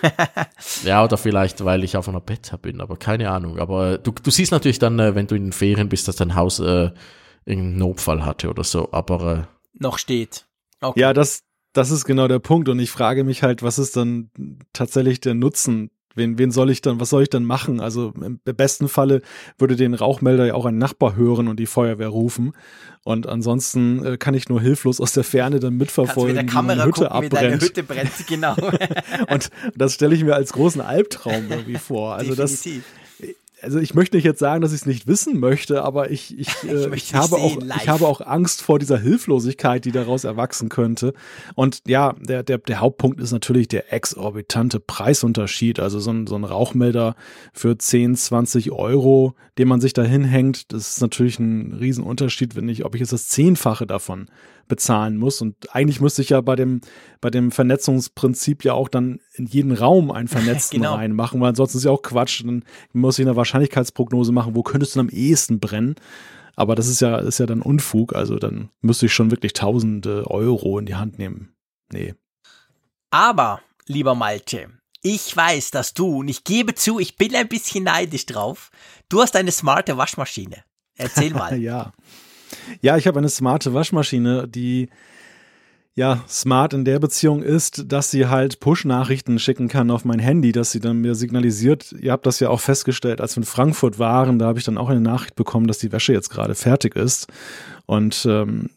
ja, oder vielleicht, weil ich auf einer Beta bin, aber keine Ahnung. Aber du, du siehst natürlich dann, äh, wenn du in den Ferien bist, dass dein Haus äh, irgendeinen Notfall hatte oder so, aber äh, noch steht. Okay. Ja, das, das ist genau der Punkt. Und ich frage mich halt, was ist dann tatsächlich der Nutzen? Wen, wen soll ich dann, was soll ich dann machen? Also im besten Falle würde den Rauchmelder ja auch ein Nachbar hören und die Feuerwehr rufen. Und ansonsten äh, kann ich nur hilflos aus der Ferne dann mitverfolgen, wie eine Hütte gucken, abbrennt. Wie deine Hütte brennt, genau. [laughs] und das stelle ich mir als großen Albtraum [laughs] irgendwie vor. Also Definitiv. das also ich möchte nicht jetzt sagen, dass ich es nicht wissen möchte, aber ich, ich, [laughs] äh, ich, habe auch, ich habe auch Angst vor dieser Hilflosigkeit, die daraus erwachsen könnte. Und ja, der, der, der Hauptpunkt ist natürlich der exorbitante Preisunterschied. Also so ein, so ein Rauchmelder für 10, 20 Euro, den man sich da hinhängt, das ist natürlich ein Riesenunterschied, wenn ich, ob ich jetzt das Zehnfache davon bezahlen muss. Und eigentlich müsste ich ja bei dem, bei dem Vernetzungsprinzip ja auch dann in jeden Raum einen [laughs] Vernetzten genau. reinmachen, weil ansonsten ist ja auch Quatsch. Dann muss ich eine Wahrscheinlichkeitsprognose machen, wo könntest du am ehesten brennen. Aber das ist ja, ist ja dann Unfug. Also dann müsste ich schon wirklich tausende Euro in die Hand nehmen. Nee. Aber, lieber Malte, ich weiß, dass du, und ich gebe zu, ich bin ein bisschen neidisch drauf, du hast eine smarte Waschmaschine. Erzähl [laughs] mal. ja. Ja, ich habe eine smarte Waschmaschine, die ja smart in der Beziehung ist, dass sie halt Push-Nachrichten schicken kann auf mein Handy, dass sie dann mir signalisiert. Ihr habt das ja auch festgestellt, als wir in Frankfurt waren, da habe ich dann auch eine Nachricht bekommen, dass die Wäsche jetzt gerade fertig ist. Und ähm,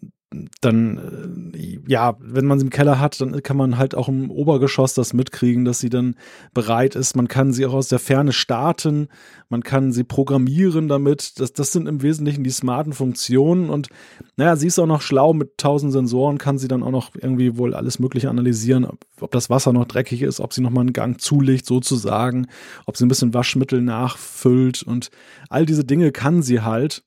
dann, äh, ja, wenn man sie im Keller hat, dann kann man halt auch im Obergeschoss das mitkriegen, dass sie dann bereit ist. Man kann sie auch aus der Ferne starten, man kann sie programmieren damit. Das, das sind im Wesentlichen die smarten Funktionen. Und naja, sie ist auch noch schlau. Mit tausend Sensoren, kann sie dann auch noch irgendwie wohl alles Mögliche analysieren, ob, ob das Wasser noch dreckig ist, ob sie nochmal einen Gang zulegt sozusagen, ob sie ein bisschen Waschmittel nachfüllt. Und all diese Dinge kann sie halt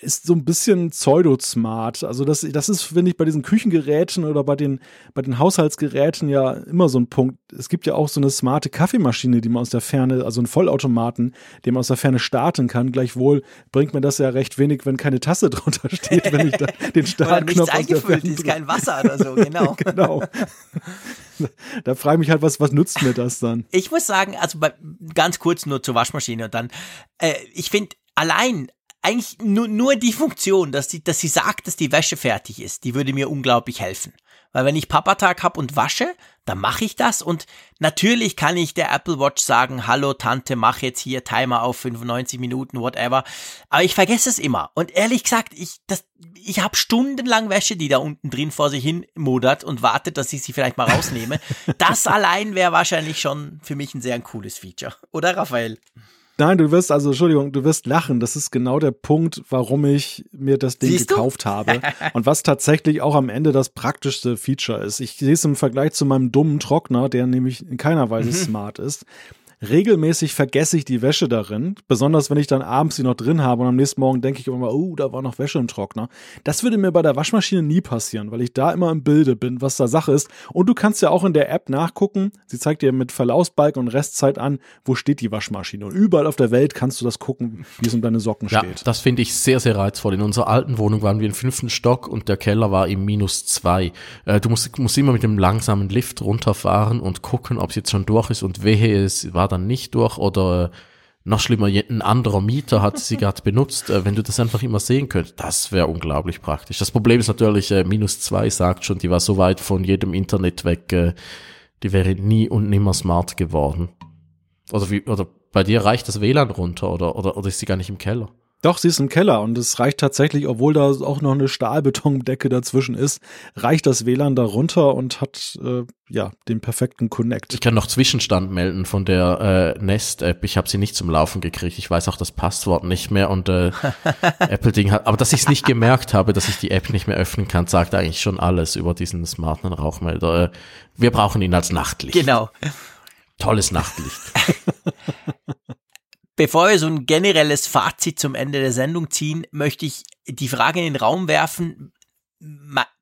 ist so ein bisschen pseudo-smart. Also das, das ist, finde ich, bei diesen Küchengeräten oder bei den, bei den Haushaltsgeräten ja immer so ein Punkt. Es gibt ja auch so eine smarte Kaffeemaschine, die man aus der Ferne, also einen Vollautomaten, den man aus der Ferne starten kann. Gleichwohl bringt mir das ja recht wenig, wenn keine Tasse [laughs] drunter steht, wenn ich da [laughs] den Startknopf aus der Ferne ist kein Wasser oder so, [laughs] genau. genau. Da frage ich mich halt, was, was nützt mir das dann? Ich muss sagen, also bei, ganz kurz nur zur Waschmaschine und dann, äh, ich finde allein eigentlich nur, nur die Funktion, dass sie, dass sie sagt, dass die Wäsche fertig ist, die würde mir unglaublich helfen. Weil wenn ich Papatag hab und wasche, dann mache ich das und natürlich kann ich der Apple Watch sagen, hallo Tante, mach jetzt hier Timer auf 95 Minuten, whatever. Aber ich vergesse es immer. Und ehrlich gesagt, ich, ich habe stundenlang Wäsche, die da unten drin vor sich hin modert und wartet, dass ich sie vielleicht mal rausnehme. das allein wäre wahrscheinlich schon für mich ein sehr cooles Feature. Oder Raphael? Nein, du wirst, also Entschuldigung, du wirst lachen. Das ist genau der Punkt, warum ich mir das Ding Siehst gekauft du? habe. [laughs] Und was tatsächlich auch am Ende das praktischste Feature ist. Ich sehe es im Vergleich zu meinem dummen Trockner, der nämlich in keiner Weise mhm. smart ist. Regelmäßig vergesse ich die Wäsche darin, besonders wenn ich dann abends sie noch drin habe und am nächsten Morgen denke ich immer, oh, da war noch Wäsche im Trockner. Das würde mir bei der Waschmaschine nie passieren, weil ich da immer im Bilde bin, was da Sache ist. Und du kannst ja auch in der App nachgucken. Sie zeigt dir mit Verlaufsbalken und Restzeit an, wo steht die Waschmaschine. Und überall auf der Welt kannst du das gucken, wie es um deine Socken ja, steht. Das finde ich sehr, sehr reizvoll. In unserer alten Wohnung waren wir im fünften Stock und der Keller war im minus zwei. Äh, du musst, musst immer mit dem langsamen Lift runterfahren und gucken, ob es jetzt schon durch ist und wehe, es war dann nicht durch oder noch schlimmer, ein anderer Mieter hat sie gerade benutzt, äh, wenn du das einfach immer sehen könntest, das wäre unglaublich praktisch. Das Problem ist natürlich, äh, minus zwei sagt schon, die war so weit von jedem Internet weg, äh, die wäre nie und nimmer smart geworden. Oder wie, oder bei dir reicht das WLAN runter oder, oder, oder ist sie gar nicht im Keller? Doch, sie ist im Keller und es reicht tatsächlich, obwohl da auch noch eine Stahlbetondecke dazwischen ist, reicht das WLAN da runter und hat äh, ja den perfekten Connect. Ich kann noch Zwischenstand melden von der äh, Nest-App. Ich habe sie nicht zum Laufen gekriegt. Ich weiß auch das Passwort nicht mehr und äh, [laughs] Apple-Ding hat, aber dass ich es nicht gemerkt habe, dass ich die App nicht mehr öffnen kann, sagt eigentlich schon alles über diesen smarten Rauchmelder. Äh, wir brauchen ihn als Nachtlicht. Genau. Tolles Nachtlicht. [laughs] Bevor wir so ein generelles Fazit zum Ende der Sendung ziehen, möchte ich die Frage in den Raum werfen,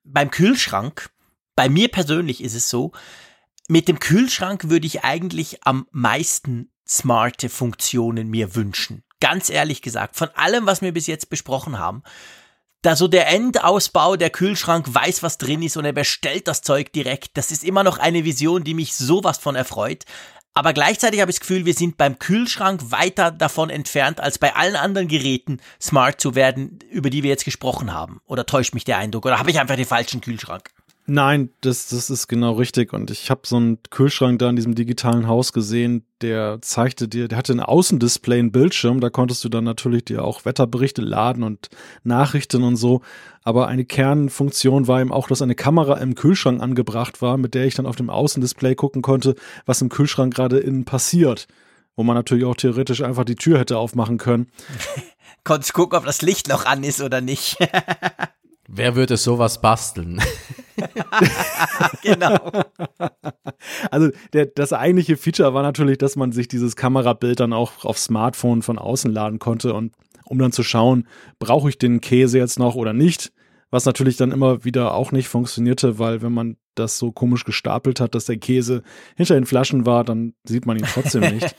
beim Kühlschrank, bei mir persönlich ist es so, mit dem Kühlschrank würde ich eigentlich am meisten smarte Funktionen mir wünschen. Ganz ehrlich gesagt, von allem, was wir bis jetzt besprochen haben, da so der Endausbau, der Kühlschrank weiß, was drin ist und er bestellt das Zeug direkt, das ist immer noch eine Vision, die mich sowas von erfreut. Aber gleichzeitig habe ich das Gefühl, wir sind beim Kühlschrank weiter davon entfernt, als bei allen anderen Geräten smart zu werden, über die wir jetzt gesprochen haben. Oder täuscht mich der Eindruck? Oder habe ich einfach den falschen Kühlschrank? Nein, das, das ist genau richtig. Und ich habe so einen Kühlschrank da in diesem digitalen Haus gesehen, der zeigte dir, der hatte ein Außendisplay, einen Bildschirm, da konntest du dann natürlich dir auch Wetterberichte laden und Nachrichten und so. Aber eine Kernfunktion war eben auch, dass eine Kamera im Kühlschrank angebracht war, mit der ich dann auf dem Außendisplay gucken konnte, was im Kühlschrank gerade innen passiert. Wo man natürlich auch theoretisch einfach die Tür hätte aufmachen können. [laughs] Konntest gucken, ob das Licht noch an ist oder nicht. [laughs] Wer würde sowas basteln? [laughs] genau. Also der, das eigentliche Feature war natürlich, dass man sich dieses Kamerabild dann auch auf Smartphone von außen laden konnte und um dann zu schauen, brauche ich den Käse jetzt noch oder nicht. Was natürlich dann immer wieder auch nicht funktionierte, weil wenn man das so komisch gestapelt hat, dass der Käse hinter den Flaschen war, dann sieht man ihn trotzdem [laughs] nicht.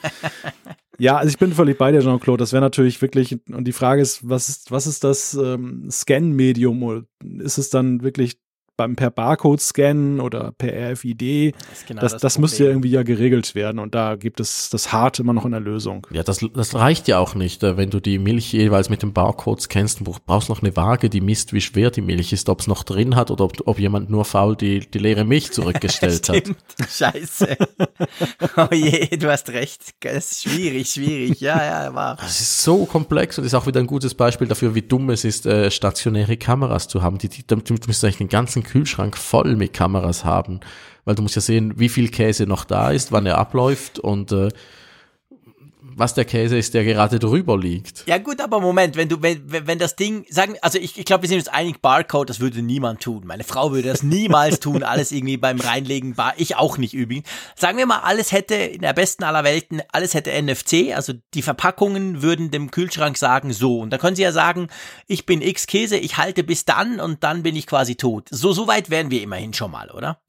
Ja, also ich bin völlig bei dir, Jean-Claude. Das wäre natürlich wirklich, und die Frage ist, was ist, was ist das ähm, Scan-Medium? Ist es dann wirklich beim per Barcode scannen oder per RFID. Das, genau das, das, das müsste ja irgendwie ja geregelt werden und da gibt es das Hart immer noch in der Lösung. Ja, das, das reicht ja auch nicht, äh, wenn du die Milch jeweils mit dem Barcode scannst, du brauchst noch eine Waage, die misst, wie schwer die Milch ist, ob es noch drin hat oder ob, ob jemand nur faul die, die leere Milch zurückgestellt [laughs] hat. Scheiße. [laughs] oh je, du hast recht. Das ist schwierig, schwierig. Ja, ja, war. Das ist so komplex und ist auch wieder ein gutes Beispiel dafür, wie dumm es ist, äh, stationäre Kameras zu haben. Die, die, du müsstest eigentlich den ganzen Kühlschrank voll mit Kameras haben, weil du musst ja sehen, wie viel Käse noch da ist, wann er abläuft und äh, was der Käse ist, der gerade drüber liegt. Ja gut, aber Moment, wenn du, wenn, wenn das Ding, sagen, also ich, ich glaube, wir sind uns einig, Barcode, das würde niemand tun. Meine Frau würde das niemals [laughs] tun, alles irgendwie beim Reinlegen, Bar, ich auch nicht übrigens. Sagen wir mal, alles hätte in der besten aller Welten, alles hätte NFC, also die Verpackungen würden dem Kühlschrank sagen, so. Und da können sie ja sagen, ich bin X Käse, ich halte bis dann und dann bin ich quasi tot. So, so weit wären wir immerhin schon mal, oder?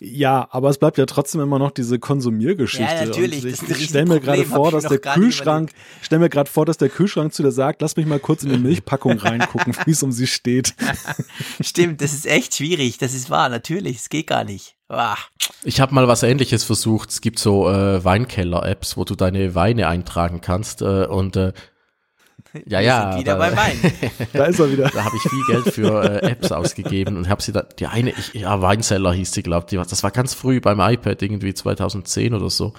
Ja, aber es bleibt ja trotzdem immer noch diese Konsumiergeschichte. Ja, natürlich. Und ich, ich stelle mir gerade vor, dass der Kühlschrank, stell mir gerade vor, dass der Kühlschrank zu dir sagt, lass mich mal kurz in die Milchpackung [laughs] reingucken, wie es um sie steht. [laughs] Stimmt, das ist echt schwierig. Das ist wahr, natürlich. Es geht gar nicht. Ach. Ich habe mal was ähnliches versucht. Es gibt so äh, Weinkeller-Apps, wo du deine Weine eintragen kannst äh, und äh, ja, ja. wieder da, beim Wein. [laughs] da ist er wieder. Da habe ich viel Geld für äh, Apps ausgegeben und habe sie da, die eine, ich, ja, Weinseller hieß sie, glaube ich, das war ganz früh beim iPad, irgendwie 2010 oder so.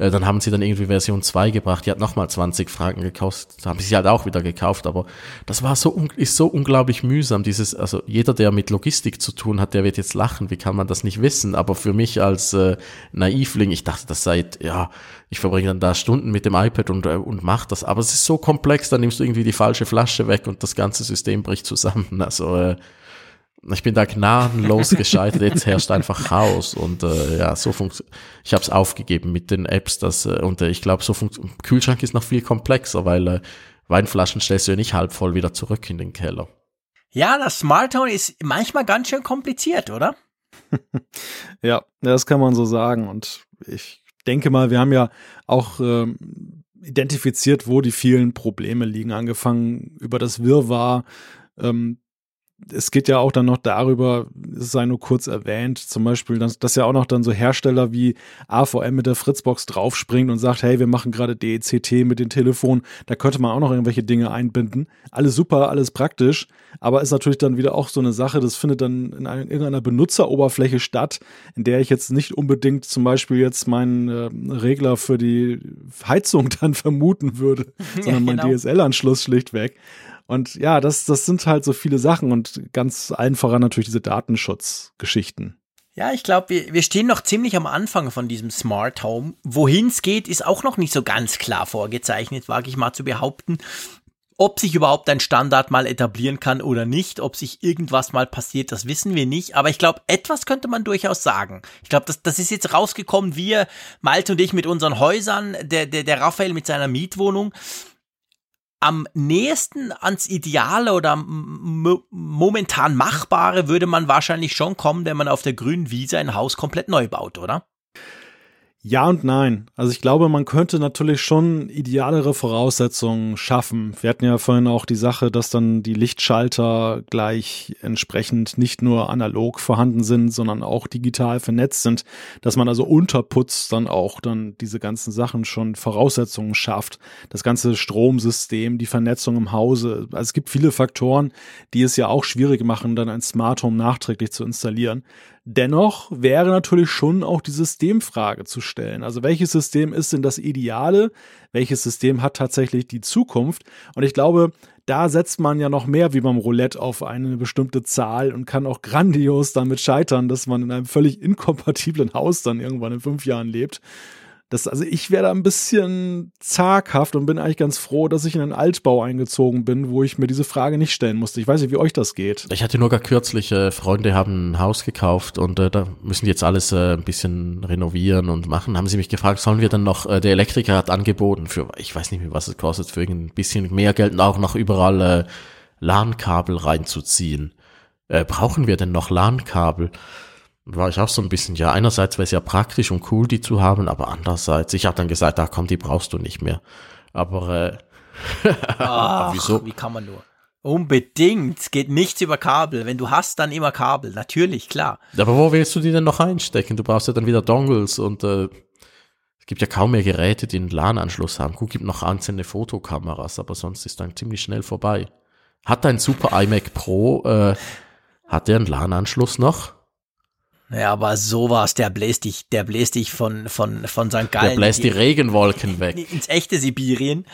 Äh, dann haben sie dann irgendwie Version 2 gebracht, die hat nochmal 20 Franken gekostet. Haben sie halt auch wieder gekauft, aber das war so, ist so unglaublich mühsam. Dieses, also jeder, der mit Logistik zu tun hat, der wird jetzt lachen, wie kann man das nicht wissen? Aber für mich als äh, Naivling, ich dachte, das sei, ja, ich verbringe dann da Stunden mit dem iPad und, äh, und mach das. Aber es ist so komplex, dann nimmst du irgendwie die falsche Flasche weg und das ganze System bricht zusammen. [laughs] Also äh, ich bin da gnadenlos gescheitert, jetzt herrscht einfach Chaos und äh, ja, so funktioniert. Ich habe es aufgegeben mit den Apps, das äh, und äh, ich glaube, so Kühlschrank ist noch viel komplexer, weil äh, Weinflaschen stellst du ja nicht halb voll wieder zurück in den Keller. Ja, das Smart Home ist manchmal ganz schön kompliziert, oder? [laughs] ja, das kann man so sagen und ich denke mal, wir haben ja auch ähm, identifiziert, wo die vielen Probleme liegen, angefangen über das Wirrwarr ähm, es geht ja auch dann noch darüber, es sei nur kurz erwähnt, zum Beispiel, dass, dass ja auch noch dann so Hersteller wie AVM mit der Fritzbox draufspringt und sagt, hey, wir machen gerade DECT mit den Telefonen, da könnte man auch noch irgendwelche Dinge einbinden. Alles super, alles praktisch, aber ist natürlich dann wieder auch so eine Sache, das findet dann in, einer, in irgendeiner Benutzeroberfläche statt, in der ich jetzt nicht unbedingt zum Beispiel jetzt meinen äh, Regler für die Heizung [laughs] dann vermuten würde, [laughs] sondern ja, genau. mein DSL-Anschluss schlichtweg. Und ja, das, das sind halt so viele Sachen und ganz allen voran natürlich diese Datenschutzgeschichten. Ja, ich glaube, wir, wir stehen noch ziemlich am Anfang von diesem Smart Home. Wohin es geht, ist auch noch nicht so ganz klar vorgezeichnet, wage ich mal zu behaupten. Ob sich überhaupt ein Standard mal etablieren kann oder nicht, ob sich irgendwas mal passiert, das wissen wir nicht. Aber ich glaube, etwas könnte man durchaus sagen. Ich glaube, das, das ist jetzt rausgekommen, wir, Malte und ich mit unseren Häusern, der, der, der Raphael mit seiner Mietwohnung am nächsten ans Ideale oder momentan Machbare würde man wahrscheinlich schon kommen, wenn man auf der grünen Wiese ein Haus komplett neu baut, oder? Ja und nein. Also ich glaube, man könnte natürlich schon idealere Voraussetzungen schaffen. Wir hatten ja vorhin auch die Sache, dass dann die Lichtschalter gleich entsprechend nicht nur analog vorhanden sind, sondern auch digital vernetzt sind, dass man also unterputz dann auch dann diese ganzen Sachen schon Voraussetzungen schafft. Das ganze Stromsystem, die Vernetzung im Hause. Also es gibt viele Faktoren, die es ja auch schwierig machen, dann ein Smart Home nachträglich zu installieren. Dennoch wäre natürlich schon auch die Systemfrage zu stellen. Also welches System ist denn das Ideale? Welches System hat tatsächlich die Zukunft? Und ich glaube, da setzt man ja noch mehr wie beim Roulette auf eine bestimmte Zahl und kann auch grandios damit scheitern, dass man in einem völlig inkompatiblen Haus dann irgendwann in fünf Jahren lebt. Das, also ich wäre da ein bisschen zaghaft und bin eigentlich ganz froh, dass ich in einen Altbau eingezogen bin, wo ich mir diese Frage nicht stellen musste. Ich weiß nicht, wie euch das geht. Ich hatte nur gar kürzlich, äh, Freunde haben ein Haus gekauft und äh, da müssen die jetzt alles äh, ein bisschen renovieren und machen. Haben sie mich gefragt, sollen wir dann noch, äh, der Elektriker hat angeboten für, ich weiß nicht mehr, was es kostet, für ein bisschen mehr Geld und auch noch überall äh, LAN-Kabel reinzuziehen. Äh, brauchen wir denn noch LAN-Kabel? War ich auch so ein bisschen, ja, einerseits wäre es ja praktisch und cool, die zu haben, aber andererseits, ich habe dann gesagt, ach komm, die brauchst du nicht mehr. Aber äh, [laughs] ach, wieso? Wie kann man nur? Unbedingt. Es geht nichts über Kabel. Wenn du hast, dann immer Kabel. Natürlich, klar. Aber wo willst du die denn noch einstecken? Du brauchst ja dann wieder Dongles und äh, es gibt ja kaum mehr Geräte, die einen LAN-Anschluss haben. Gut, gibt noch einzelne Fotokameras, aber sonst ist dann ziemlich schnell vorbei. Hat dein Super iMac Pro, äh, hat der einen LAN-Anschluss noch? Ja, aber sowas, der bläst dich, der bläst dich von, von, von St. Gallen. Der bläst die Regenwolken weg. Ins echte Sibirien.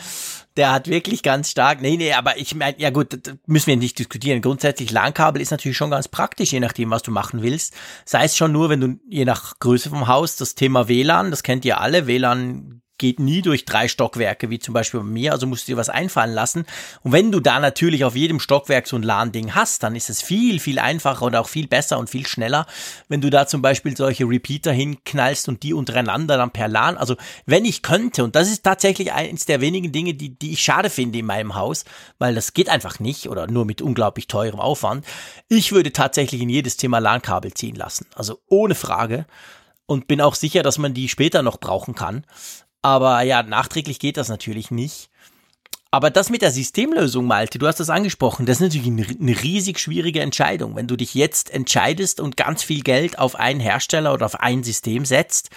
Der hat wirklich ganz stark, nee, nee, aber ich meine, ja gut, müssen wir nicht diskutieren. Grundsätzlich LAN-Kabel ist natürlich schon ganz praktisch, je nachdem, was du machen willst. Sei es schon nur, wenn du, je nach Größe vom Haus, das Thema WLAN, das kennt ihr alle, WLAN geht nie durch drei Stockwerke, wie zum Beispiel bei mir, also musst du dir was einfallen lassen. Und wenn du da natürlich auf jedem Stockwerk so ein LAN-Ding hast, dann ist es viel, viel einfacher und auch viel besser und viel schneller, wenn du da zum Beispiel solche Repeater hinknallst und die untereinander dann per LAN, also wenn ich könnte, und das ist tatsächlich eins der wenigen Dinge, die, die ich schade finde in meinem Haus, weil das geht einfach nicht oder nur mit unglaublich teurem Aufwand, ich würde tatsächlich in jedes Thema LAN-Kabel ziehen lassen, also ohne Frage und bin auch sicher, dass man die später noch brauchen kann. Aber ja, nachträglich geht das natürlich nicht. Aber das mit der Systemlösung, Malte, du hast das angesprochen, das ist natürlich eine riesig schwierige Entscheidung. Wenn du dich jetzt entscheidest und ganz viel Geld auf einen Hersteller oder auf ein System setzt,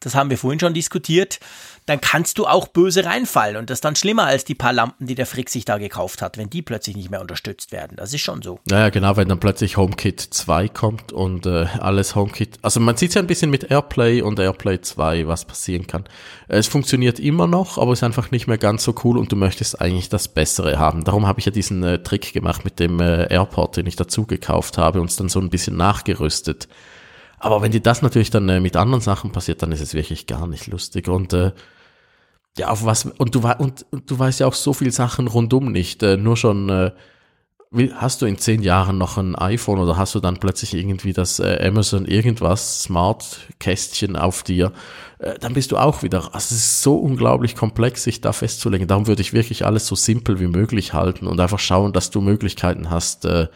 das haben wir vorhin schon diskutiert, dann kannst du auch böse reinfallen. Und das ist dann schlimmer als die paar Lampen, die der Frick sich da gekauft hat, wenn die plötzlich nicht mehr unterstützt werden. Das ist schon so. Naja, genau, wenn dann plötzlich HomeKit 2 kommt und äh, alles HomeKit. Also man sieht ja ein bisschen mit AirPlay und AirPlay 2, was passieren kann. Es funktioniert immer noch, aber ist einfach nicht mehr ganz so cool und du möchtest eigentlich das Bessere haben. Darum habe ich ja diesen äh, Trick gemacht mit dem äh, AirPort, den ich dazu gekauft habe und es dann so ein bisschen nachgerüstet. Aber wenn dir das natürlich dann äh, mit anderen Sachen passiert, dann ist es wirklich gar nicht lustig. Und äh, ja, auf was, und du, und, und du weißt ja auch so viel Sachen rundum nicht. Äh, nur schon, äh, hast du in zehn Jahren noch ein iPhone oder hast du dann plötzlich irgendwie das äh, Amazon irgendwas Smart Kästchen auf dir, äh, dann bist du auch wieder, also es ist so unglaublich komplex, sich da festzulegen. Darum würde ich wirklich alles so simpel wie möglich halten und einfach schauen, dass du Möglichkeiten hast, äh,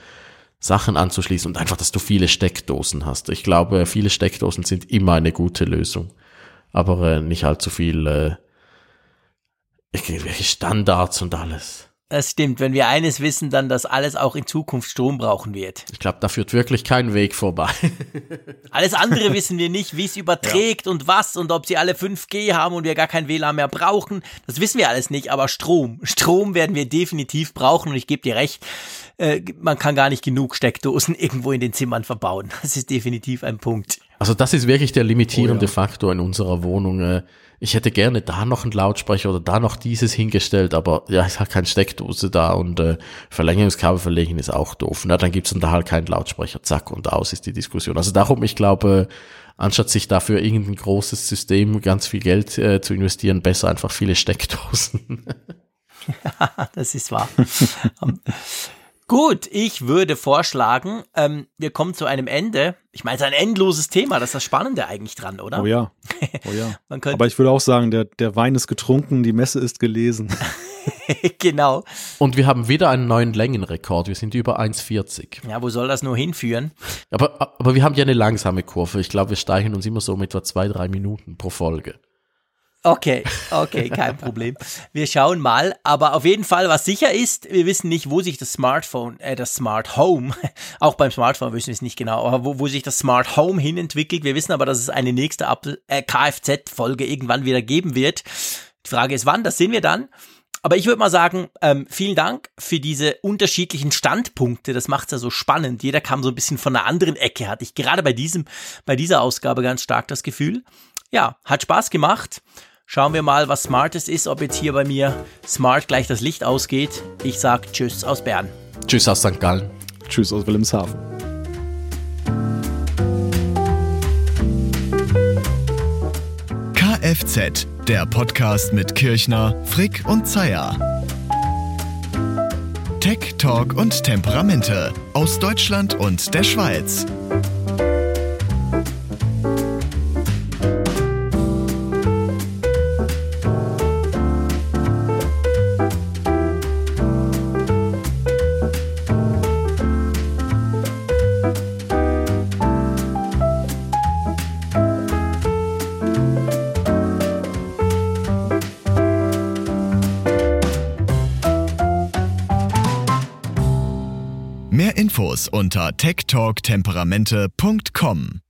Sachen anzuschließen und einfach, dass du viele Steckdosen hast. Ich glaube, viele Steckdosen sind immer eine gute Lösung. Aber äh, nicht allzu viel, äh, Standards und alles. Das stimmt. Wenn wir eines wissen, dann, dass alles auch in Zukunft Strom brauchen wird. Ich glaube, da führt wirklich kein Weg vorbei. [laughs] Alles andere wissen wir nicht, wie es überträgt ja. und was und ob sie alle 5G haben und wir gar kein WLAN mehr brauchen. Das wissen wir alles nicht, aber Strom. Strom werden wir definitiv brauchen und ich gebe dir recht, äh, man kann gar nicht genug Steckdosen [laughs] irgendwo in den Zimmern verbauen. Das ist definitiv ein Punkt. Also das ist wirklich der limitierende oh ja. Faktor in unserer Wohnung. Äh, ich hätte gerne da noch einen Lautsprecher oder da noch dieses hingestellt, aber ja, es hat keine Steckdose da und äh, Verlängerungskabel verlegen ist auch doof. Na, dann gibt's dann da halt keinen Lautsprecher, zack, und aus ist die Diskussion. Also darum, ich glaube, anstatt sich dafür irgendein großes System ganz viel Geld äh, zu investieren, besser einfach viele Steckdosen. [laughs] das ist wahr. [laughs] Gut, ich würde vorschlagen, ähm, wir kommen zu einem Ende. Ich meine, es ist ein endloses Thema, das ist das Spannende eigentlich dran, oder? Oh ja. [laughs] Oh ja. Aber ich würde auch sagen, der, der Wein ist getrunken, die Messe ist gelesen. [laughs] [laughs] genau. Und wir haben wieder einen neuen Längenrekord. Wir sind über 1,40. Ja, wo soll das nur hinführen? Aber, aber wir haben ja eine langsame Kurve. Ich glaube, wir steigen uns immer so um etwa zwei, drei Minuten pro Folge. Okay, okay, kein Problem. Wir schauen mal. Aber auf jeden Fall, was sicher ist, wir wissen nicht, wo sich das Smartphone, äh, das Smart Home, [laughs] auch beim Smartphone wissen wir es nicht genau, aber wo, wo sich das Smart Home hin entwickelt. Wir wissen aber, dass es eine nächste äh, Kfz-Folge irgendwann wieder geben wird. Die Frage ist, wann, das sehen wir dann. Aber ich würde mal sagen, ähm, vielen Dank für diese unterschiedlichen Standpunkte. Das macht es ja so spannend. Jeder kam so ein bisschen von einer anderen Ecke, hatte ich gerade bei diesem, bei dieser Ausgabe ganz stark das Gefühl. Ja, hat Spaß gemacht. Schauen wir mal, was Smartes ist, ob jetzt hier bei mir Smart gleich das Licht ausgeht. Ich sag Tschüss aus Bern. Tschüss aus St. Gallen. Tschüss aus Wilhelmshaven. Kfz, der Podcast mit Kirchner, Frick und Zeier. Tech, Talk und Temperamente aus Deutschland und der Schweiz. Infos unter techtalktemperamente.com.